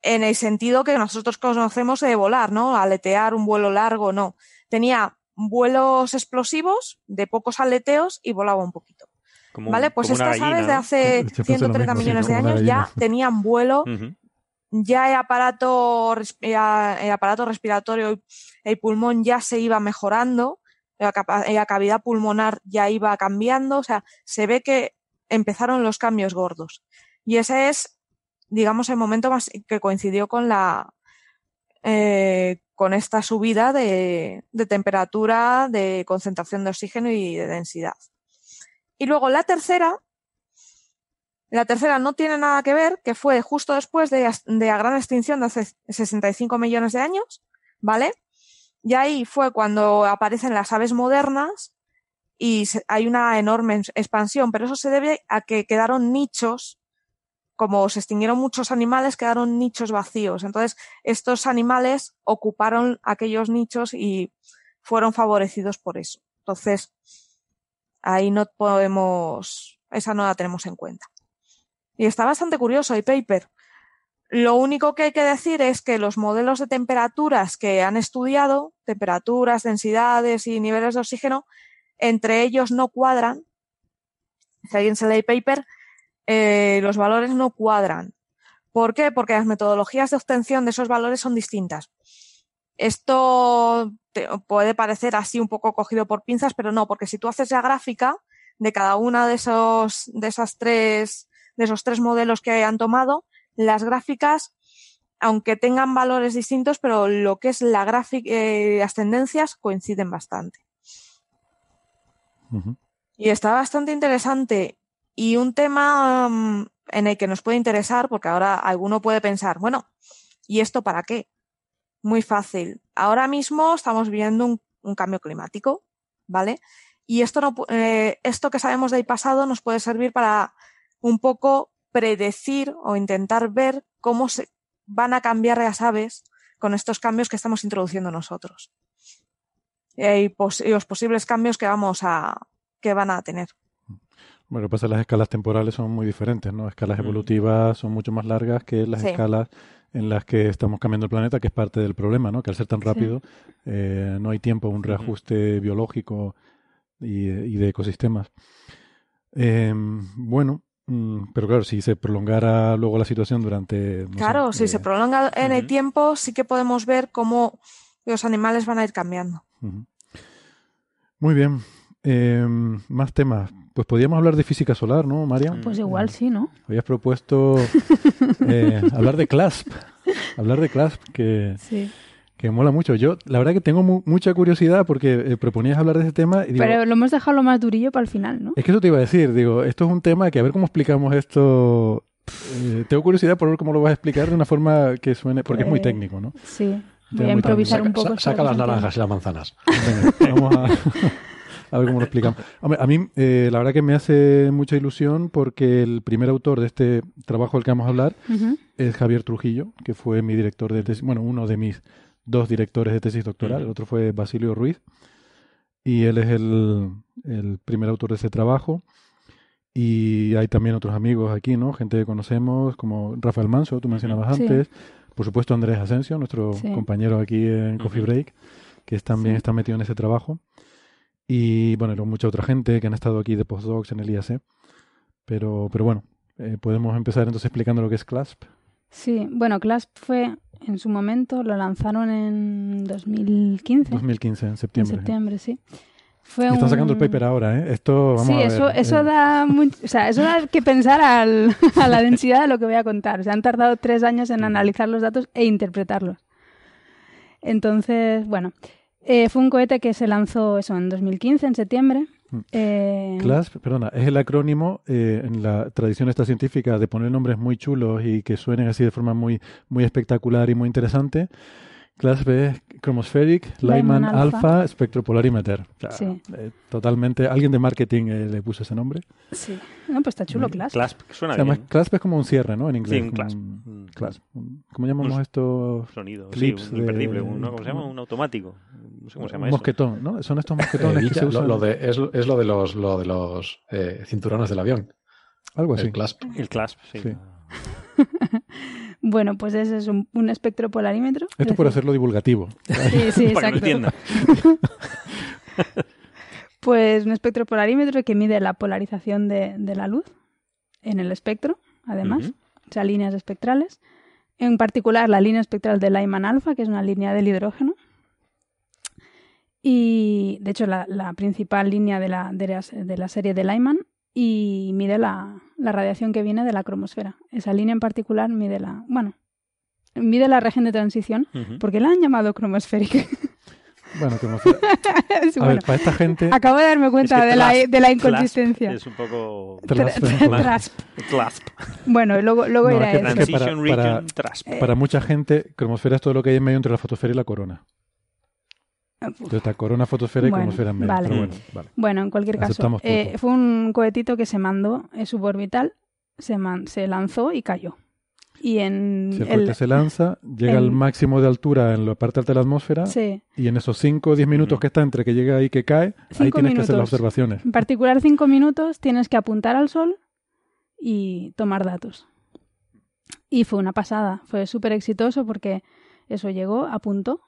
En el sentido que nosotros conocemos de volar, ¿no? Aletear un vuelo largo, no. Tenía vuelos explosivos de pocos aleteos y volaba un poquito. Como, ¿Vale? Pues como estas gallina, aves de hace Se fuese lo 130 mismo, sí, millones de años ya tenían vuelo, ya el aparato, el aparato respiratorio, y el pulmón ya se iba mejorando, la, cavidad pulmonar ya iba cambiando, o sea, se ve que empezaron los cambios gordos. Y ese es, digamos, el momento más que coincidió con la, eh, con esta subida de, de temperatura, de concentración de oxígeno y de densidad. Y luego la tercera, la tercera no tiene nada que ver, que fue justo después de, de la gran extinción de hace 65 millones de años, ¿vale? Y ahí fue cuando aparecen las aves modernas y hay una enorme expansión, pero eso se debe a que quedaron nichos, como se extinguieron muchos animales, quedaron nichos vacíos. Entonces, estos animales ocuparon aquellos nichos y fueron favorecidos por eso. Entonces, ahí no podemos, esa no la tenemos en cuenta. Y está bastante curioso el paper. Lo único que hay que decir es que los modelos de temperaturas que han estudiado, temperaturas, densidades y niveles de oxígeno, entre ellos no cuadran. Si alguien se lee paper, eh, los valores no cuadran. ¿Por qué? Porque las metodologías de obtención de esos valores son distintas. Esto te- puede parecer así un poco cogido por pinzas, pero no, porque si tú haces la gráfica de cada una de esos, de esas tres, de esos tres modelos que han tomado, las gráficas, aunque tengan valores distintos, pero lo que es la gráfica, eh, las tendencias coinciden bastante. Y está bastante interesante. Y un tema mm, en el que nos puede interesar, porque ahora alguno puede pensar, bueno, ¿y esto para qué? Muy fácil. Ahora mismo estamos viendo un, un cambio climático, ¿vale? Y esto, no, eh, esto que sabemos del pasado nos puede servir para un poco predecir o intentar ver cómo se van a cambiar las aves con estos cambios que estamos introduciendo nosotros. Y, pos- y los posibles cambios que vamos a, que van a tener. Bueno, lo que pasa es que las escalas temporales son muy diferentes, ¿no? Escalas Mm. evolutivas son mucho más largas que las Sí. escalas en las que estamos cambiando el planeta, que es parte del problema, ¿no? Que al ser tan rápido eh, no hay tiempo a un reajuste biológico y, y de ecosistemas. Eh, bueno, pero claro, si se prolongara luego la situación durante... no sé, Claro, si eh, se prolonga en el tiempo, sí que podemos ver cómo los animales van a ir cambiando. Muy bien. Eh, más temas. Pues podríamos hablar de física solar, ¿no, María? Pues igual sí, ¿no? Habías propuesto eh, hablar de CLASP. Hablar de CLASP, que, Sí. Que mola mucho. Yo, la verdad que tengo mu- mucha curiosidad porque eh, proponías hablar de ese tema y digo, Pero lo hemos dejado lo más durillo para el final, ¿no? es que eso te iba a decir, digo, esto es un tema que a ver cómo explicamos esto. Eh, tengo curiosidad por ver cómo lo vas a explicar de una forma que suene, porque es muy Pues- técnico, ¿no? Sí. Voy a improvisar un poco. sa- saca las naranjas y las manzanas. Venga, vamos a, a ver cómo lo explicamos. Hombre, a mí, eh, la verdad que me hace mucha ilusión porque el primer autor de este trabajo del que vamos a hablar es Javier Trujillo, que fue mi director de tesis, bueno, uno de mis dos directores de tesis doctoral, el otro fue Basilio Ruiz, y él es el, el primer autor de ese trabajo. Y hay también otros amigos aquí, ¿no? Gente que conocemos, como Rafael Manso, tú mencionabas Sí. antes. Por supuesto, Andrés Asensio, nuestro Sí. compañero aquí en Coffee. Break, que es- también Sí. está metido en ese trabajo. Y bueno, y mucha otra gente que han estado aquí de postdocs en el IAC. Pero, pero bueno, eh, podemos empezar entonces explicando lo que es CLASP. Sí, bueno, CLASP fue en su momento, lo lanzaron en 2015. 2015, en En septiembre. septiembre, sí. Fue están un- sacando el paper ahora, ¿eh? Esto, vamos sí, a ver. eso, eso eh, da o sea, eso da que pensar al- a la densidad de lo que voy a contar. O sea, han tardado tres años en analizar los datos e interpretarlos. Entonces, bueno, eh, fue un cohete que se lanzó eso en 2015, en septiembre. Eh, CLASP, perdona, es el acrónimo eh, en la tradición esta científica de poner nombres muy chulos y que suenen así de forma muy, muy espectacular y muy interesante. CLASP es Chromospheric Lyman Lyman Alpha. Alpha Spectropolarimeter. O sea, Sí. eh, totalmente. Alguien de marketing eh, le puso ese nombre. Sí. No, pues está chulo, CLASP. Clasp, suena bien. clasp es como un cierre, ¿no? En inglés. Sí, un clasp. un- Un- clasp. ¿Cómo llamamos un esto? Sonido, sí, Clips un imperdible, de- un- ¿no? ¿Cómo se llama? Un automático. No sé cómo se llama Un eso. mosquetón, ¿no? Son estos Eh, mosquetones que Villa, se lo, usan. lo de, es, es lo de los, lo de los eh, cinturones del avión. Algo así. El clasp. El clasp, sí. Sí. Bueno, pues ese es un, un espectropolarímetro. Esto Es por hacerlo divulgativo. Sí, sí, Para que exacto. Pues un espectropolarímetro que mide la polarización de, de la luz en el espectro, además, Ujú. o sea, líneas espectrales. En particular, la línea espectral de Lyman alfa, que es una línea del hidrógeno. Y, de hecho, la, la principal línea de la, de, la, de la serie de Lyman y mide la, la radiación que viene de la cromosfera. Esa línea en particular mide la, bueno, mide la región de transición, porque la han llamado cromosférica. Bueno, como Sí, A bueno. ver, para esta gente. Acabo de darme cuenta Es que de, la, de la inconsistencia. Es un poco... Tras- Trasp. Clasp. Bueno, luego, luego No, irá es que- eso. es que para- Transition para- Region Trasp. Para mucha gente, cromosfera es todo lo que hay en medio entre la fotosfera y la corona. Entonces está corona, fotosfera y Bueno, cromosfera en medio. vale. Pero bueno, vale. Bueno, en cualquier caso, eh, fue un cohetito que se mandó eh, suborbital, se, man- se lanzó y cayó. Y en Si el se lanza, llega al en- máximo de altura en la parte alta de la atmósfera sí, y en esos 5 o 10 minutos que está entre que llega y que cae, ahí Cinco tienes que hacer las observaciones. en particular cinco minutos tienes que apuntar al sol y tomar datos. Y fue una pasada, fue súper exitoso porque eso llegó, apuntó.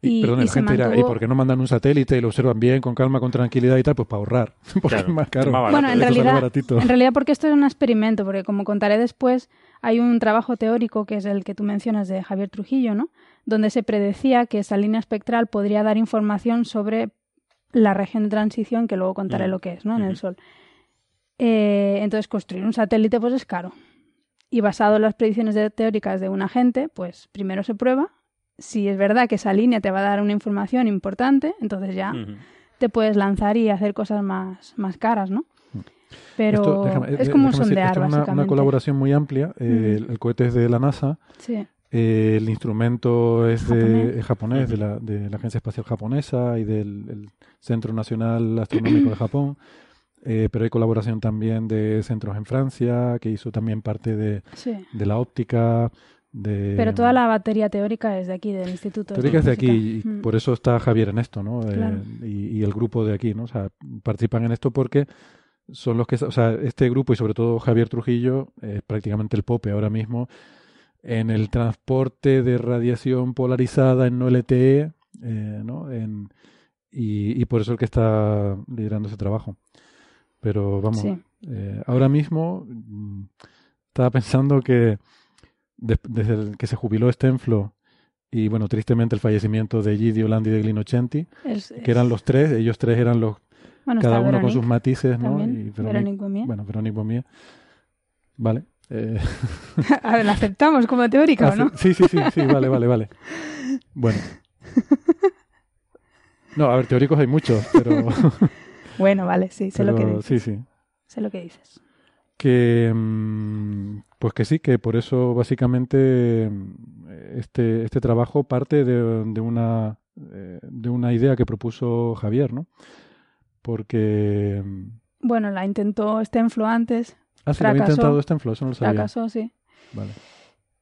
Y, Y- perdón, y la se gente dirá, ¿y por qué no mandan un satélite y lo observan bien, con calma, con tranquilidad y tal? Pues para ahorrar, porque Claro, es más caro. es más barato. Bueno, en realidad, en realidad porque esto es un experimento, porque como contaré después, hay un trabajo teórico que es el que tú mencionas de Javier Trujillo, ¿no? Donde se predecía que esa línea espectral podría dar información sobre la región de transición, que luego contaré Mm. lo que es, ¿no? En el. Sol. Eh, entonces, construir un satélite pues es caro. Y basado en las predicciones de- teóricas de un agente, pues primero se prueba. Si es verdad que esa línea te va a dar una información importante, entonces ya te puedes lanzar y hacer cosas más, más caras, ¿no? Pero Esto, déjame- es eh, como un decir, sondear, esto es una, una básicamente. colaboración muy amplia. eh, el, el cohete es de la NASA, Sí, eh, el instrumento es de- Japonés. es japonés, de, la, de la Agencia Espacial Japonesa y del el Centro Nacional Astronómico de Japón. eh, pero hay colaboración también de centros en Francia, que hizo también parte de, sí. de la óptica. De, Pero toda la batería teórica es de aquí, del Instituto Teórica es de aquí y. Mm. por eso está Javier en esto, ¿no? Eh, y, y el grupo de aquí, ¿no? O sea, participan en esto porque son los que, o sea, este grupo y sobre todo Javier Trujillo es prácticamente el pope ahora mismo en el transporte de radiación polarizada en no LTE, eh, ¿no? En, y, y por eso el que está liderando ese trabajo. Pero vamos, Sí. eh, ahora mismo mm, estaba pensando que des- desde el que se jubiló Stenflo y bueno, tristemente el fallecimiento de Gidi Olandi y de Glinocenti, Es- que eran los tres, ellos tres eran los bueno, cada uno con sus matices, ¿no? también, Y Veronique- bueno, Veronique Beaumier. Vale. eh, A ver, ¿la aceptamos como teórica o no? Sí, sí, sí, sí, vale, vale, vale. Bueno. No, a ver, teóricos hay muchos, pero, Bueno, vale, sí, sé lo que dices. sí, sí. Sé lo que dices. Que mm, pues que sí, que por eso básicamente mm, este, este trabajo parte de, de una eh, de una idea que propuso Javier, ¿no? Porque mm, Bueno, la intentó Stenflo antes, ah, sí, lo había intentado Stenflo, eso no lo sabía. fracasó, sí. Vale.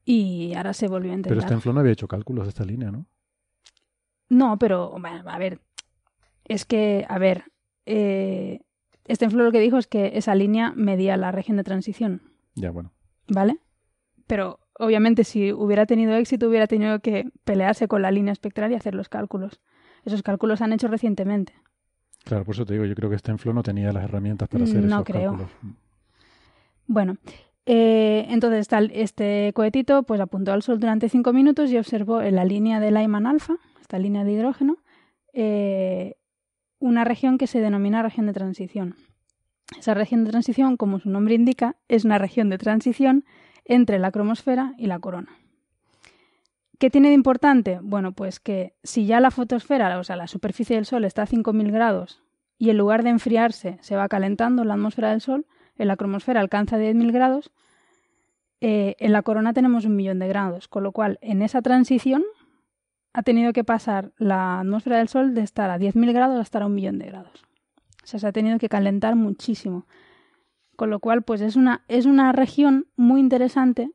Y ahora se volvió a intentar. Pero Stenflo no había hecho cálculos de esta línea, ¿no? No, pero bueno, a ver, es que, a ver, eh, Stenflo lo que dijo es que esa línea medía la región de transición, Ya, bueno. ¿vale? Pero obviamente si hubiera tenido éxito hubiera tenido que pelearse con la línea espectral y hacer los cálculos. Esos cálculos se han hecho recientemente. Claro, por eso te digo, yo creo que Stenflo no tenía las herramientas para hacer No esos creo. cálculos. Bueno, eh, entonces tal, este cohetito pues apuntó al Sol durante cinco minutos y observó en la línea de Lyman alfa, esta línea de hidrógeno, eh, una región que se denomina región de transición. Esa región de transición, como su nombre indica, es una región de transición entre la cromosfera y la corona. ¿Qué tiene de importante? Bueno, pues que si ya la fotosfera, o sea, la superficie del Sol está a 5.000 grados y en lugar de enfriarse se va calentando la atmósfera del Sol, en la cromosfera alcanza 10.000 grados, eh, en la corona tenemos un millón de grados, con lo cual en esa transición ha tenido que pasar la atmósfera del Sol de estar a 10.000 grados a estar a un millón de grados. O sea, se ha tenido que calentar muchísimo. Con lo cual, pues es una, es una región muy interesante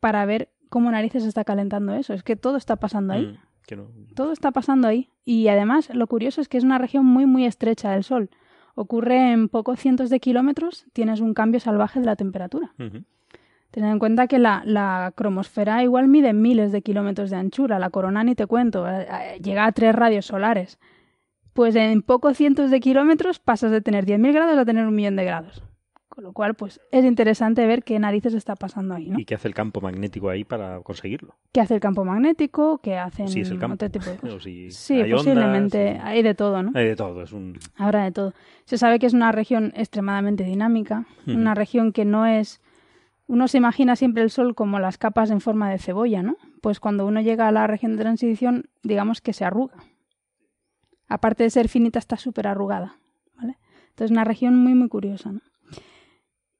para ver cómo narices está calentando eso. Es que todo está pasando ahí. Mm, que no- Todo está pasando ahí. Y además, lo curioso es que es una región muy, muy estrecha del Sol. Ocurre en pocos cientos de kilómetros, tienes un cambio salvaje de la temperatura. Tened en cuenta que la, la cromosfera igual mide miles de kilómetros de anchura, la corona ni te cuento, eh, eh, llega a tres radios solares. Pues en pocos cientos de kilómetros pasas de tener 10.000 grados a tener un millón de grados. Con lo cual, pues es interesante ver qué narices está pasando ahí, ¿no? ¿Y qué hace el campo magnético ahí para conseguirlo? ¿Qué hace el campo magnético? ¿Qué hacen Si es el campo. otro tipo de cosas? O si Sí, hay posiblemente. Hay de todo, ¿no? Hay de todo, es un... Habrá de todo. Se sabe que es una región extremadamente dinámica, una región que no es... Uno se imagina siempre el Sol como las capas en forma de cebolla, ¿no? Pues cuando uno llega a la región de transición, digamos que se arruga. Aparte de ser finita, está súper arrugada, ¿vale? Entonces, una región muy, muy curiosa, ¿no?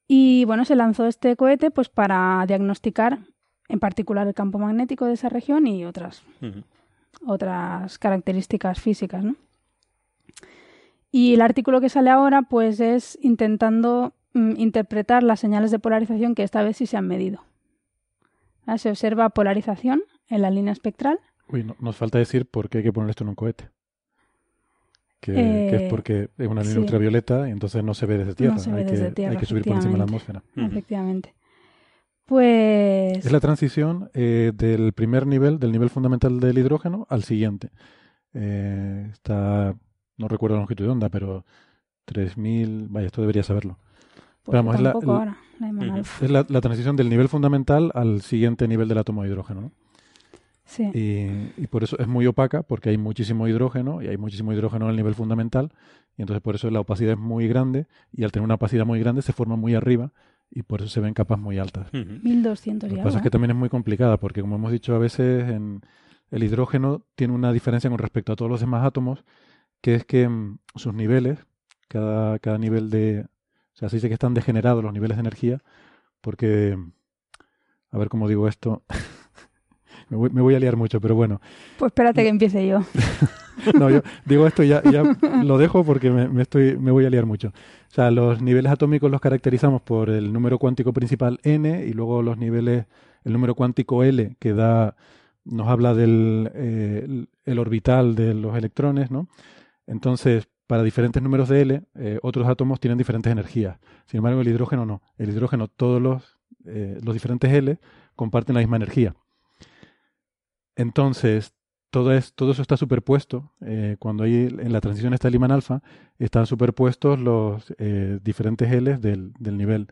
Y bueno, se lanzó este cohete pues para diagnosticar en particular el campo magnético de esa región y otras otras características físicas, ¿no? Y el artículo que sale ahora, pues, es intentando interpretar las señales de polarización que esta vez sí se han medido. Ah, Se observa polarización en la línea espectral. Uy, no- nos falta decir por qué hay que poner esto en un cohete. Que, Eh, que es porque es una línea sí. ultravioleta y entonces no se ve desde tierra. No se ve hay, desde que, tierra, hay que subir por encima de la atmósfera. Efectivamente. Pues. Es la transición eh, del primer nivel, del nivel fundamental del hidrógeno, al siguiente. Eh, está, no recuerdo la longitud de onda, pero 3000, vaya, esto debería saberlo. Pues Vamos, es la- ahora. Es transición del nivel fundamental al siguiente nivel del átomo de hidrógeno. ¿no? Sí. Y, y por eso es muy opaca, porque hay muchísimo hidrógeno y hay muchísimo hidrógeno en el nivel fundamental. Y entonces por eso la opacidad es muy grande y al tener una opacidad muy grande se forma muy arriba y por eso se ven capas muy altas. Ujú. 1200 Lo que pasa es que también es muy complicada porque, como hemos dicho a veces, en el hidrógeno tiene una diferencia con respecto a todos los demás átomos, que es que mm, sus niveles, cada, cada nivel de... O sea, se dice que están degenerados los niveles de energía porque... A ver cómo digo esto. me, voy, me voy a liar mucho, pero bueno. Pues espérate que empiece yo. No, yo digo esto y ya, ya lo dejo porque me, me estoy, me voy a liar mucho. O sea, los niveles atómicos los caracterizamos por el número cuántico principal n y luego los niveles, el número cuántico L que da, nos habla del eh, el- el orbital de los electrones, ¿no? Entonces, para diferentes números de L, eh, otros átomos tienen diferentes energías. Sin embargo, el hidrógeno no. El hidrógeno, todos los, eh, los diferentes L comparten la misma energía. Entonces, todo, es, todo eso está superpuesto. eh, cuando hay en la transición está Lyman alfa, están superpuestos los diferentes L del, del nivel.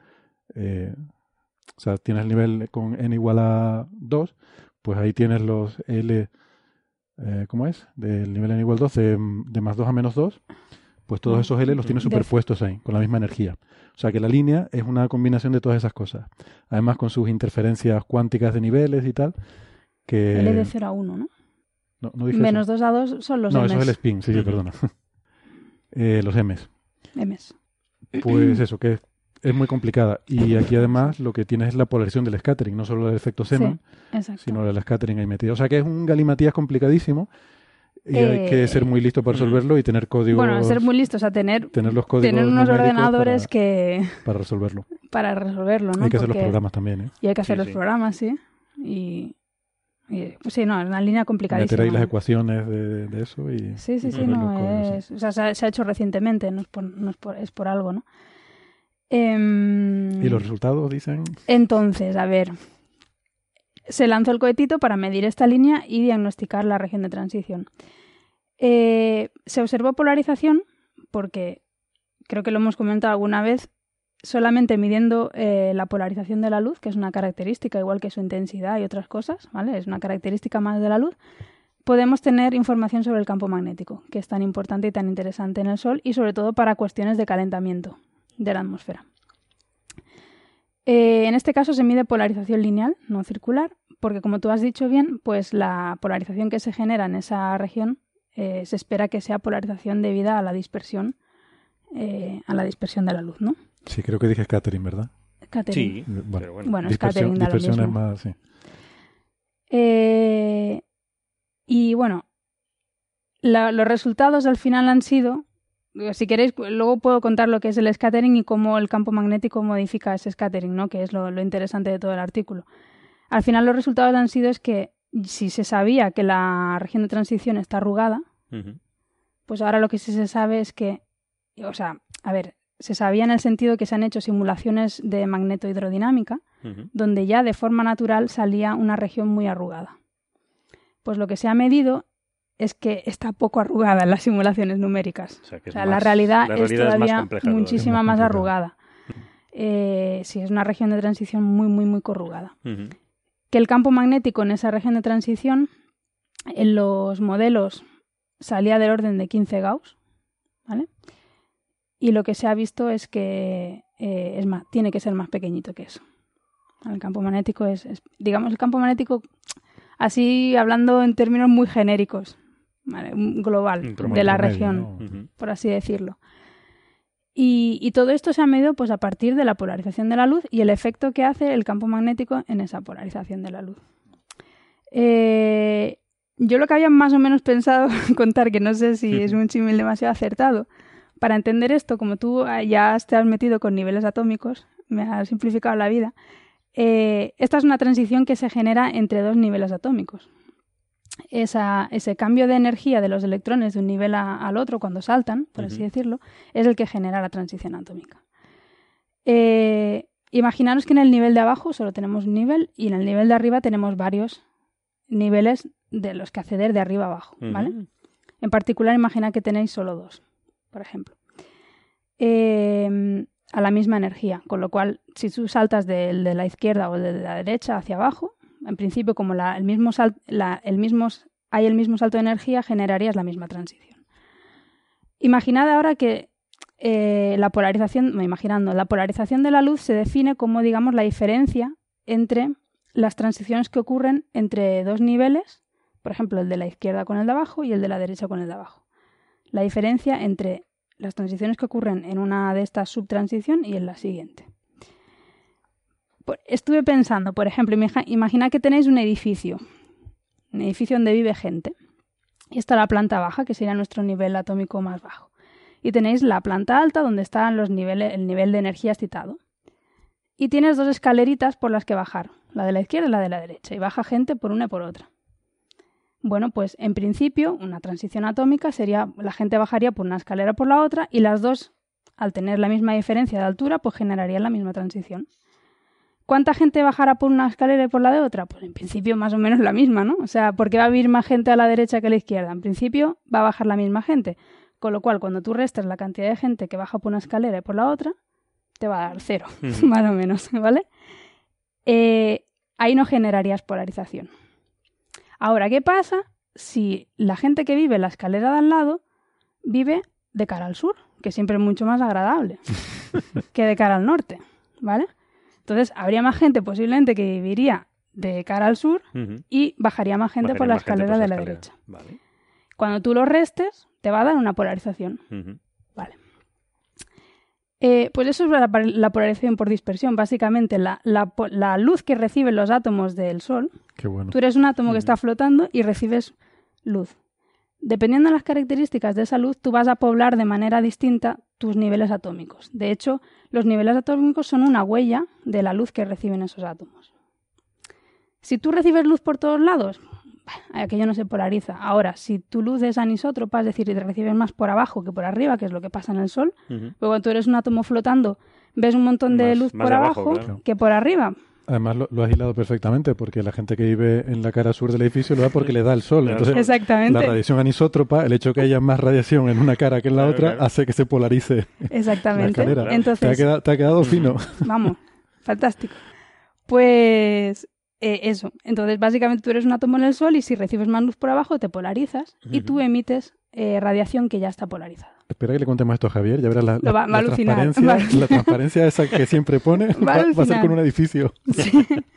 o sea, tienes el nivel con n igual a 2, pues ahí tienes los L, eh, ¿cómo es? Del nivel n igual 2, de, de más 2 a menos 2, pues todos esos L los tienes De- superpuestos ahí, con la misma energía. O sea que la línea es una combinación de todas esas cosas. Además con sus interferencias cuánticas de niveles y tal, que... L de 0 a 1, ¿no? No, no dije Menos eso. 2 a 2 son los no, Ms. eso es el spin, sí, sí, perdona. Eh, los M's. Ms. Pues eso, que es muy complicada. Y aquí además lo que tienes es la polarización del scattering, no solo el efecto Zeeman, Exacto. sino el scattering ahí metido. O sea que es un galimatías complicadísimo y hay que Eh, ser muy listo para resolverlo y tener códigos, Bueno, ser muy listos a tener, tener los códigos tener unos ordenadores para, que para resolverlo. para resolverlo, ¿no? hay que hacer los programas también, ¿eh? Y hay que hacer Sí, los sí. programas, sí. Y, y, pues sí, no, es una línea Meter complicadísima. ahí las ecuaciones de, de eso y, Sí, sí, sí, no, códigos, sí. es, o sea, se ha, se ha hecho recientemente, no es por, no es por, es por algo, ¿no? Em, Y los resultados dicen... Entonces, a ver, se lanzó el cohetito para medir esta línea y diagnosticar la región de transición. Eh, se observó polarización porque creo que lo hemos comentado alguna vez, solamente midiendo eh, la polarización de la luz, que es una característica igual que su intensidad y otras cosas, ¿vale? Es una característica más de la luz, podemos tener información sobre el campo magnético, que es tan importante y tan interesante en el Sol y sobre todo para cuestiones de calentamiento de la atmósfera. Eh, en este caso se mide polarización lineal, no circular, porque como tú has dicho bien, pues la polarización que se genera en esa región eh, se espera que sea polarización debida a la dispersión, eh, a la dispersión de la luz, ¿no? Sí, creo que dije scattering, ¿verdad? Sí, Bueno, pero bueno. Bueno, dispersión, scattering da lo dispersión es más, sí. Eh, y bueno, la- los resultados al final han sido, si queréis, luego puedo contar lo que es el scattering y cómo el campo magnético modifica ese scattering, ¿no? que es lo, lo interesante de todo el artículo. Al final los resultados han sido es que si se sabía que la región de transición está arrugada, pues ahora lo que sí se sabe es que, o sea, a ver, se sabía en el sentido que se han hecho simulaciones de magnetohidrodinámica, Ujú. donde ya de forma natural salía una región muy arrugada. Pues lo que se ha medido es que está poco arrugada en las simulaciones numéricas. O sea, O la realidad, la es realidad es más todavía compleja muchísima más arrugada. Eh, sí, es una región de transición muy, muy, muy corrugada. Que el campo magnético en esa región de transición, en los modelos, salía del orden de 15 Gauss, ¿vale? Y lo que se ha visto es que eh, es más, tiene que ser más pequeñito que eso. El campo magnético es, es- digamos, el campo magnético, así hablando en términos muy genéricos, ¿vale? Global de la región por así decirlo. Y, y todo esto se ha medido pues, a partir de la polarización de la luz y el efecto que hace el campo magnético en esa polarización de la luz. Eh, yo lo que había más o menos pensado contar, que no sé si es un símil demasiado acertado, para entender esto, como tú ah, ya te has metido con niveles atómicos, me has simplificado la vida, eh, esta es una transición que se genera entre dos niveles atómicos esa- ese cambio de energía de los electrones de un nivel a- al otro cuando saltan, por así decirlo, es el que genera la transición atómica. Eh, imaginaros que en el nivel de abajo solo tenemos un nivel y en el nivel de arriba tenemos varios niveles de los que acceder de arriba a abajo, ¿vale? En particular, imagina que tenéis solo dos, por ejemplo. Eh, a la misma energía, con lo cual, si tú saltas del de la izquierda o de la derecha hacia abajo, en principio, como el mismo sal- el mismo, hay el mismo salto de energía, generarías la misma transición. Imaginad ahora que eh, la polarización, imaginando, la polarización de la luz se define como, digamos, la diferencia entre las transiciones que ocurren entre dos niveles, por ejemplo, el de la izquierda con el de abajo y el de la derecha con el de abajo. La diferencia entre las transiciones que ocurren en una de estas subtransición y en la siguiente. Estuve pensando, por ejemplo, imagina que tenéis un edificio, un edificio donde vive gente. Y está la planta baja, que sería nuestro nivel atómico más bajo. Y tenéis la planta alta, donde están los niveles, el nivel de energía excitado. Y tienes dos escaleritas por las que bajar, la de la izquierda y la de la derecha, y baja gente por una y por otra. Bueno, pues en principio, una transición atómica sería, la gente bajaría por una escalera por la otra, y las dos, al tener la misma diferencia de altura, pues generarían la misma transición. ¿Cuánta gente bajará por una escalera y por la de otra? Pues en principio más o menos la misma, ¿no? O sea, porque va a vivir más gente a la derecha que a la izquierda. En principio va a bajar la misma gente. Con lo cual, cuando tú restas la cantidad de gente que baja por una escalera y por la otra, te va a dar cero, más o menos, ¿vale? Eh, ahí no generarías polarización. Ahora, ¿qué pasa si la gente que vive en la escalera de al lado vive de cara al sur, que siempre es mucho más agradable que de cara al norte, ¿vale? Entonces, habría más gente posiblemente que viviría de cara al sur y bajaría más gente Bajaría por la escalera por de la escalera. derecha. Vale. Cuando tú lo restes, te va a dar una polarización. Ujú. Eh, pues eso es la, la polarización por dispersión. Básicamente, la, la po- la luz que reciben los átomos del Sol, Qué bueno. tú eres un átomo que está flotando y recibes luz. Dependiendo de las características de esa luz, tú vas a poblar de manera distinta tus niveles atómicos. De hecho, los niveles atómicos son una huella de la luz que reciben esos átomos. Si tú recibes luz por todos lados, aquello no se polariza. Ahora, si tu luz es anisótropa, es decir, y te recibes más por abajo que por arriba, que es lo que pasa en el Sol, Ujú. Luego cuando tú eres un átomo flotando, ves un montón de Más- luz más por abajo, abajo, claro. que por arriba. Además lo, lo has hilado perfectamente porque la gente que vive en la cara sur del edificio lo da porque le da el sol. Entonces, Exactamente. la radiación anisótropa, el hecho de que haya más radiación en una cara que en la Claro, otra, claro. hace que se polarice la Exactamente. escalera. te, ha Entonces, quedado, te ha quedado fino. Vamos, fantástico. Pues eh, eso. Entonces, básicamente tú eres un átomo en el Sol y si recibes más luz por abajo te polarizas y tú emites eh, radiación que ya está polarizada. Espera que le contemos esto a Javier, ya verás la, la- va la transparencia, la transparencia esa que siempre pone Va a va, va a ser con un edificio.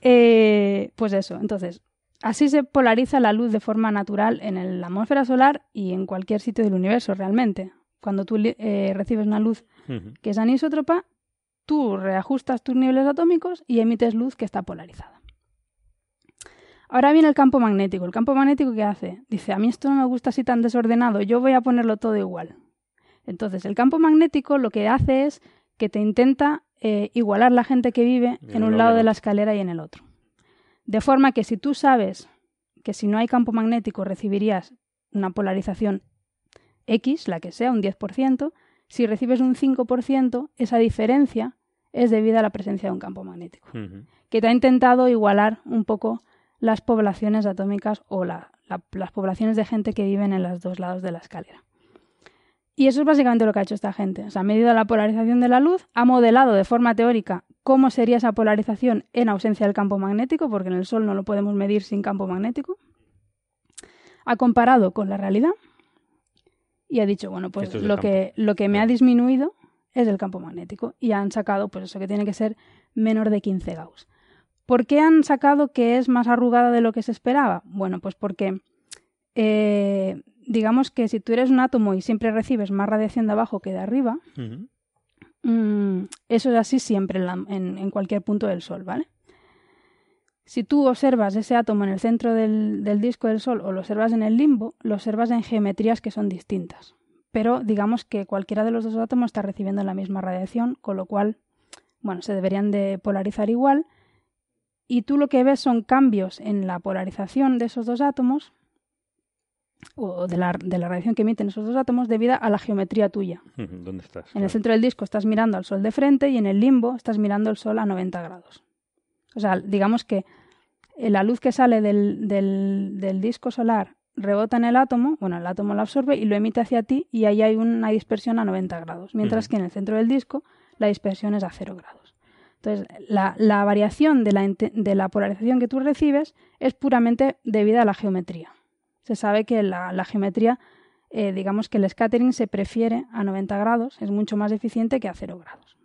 Eh, pues eso, entonces, así se polariza la luz de forma natural en el- la atmósfera solar y en cualquier sitio del universo realmente. Cuando tú eh, recibes una luz que es anisótropa, tú reajustas tus niveles atómicos y emites luz que está polarizada. Ahora viene el campo magnético. ¿El campo magnético qué hace? Dice, a mí esto no me gusta así tan desordenado, yo voy a ponerlo todo igual. Entonces, el campo magnético lo que hace es que te intenta eh, igualar la gente que vive En en un lado de la escalera y en el otro. De forma que si tú sabes que si no hay campo magnético recibirías una polarización X, la que sea, un 10%, si recibes un 5%, esa diferencia es debida a la presencia de un campo magnético, que te ha intentado igualar un poco las poblaciones atómicas o la- la- las poblaciones de gente que viven en los dos lados de la escalera. Y eso es básicamente lo que ha hecho esta gente. O sea, ha medido la polarización de la luz, ha modelado de forma teórica cómo sería esa polarización en ausencia del campo magnético, porque en el Sol no lo podemos medir sin campo magnético. Ha comparado con la realidad y ha dicho, bueno, pues lo campo. que, lo que me ha disminuido es el campo magnético. Y han sacado, pues eso que tiene que ser menor de 15 Gauss. ¿Por qué han sacado que es más arrugada de lo que se esperaba? Bueno, pues porque eh, digamos que si tú eres un átomo y siempre recibes más radiación de abajo que de arriba, mm, eso es así siempre en, la- en- en cualquier punto del Sol, ¿vale? Si tú observas ese átomo en el centro del, del disco del Sol o lo observas en el limbo, lo observas en geometrías que son distintas. Pero digamos que cualquiera de los dos átomos está recibiendo la misma radiación, con lo cual, bueno, se deberían de polarizar igual. Y tú lo que ves son cambios en la polarización de esos dos átomos, o de la, de la radiación que emiten esos dos átomos, debido a la geometría tuya. ¿Dónde estás? En el centro del disco estás mirando al sol de frente y en el limbo estás mirando el sol a 90 grados. O sea, digamos que la luz que sale del, del, del disco solar rebota en el átomo, bueno, el átomo lo absorbe y lo emite hacia ti y ahí hay una dispersión a 90 grados, mientras que en el centro del disco la dispersión es a 0 grados. Entonces, la, la variación de la, inte- de la polarización que tú recibes es puramente debida a la geometría. Se sabe que la, la geometría eh, digamos que el scattering se prefiere a 90 grados, es mucho más eficiente que a 0 grados.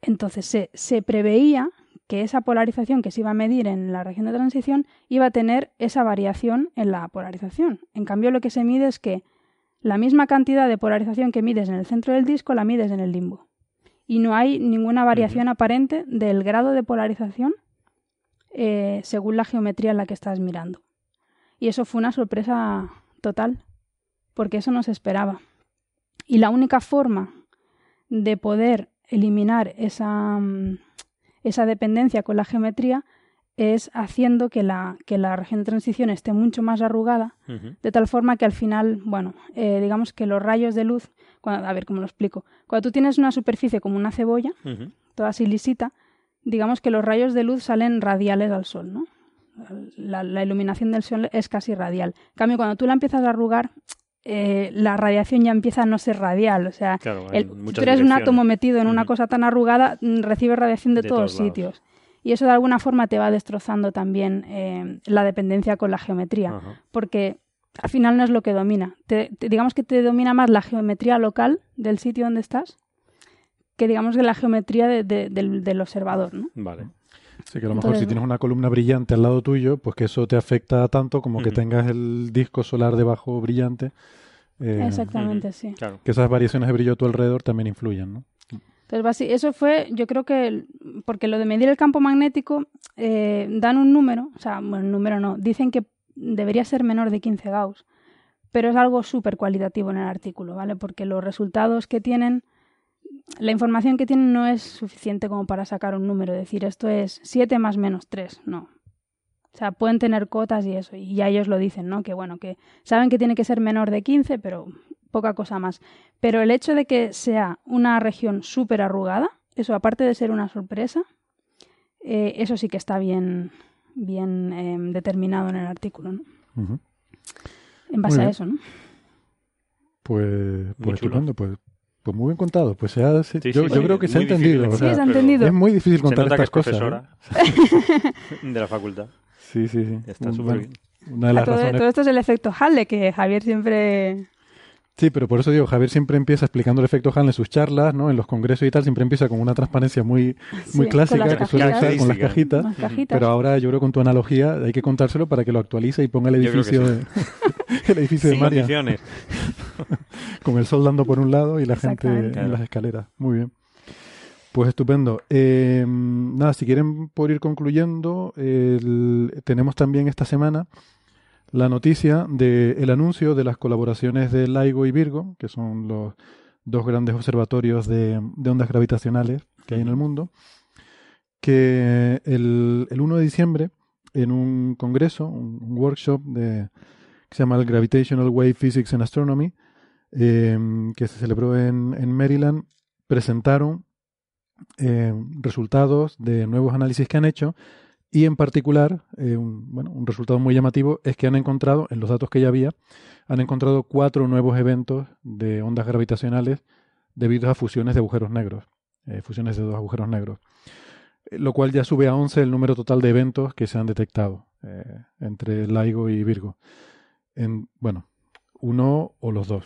Entonces se, se preveía que esa polarización que se iba a medir en la región de transición iba a tener esa variación en la polarización. En cambio, lo que se mide es que la misma cantidad de polarización que mides en el centro del disco la mides en el limbo. Y no hay ninguna variación aparente del grado de polarización eh, según la geometría en la que estás mirando. Y eso fue una sorpresa total, porque eso no se esperaba. Y la única forma de poder eliminar esa, mm, esa dependencia con la geometría es haciendo que la, que la región de transición esté mucho más arrugada, de tal forma que al final, bueno, eh, digamos que los rayos de luz, cuando- a ver cómo lo explico, cuando tú tienes una superficie como una cebolla, toda así lisita, digamos que los rayos de luz salen radiales al sol, ¿no? La, la iluminación del sol es casi radial. En cambio, cuando tú la empiezas a arrugar, eh, la radiación ya empieza a no ser radial. O sea, Claro, hay el- si tú eres un átomo metido en una cosa tan arrugada, mm, recibes radiación de, De todos, sitios. Y eso de alguna forma te va destrozando también eh, la dependencia con la geometría porque al final no es lo que domina. Te- te- digamos que te domina más la geometría local del sitio donde estás que digamos que la geometría de- de- del, del observador, ¿no? Vale. Sí, que a lo mejor Entonces, si tienes una columna brillante al lado tuyo, pues que eso te afecta tanto como que tengas el disco solar debajo brillante. eh, Exactamente, Ujú. sí. Claro. Que esas variaciones de brillo a tu alrededor también influyen, ¿no? Entonces, basi- eso fue, yo creo que, porque lo de medir el campo magnético, eh, dan un número, o sea, bueno, número no, dicen que debería ser menor de 15 Gauss, pero es algo súper cualitativo en el artículo, ¿vale? Porque los resultados que tienen, la información que tienen no es suficiente como para sacar un número, decir esto es 7 más menos 3, no. O sea, pueden tener cotas y eso, y ya ellos lo dicen, ¿no? Que bueno, que saben que tiene que ser menor de 15, pero poca cosa más. Pero el hecho de que sea una región súper arrugada, eso aparte de ser una sorpresa, eh, eso sí que está bien, bien em, determinado en el artículo, ¿no? En base a eso, ¿no? Pues, pues estupendo, pues, pues muy bien contado. Pues se ha- se- Sí, yo, sí, yo sí, creo que se ha entendido. o Sí, sea, se entendido. es muy difícil Se contar nota que estas es cosas. profesora de la facultad. ¿eh? Sí, sí, sí. Está súper bueno, bien. Una de las todo, razones todo esto es el efecto Hale, que Javier siempre... Sí, pero por eso digo, Javier siempre empieza explicando el efecto Hall en sus charlas, ¿no? En los congresos y tal, siempre empieza con una transparencia muy, muy Sí, clásica con las que suele usar con las cajitas. Las cajitas. Pero ahora yo creo que con tu analogía hay que contárselo para que lo actualice y ponga el edificio, sí. de, el edificio de María, Condiciones. con el sol dando por un lado y la gente en las escaleras. Muy bien. Pues estupendo. Eh, nada, si quieren por ir concluyendo, el- tenemos también esta semana la noticia del anuncio de las colaboraciones de LIGO y Virgo, que son los dos grandes observatorios de, de ondas gravitacionales que hay en el mundo, que el, el 1 de diciembre, en un congreso, un, un workshop de, se llama el Gravitational Wave Physics and Astronomy, eh, que se celebró en, Maryland, presentaron eh, resultados de nuevos análisis que han hecho y en particular, eh, un, bueno, un resultado muy llamativo es que han encontrado, en los datos que ya había, han encontrado cuatro nuevos eventos de ondas gravitacionales debido a fusiones de agujeros negros, eh, fusiones de dos agujeros negros, Eh, lo cual ya sube a 11 el número total de eventos que se han detectado entre LIGO y Virgo. En, bueno, uno o los dos.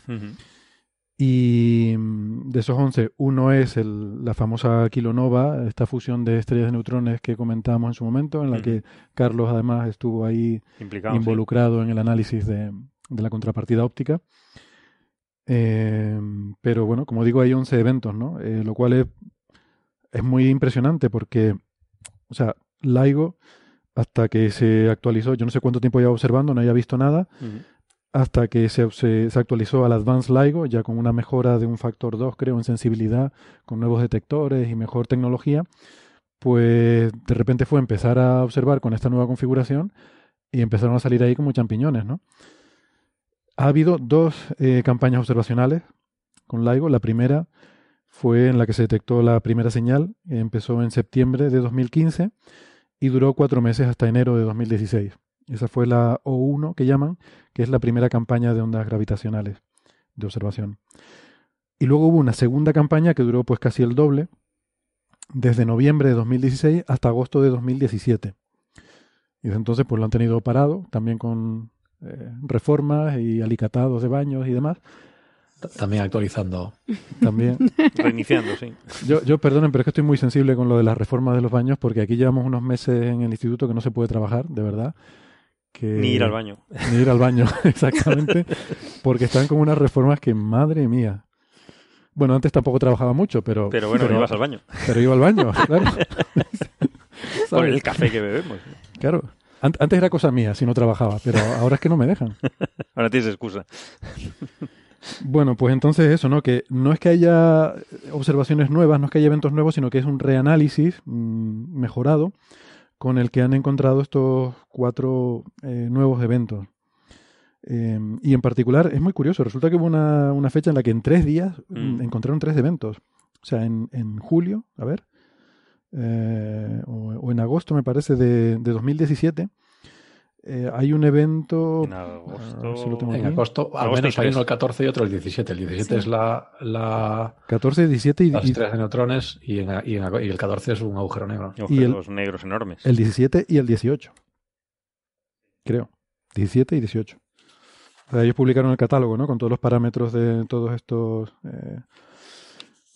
Y mm, de esos 11, uno es el- la famosa kilonova, esta fusión de estrellas de neutrones que comentábamos en su momento, en la que Carlos además estuvo ahí Implicado. sí. involucrado en el análisis de, de la contrapartida óptica. Eh, pero bueno, como digo, hay 11 eventos, ¿no? Eh, lo cual es, es muy impresionante porque, o sea, LIGO, hasta que se actualizó, yo no sé cuánto tiempo lleva observando, no había visto nada, hasta que se, se- se actualizó al Advanced LIGO, ya con una mejora de un factor 2, creo, en sensibilidad, con nuevos detectores y mejor tecnología, pues de repente fue empezar a observar con esta nueva configuración y empezaron a salir ahí como champiñones, ¿no? Ha habido dos eh, campañas observacionales con LIGO. La primera fue en la que se detectó la primera señal, empezó en septiembre de 2015 y duró cuatro meses hasta enero de 2016. Esa fue la O1 que llaman, que es la primera campaña de ondas gravitacionales de observación. Y luego hubo una segunda campaña que duró pues casi el doble, desde noviembre de 2016 hasta agosto de 2017. Y desde entonces pues lo han tenido parado, también con eh, reformas y alicatados de baños y demás. También actualizando. También. Reiniciando, sí. Yo, yo perdonen, pero es que estoy muy sensible con lo de las reformas de los baños porque aquí llevamos unos meses en el instituto que no se puede trabajar, de verdad. Que... Ni ir al baño. Ni ir al baño, exactamente. Porque están con unas reformas que, madre mía. Bueno, antes tampoco trabajaba mucho, pero. Pero bueno, ibas al baño. Pero iba al baño, claro. Por el café que bebemos. Claro. An- Antes era cosa mía si no trabajaba, pero ahora es que no me dejan. Ahora tienes excusa. Bueno, pues entonces eso, ¿no? Que no es que haya observaciones nuevas, no es que haya eventos nuevos, sino que es un reanálisis mm, mejorado con el que han encontrado estos cuatro eh, nuevos eventos. Eh, y en particular es muy curioso, resulta que hubo una, una fecha en la que en tres días mm, Mm. encontraron tres eventos. O sea, en, en julio, a ver, eh, o, o en agosto me parece de, de 2017, eh, hay un evento... En agosto. a ver si lo tengo En aquí. agosto, al Agosto y menos hay tres. uno el 14 y otro el 17. El 17 Sí. es la, la, 14, 17 y, las y- estrellas de neutrones y, en, y, en y el 14 es un agujero negro. Y el- Agujeros negros enormes. El 17 y el 18. Creo. 17 y 18. O sea, ellos publicaron el catálogo, ¿no? Con todos los parámetros de todos estos eh,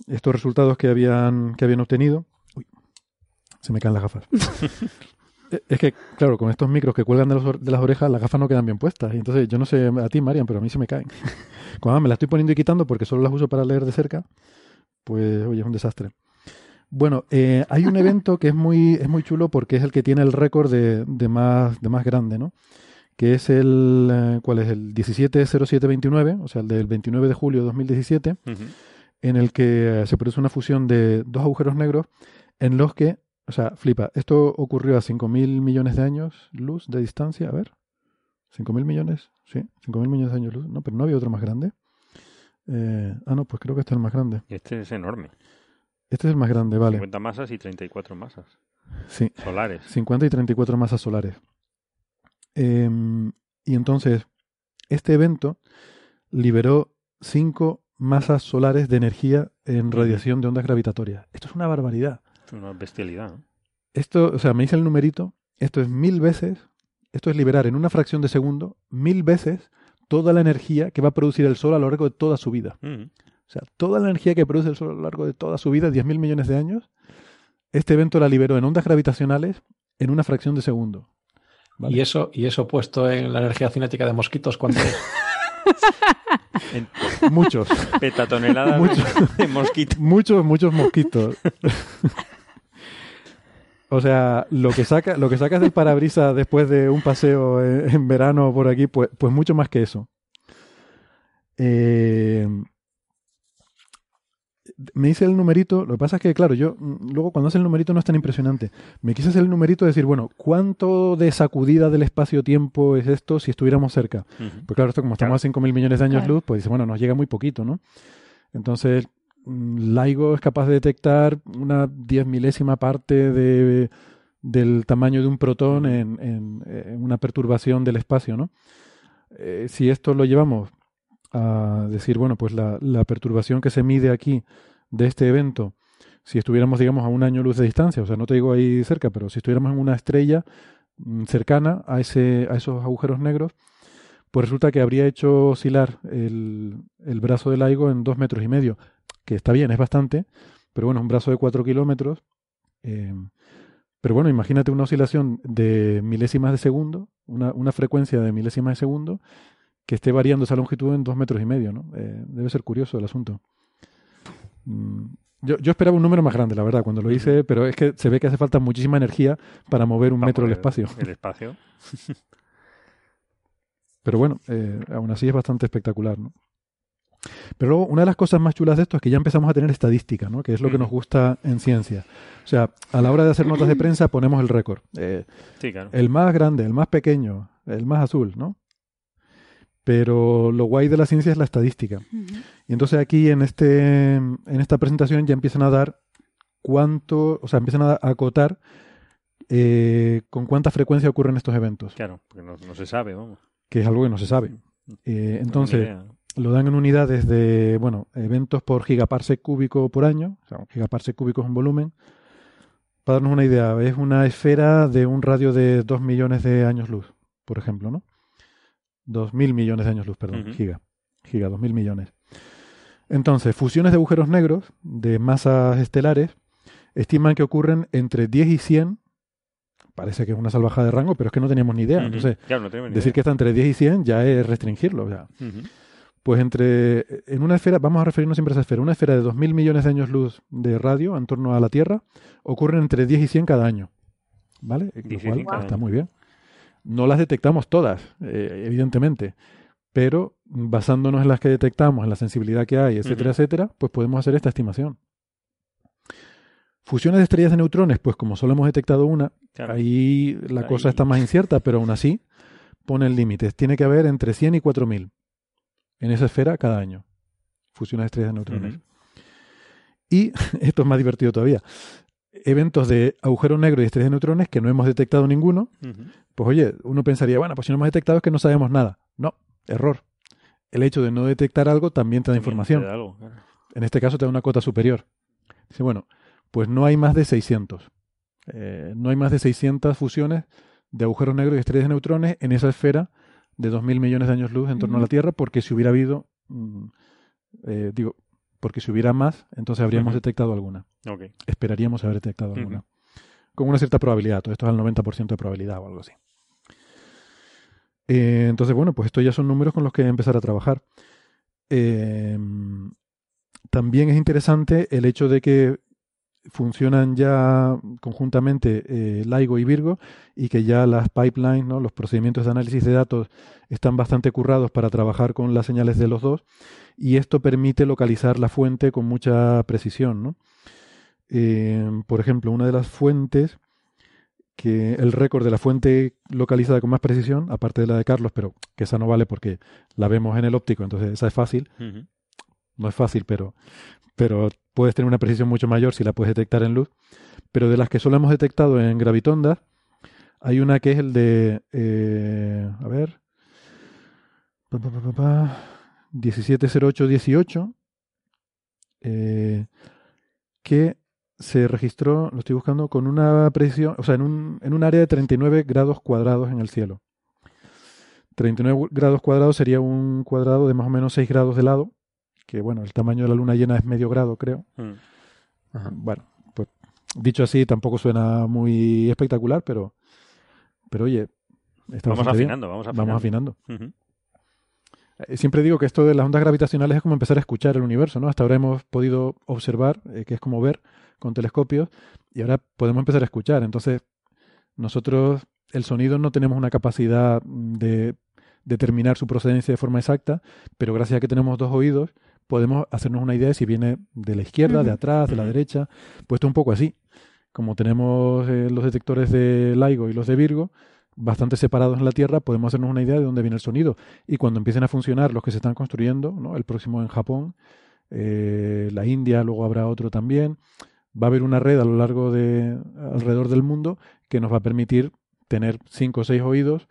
estos resultados que habían que habían obtenido. Uy, se me caen las gafas. Eh, es que, claro, con estos micros que cuelgan de, los or- de las orejas, las gafas no quedan bien puestas. Y entonces, yo no sé a ti, Marian, pero a mí se me caen. Cuando me las estoy poniendo y quitando porque solo las uso para leer de cerca, pues, oye, es un desastre. Bueno, eh, hay un evento que es muy, es muy chulo porque es el que tiene el récord de, de más, de más grande, ¿no? Que es el, eh, ¿cuál es? El 170729, o sea, el del 29 de julio de 2017, Ujú. en el que se produce una fusión de dos agujeros negros en los que, o sea, flipa, esto ocurrió a 5.000 millones de años luz de distancia, a ver, 5.000 millones, sí, 5.000 millones de años luz, no, pero no había otro más grande. Eh, ah, no, pues creo que este es el más grande. Este es enorme. Este es el más grande, vale. 50 masas y 34 masas. Sí. Solares. 50 y 34 masas solares. Em, y entonces, este evento liberó 5 masas solares de energía en radiación de ondas gravitatorias. Esto es una barbaridad. Es una bestialidad. ¿no? Esto, o sea, me dice el numerito, esto es mil veces, esto es liberar en una fracción de segundo, mil veces toda la energía que va a producir el Sol a lo largo de toda su vida. Mm. O sea, toda la energía que produce el Sol a lo largo de toda su vida, 10.000 millones de años, este evento la liberó en ondas gravitacionales en una fracción de segundo. ¿vale? Y eso, y eso puesto en la energía cinética de mosquitos, ¿cuánto es? En Muchos, petatoneladas Muchos. de mosquitos. muchos, muchos mosquitos. o sea, lo que saca, lo que sacas del parabrisas después de un paseo en, en verano por aquí, pues, pues mucho más que eso. Eh, me hice el numerito, lo que pasa es que, claro, yo mm, luego cuando hace el numerito no es tan impresionante. Me quise hacer el numerito de decir, bueno, ¿cuánto de sacudida del espacio-tiempo es esto si estuviéramos cerca? Ujú. Pues claro, esto como estamos Claro. a 5.000 millones de años Claro. luz, pues dice, bueno, nos llega muy poquito, ¿no? Entonces, LIGO es capaz de detectar una diez milésima parte de, del tamaño de un protón en, en- en una perturbación del espacio, ¿no? Eh, si esto lo llevamos a decir, bueno, pues la, la perturbación que se mide aquí de este evento, si estuviéramos, digamos, a un año luz de distancia, o sea, no te digo ahí cerca, pero si estuviéramos en una estrella mm, cercana a, ese, a esos agujeros negros, pues resulta que habría hecho oscilar el, el brazo del LIGO en dos metros y medio, que está bien, es bastante, pero bueno, un brazo de cuatro kilómetros. eh, pero bueno, imagínate una oscilación de milésimas de segundo, una, una frecuencia de milésimas de segundo, que esté variando esa longitud en dos metros y medio, ¿no? Eh, debe ser curioso el asunto. Mm, Yo, yo esperaba un número más grande, la verdad, cuando lo hice, pero es que se ve que hace falta muchísima energía para mover un Para metro el espacio. El espacio. Pero bueno, eh, aún así es bastante espectacular, ¿no? Pero luego, una de las cosas más chulas de esto es que ya empezamos a tener estadística, ¿no? Que es lo que nos gusta en ciencia. O sea, a la hora de hacer notas de prensa ponemos el récord. Eh, Sí, claro. el más grande, el más pequeño, el más azul, ¿no? Pero lo guay de la ciencia es la estadística. Y entonces aquí en este en esta presentación ya empiezan a dar cuánto, o sea, empiezan a acotar eh, con cuánta frecuencia ocurren estos eventos, Claro, porque no, no se sabe, vamos. que es algo que no se sabe. Eh, tengo ni entonces. Lo dan en unidades de, bueno, eventos por gigaparsec cúbico por año. O sea, un gigaparsec cúbico es un volumen. Para darnos una idea, es una esfera de un radio de 2 millones de años luz, por ejemplo, ¿no? 2.000 millones de años luz, perdón, Ujú. giga. Giga, 2.000 millones. Entonces, fusiones de agujeros negros de masas estelares estiman que ocurren entre 10 y 100. Parece que es una salvajada de rango, pero es que no teníamos ni idea. Entonces, Claro, no ni decir que está entre 10 y 100 ya es restringirlo. O sea. Pues entre, en una esfera, vamos a referirnos siempre a esa esfera, una esfera de 2.000 millones de años luz de radio en torno a la Tierra, ocurren entre 10 y 100 cada año. ¿Vale? 10 Lo cual 100 cada está muy bien. No las detectamos todas, eh, evidentemente, pero basándonos en las que detectamos, en la sensibilidad que hay, etcétera, etcétera, pues podemos hacer esta estimación. Fusiones de estrellas de neutrones, pues como solo hemos detectado una, Claro. ahí la Ahí- cosa está más incierta, pero aún así ponen límites. Tiene que haber entre 100 y 4000 en esa esfera cada año. Fusiones de estrellas de neutrones. Y esto es más divertido todavía. Eventos de agujero negro y estrellas de neutrones que no hemos detectado ninguno. Pues oye, uno pensaría, bueno, pues si no hemos detectado es que no sabemos nada. No, error. El hecho de no detectar algo también te da También información. te da algo, claro. En este caso te da una cota superior. Dice, bueno, pues no hay más de 600. Eh, no hay más de 600 fusiones de agujeros negros y estrellas de neutrones en esa esfera de 2.000 millones de años luz en torno a la. Tierra, porque si hubiera habido, mm, eh, digo, porque si hubiera más, entonces habríamos detectado alguna. Esperaríamos haber detectado alguna. Con una cierta probabilidad. Todo esto es al 90% de probabilidad o algo así. Eh, entonces, bueno, pues estos ya son números con los que empezar a trabajar. Eh, también es interesante el hecho de que funcionan ya conjuntamente eh, LIGO y Virgo y que ya las pipelines, ¿no? los procedimientos de análisis de datos están bastante currados para trabajar con las señales de los dos y esto permite localizar la fuente con mucha precisión. ¿no? Eh, por ejemplo, una de las fuentes que el récord de la fuente localizada con más precisión, aparte de la de Carlos, pero que esa no vale porque la vemos en el óptico, entonces esa es fácil. No es fácil, pero, pero puedes tener una precisión mucho mayor si la puedes detectar en luz. Pero de las que solo hemos detectado en gravitondas, hay una que es el de, eh, a ver, 170818, eh, que se registró, lo estoy buscando, con una precisión, o sea, en un, en un área de 39 grados cuadrados en el cielo. 39 grados cuadrados sería un cuadrado de más o menos 6 grados de lado, que bueno, el tamaño de la luna llena es medio grado, creo. Mm. Bueno, pues dicho así, tampoco suena muy espectacular, pero, pero oye, está Vamos bien. afinando, vamos afinando. Vamos afinando. Ujú. Eh, Siempre digo que esto de las ondas gravitacionales es como empezar a escuchar el universo, ¿no? Hasta ahora hemos podido observar, eh, que es como ver con telescopios, y ahora podemos empezar a escuchar. Entonces, nosotros, el sonido no tenemos una capacidad mm, de determinar su procedencia de forma exacta, pero gracias a que tenemos dos oídos, podemos hacernos una idea de si viene de la izquierda, de atrás, de la derecha, puesto un poco así. Como tenemos eh, los detectores de LIGO y los de Virgo, bastante separados en la Tierra, podemos hacernos una idea de dónde viene el sonido. Y cuando empiecen a funcionar los que se están construyendo, ¿no? el próximo en Japón, eh, la India, luego habrá otro también, va a haber una red a lo largo de alrededor del mundo que nos va a permitir tener cinco o seis oídos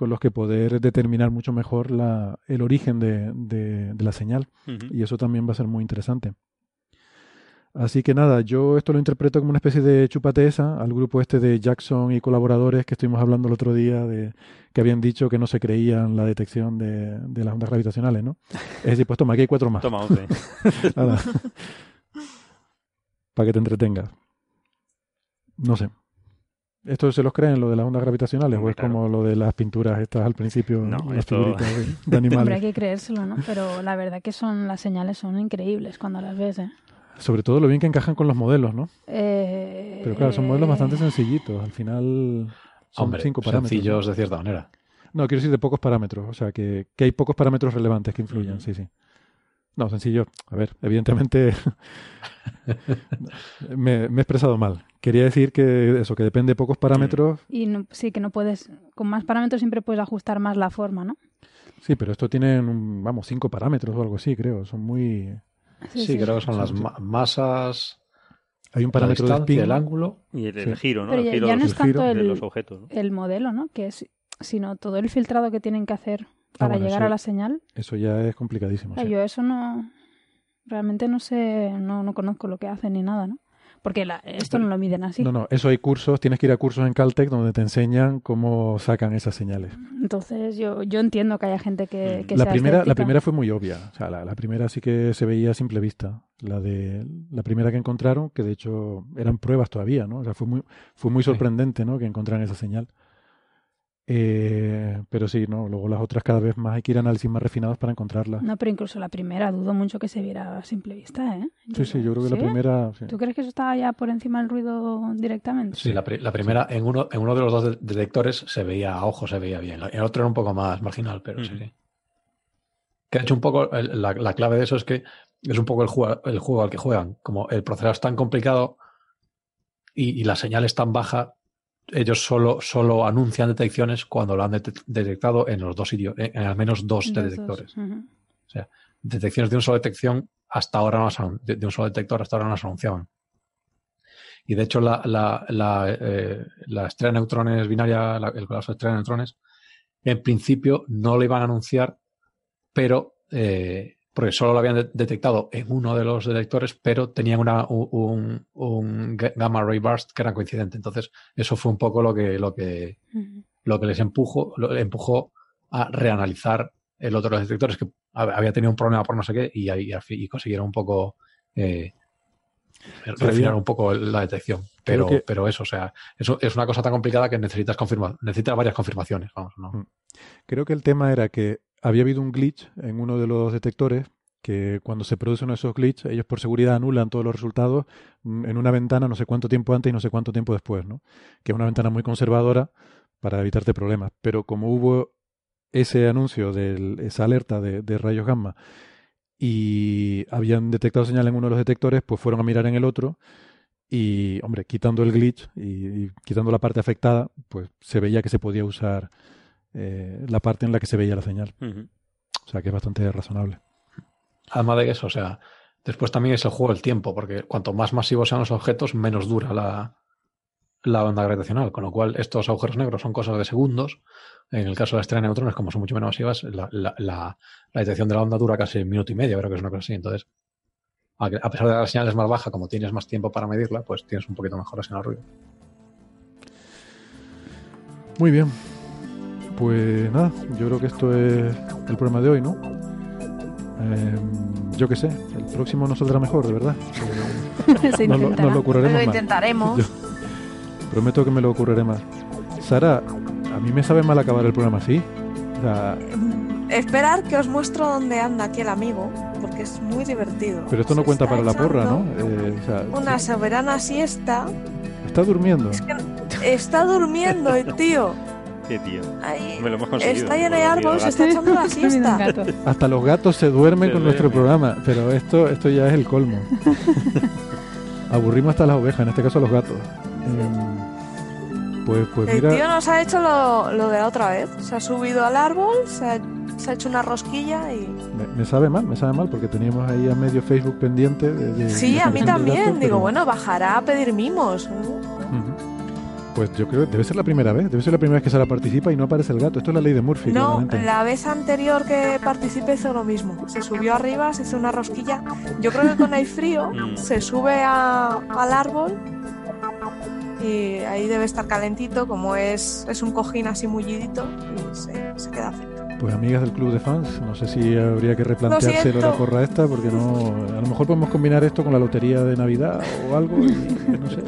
con los que poder determinar mucho mejor la, el origen de, de- de la señal. Y eso también va a ser muy interesante. Así que nada, yo esto lo interpreto como una especie de chupateza al grupo este de Jackson y colaboradores que estuvimos hablando el otro día de que habían dicho que no se creían la detección de, de las ondas gravitacionales, ¿no? Es decir, pues toma, aquí hay cuatro más. Toma, hombre. Nada. Para que te entretengas. No sé. ¿Esto se los creen, lo de las ondas gravitacionales? Hombre, ¿O es claro. como lo de las pinturas estas al principio? No, las esto- figuritas de, de Hombre, hay animales. que creérselo, ¿no? Pero la verdad que son las señales son increíbles cuando las ves, ¿eh? Sobre todo lo bien que encajan con los modelos, ¿no? Eh, Pero claro, son modelos bastante sencillitos. Al final son Hombre, cinco parámetros. sencillos ¿no? de cierta manera. No, quiero decir de pocos parámetros. O sea, que, que hay pocos parámetros relevantes que influyen. Sí, sí. No, sencillo. A ver, evidentemente me, me he expresado mal. Quería decir que eso, que depende de pocos parámetros. Y no- sí, que no puedes, con más parámetros siempre puedes ajustar más la forma, ¿no? Sí, pero esto tienen, vamos, cinco parámetros o algo así, creo. Son muy... Sí, creo que son las ma- masas, Hay un parámetro de spin. el ángulo. Y el, Sí. el giro, ¿no? Pero el ya, giro ya de no los- es tanto de el, los objetos. ¿no? el modelo, ¿no? Que es, sino todo el filtrado que tienen que hacer para bueno, llegar eso- a la señal. Eso ya es complicadísimo. Ah, sí. Yo eso no, realmente no sé, no, no conozco lo que hacen ni nada, ¿no? Porque la- esto no lo miden así. No, no, eso hay cursos, tienes que ir a cursos en Caltech donde te enseñan cómo sacan esas señales. Entonces yo, yo entiendo que haya gente que, que la sea primera, la primera fue muy obvia. O sea, la, la primera sí que se veía a simple vista. La de la primera que encontraron, que de hecho eran pruebas todavía, ¿no? O sea, fue muy, fue muy sorprendente, ¿no? Que encontraran esa señal. Eh, pero sí, ¿no? Luego las otras cada vez más hay que ir a análisis más refinados para encontrarlas. No, pero incluso la primera dudo mucho que se viera a simple vista, ¿eh? sí, sí, yo creo que la primera. sí. ¿Tú crees que eso estaba ya por encima del ruido directamente? Sí, la, pri- la primera, en uno, en uno de los dos de- detectores se veía a ojo, se veía bien. El otro era un poco más marginal, pero sí, sí. Que ha hecho un poco, el- la, la clave de eso es que es un poco el juego, el juego al que juegan. Como el procesador es tan complicado y, y la señal es tan baja, ellos solo, solo anuncian detecciones cuando lo han det- detectado en los dos sitios, en, en al menos dos de detectores. Ujú. detecciones de una sola detección hasta ahora no las de, de un solo detector hasta ahora no las anunciaban. Y de hecho la, la, la, eh, la estrella de neutrones binaria, la- el colapso de estrella de neutrones, en principio no lo iban a anunciar, pero eh, porque solo lo habían de- detectado en uno de los detectores, pero tenían una, un, un- un ga- gamma ray burst que era coincidente. Entonces, eso fue un poco lo que, lo que, lo que les empujó, lo, empujó a reanalizar el otro de los detectores que hab- había tenido un problema por no sé qué y, consiguieron un poco eh, refinar un poco la detección. Pero, que- pero eso, o sea, eso es una cosa tan complicada que necesitas confirma, necesitas varias confirmaciones, vamos, ¿no? Mm. Creo que el tema era que había habido un glitch en uno de los detectores que cuando se produce uno de esos glitches, ellos por seguridad anulan todos los resultados mm, en una ventana no sé cuánto tiempo antes y no sé cuánto tiempo después, ¿no? Que es una ventana muy conservadora para evitarte problemas. Pero como hubo ese anuncio, de esa alerta de, rayos gamma y habían detectado señal en uno de los detectores, pues fueron a mirar en el otro y, hombre, quitando el glitch y quitando la parte afectada, pues se veía que se podía usar eh, la parte en la que se veía la señal. O sea que es bastante razonable. Además de eso, o sea, después también es el juego del tiempo, porque cuanto más masivos sean los objetos, menos dura la, la onda gravitacional, con lo cual estos agujeros negros son cosas de segundos. En el caso de la estrella de neutrones, como son mucho menos masivas, la, la, la, la detección de la onda dura casi un minuto y medio, creo que es una cosa así. Entonces, a a pesar de que la señal es más baja, como tienes más tiempo para medirla, pues tienes un poquito mejor la señal de ruido. Muy bien. Pues nada, yo creo que esto es el programa de hoy, ¿no? Eh, yo qué sé, el próximo nos saldrá mejor, de verdad. Se nos, lo, nos lo curraremos Lo más. intentaremos. Yo prometo que me lo ocurriré más. Sara, a mí me sabe mal acabar el programa así. O sea, Esperar que os muestro dónde anda aquí el amigo, porque es muy divertido. pero esto no Se cuenta para la porra, ¿no? Eh, o sea, Una soberana siesta. está durmiendo. Es que está durmiendo el tío. Qué tío. Ahí Me lo hemos conseguido. está lleno de árboles, está echando la Mira siesta. Hasta los gatos se duermen Se con nuestro programa, pero esto, esto ya es el colmo. Aburrimos hasta las ovejas, en este caso a los gatos. Em, pues, pues El tío mira, nos ha hecho lo, lo de la otra vez. Se ha subido al árbol, se ha, se ha hecho una rosquilla y... me, me sabe mal, me sabe mal, porque teníamos ahí a medio Facebook pendiente de... de- Sí, de a mí también. Digo, pero- bueno, bajará a pedir mimos. ¿no? Pues yo creo que debe ser la primera vez, debe ser la primera vez que Sara participa y no aparece el gato. Esto es la ley de Murphy. No, claramente. la vez anterior que participé hizo lo mismo. Se subió arriba, se hizo una rosquilla. Yo creo que con el frío Mm. se sube a- al árbol y ahí debe estar calentito, como es, es un cojín así mullidito y se, se queda frito. Pues amigas del club de fans, no sé si habría que replantearse la porra esta, porque no, a lo mejor podemos combinar esto con la lotería de Navidad o algo y no sé.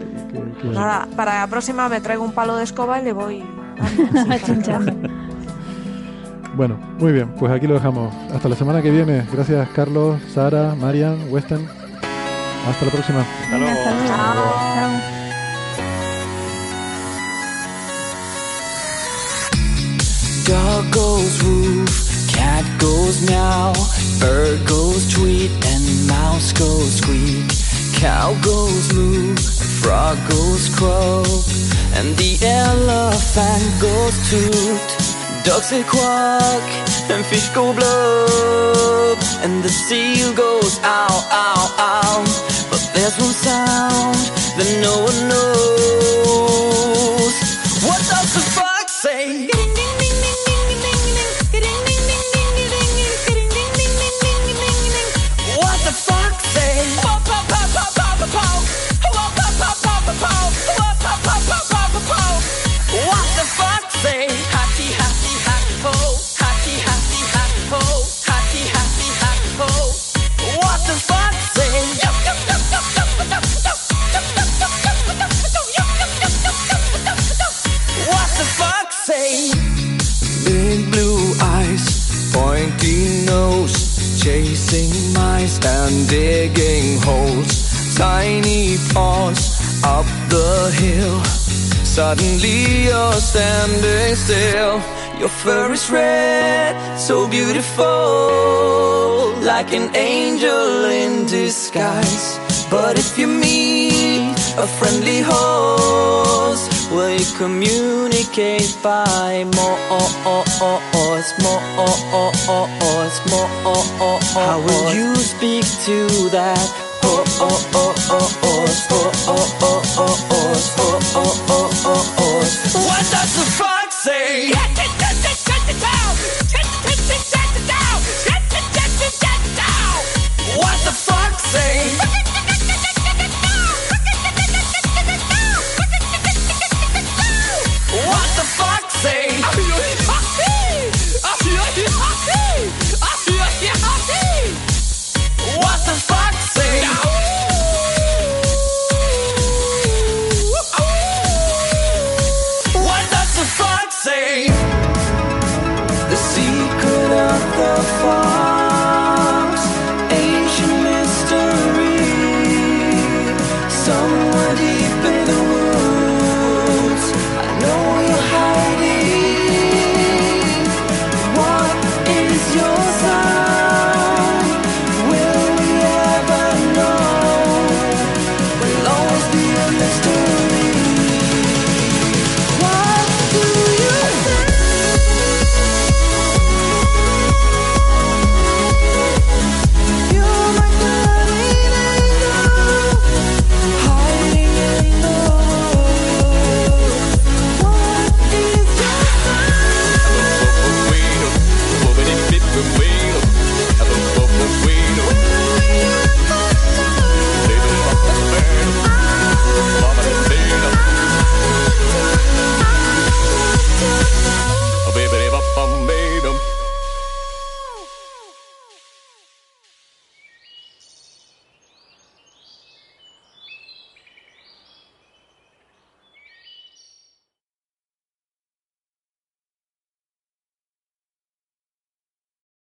Nada, para la próxima me traigo un palo de escoba y le voy. Bueno, muy bien, pues aquí lo dejamos. Hasta la semana que viene. Gracias Carlos, Sara, Marian, Weston. Hasta la próxima. Hasta luego. hasta luego. Chao. Chao. Dog goes woof, cat goes meow, bird goes tweet, and mouse goes squeak. Cow goes moo, frog goes croak, and the elephant goes toot. Ducks say quack, and fish go blub, and the seal goes ow, ow, ow. But there's one sound that no one knows. What does the fox say? And digging holes. Tiny paws up the hill. Suddenly you're standing still. Your fur is red, so beautiful, like an angel in disguise. But if you meet a friendly host, we communicate by morse, morse, morse. How will you speak to that? What does the fox say? Shut it! What the frog say?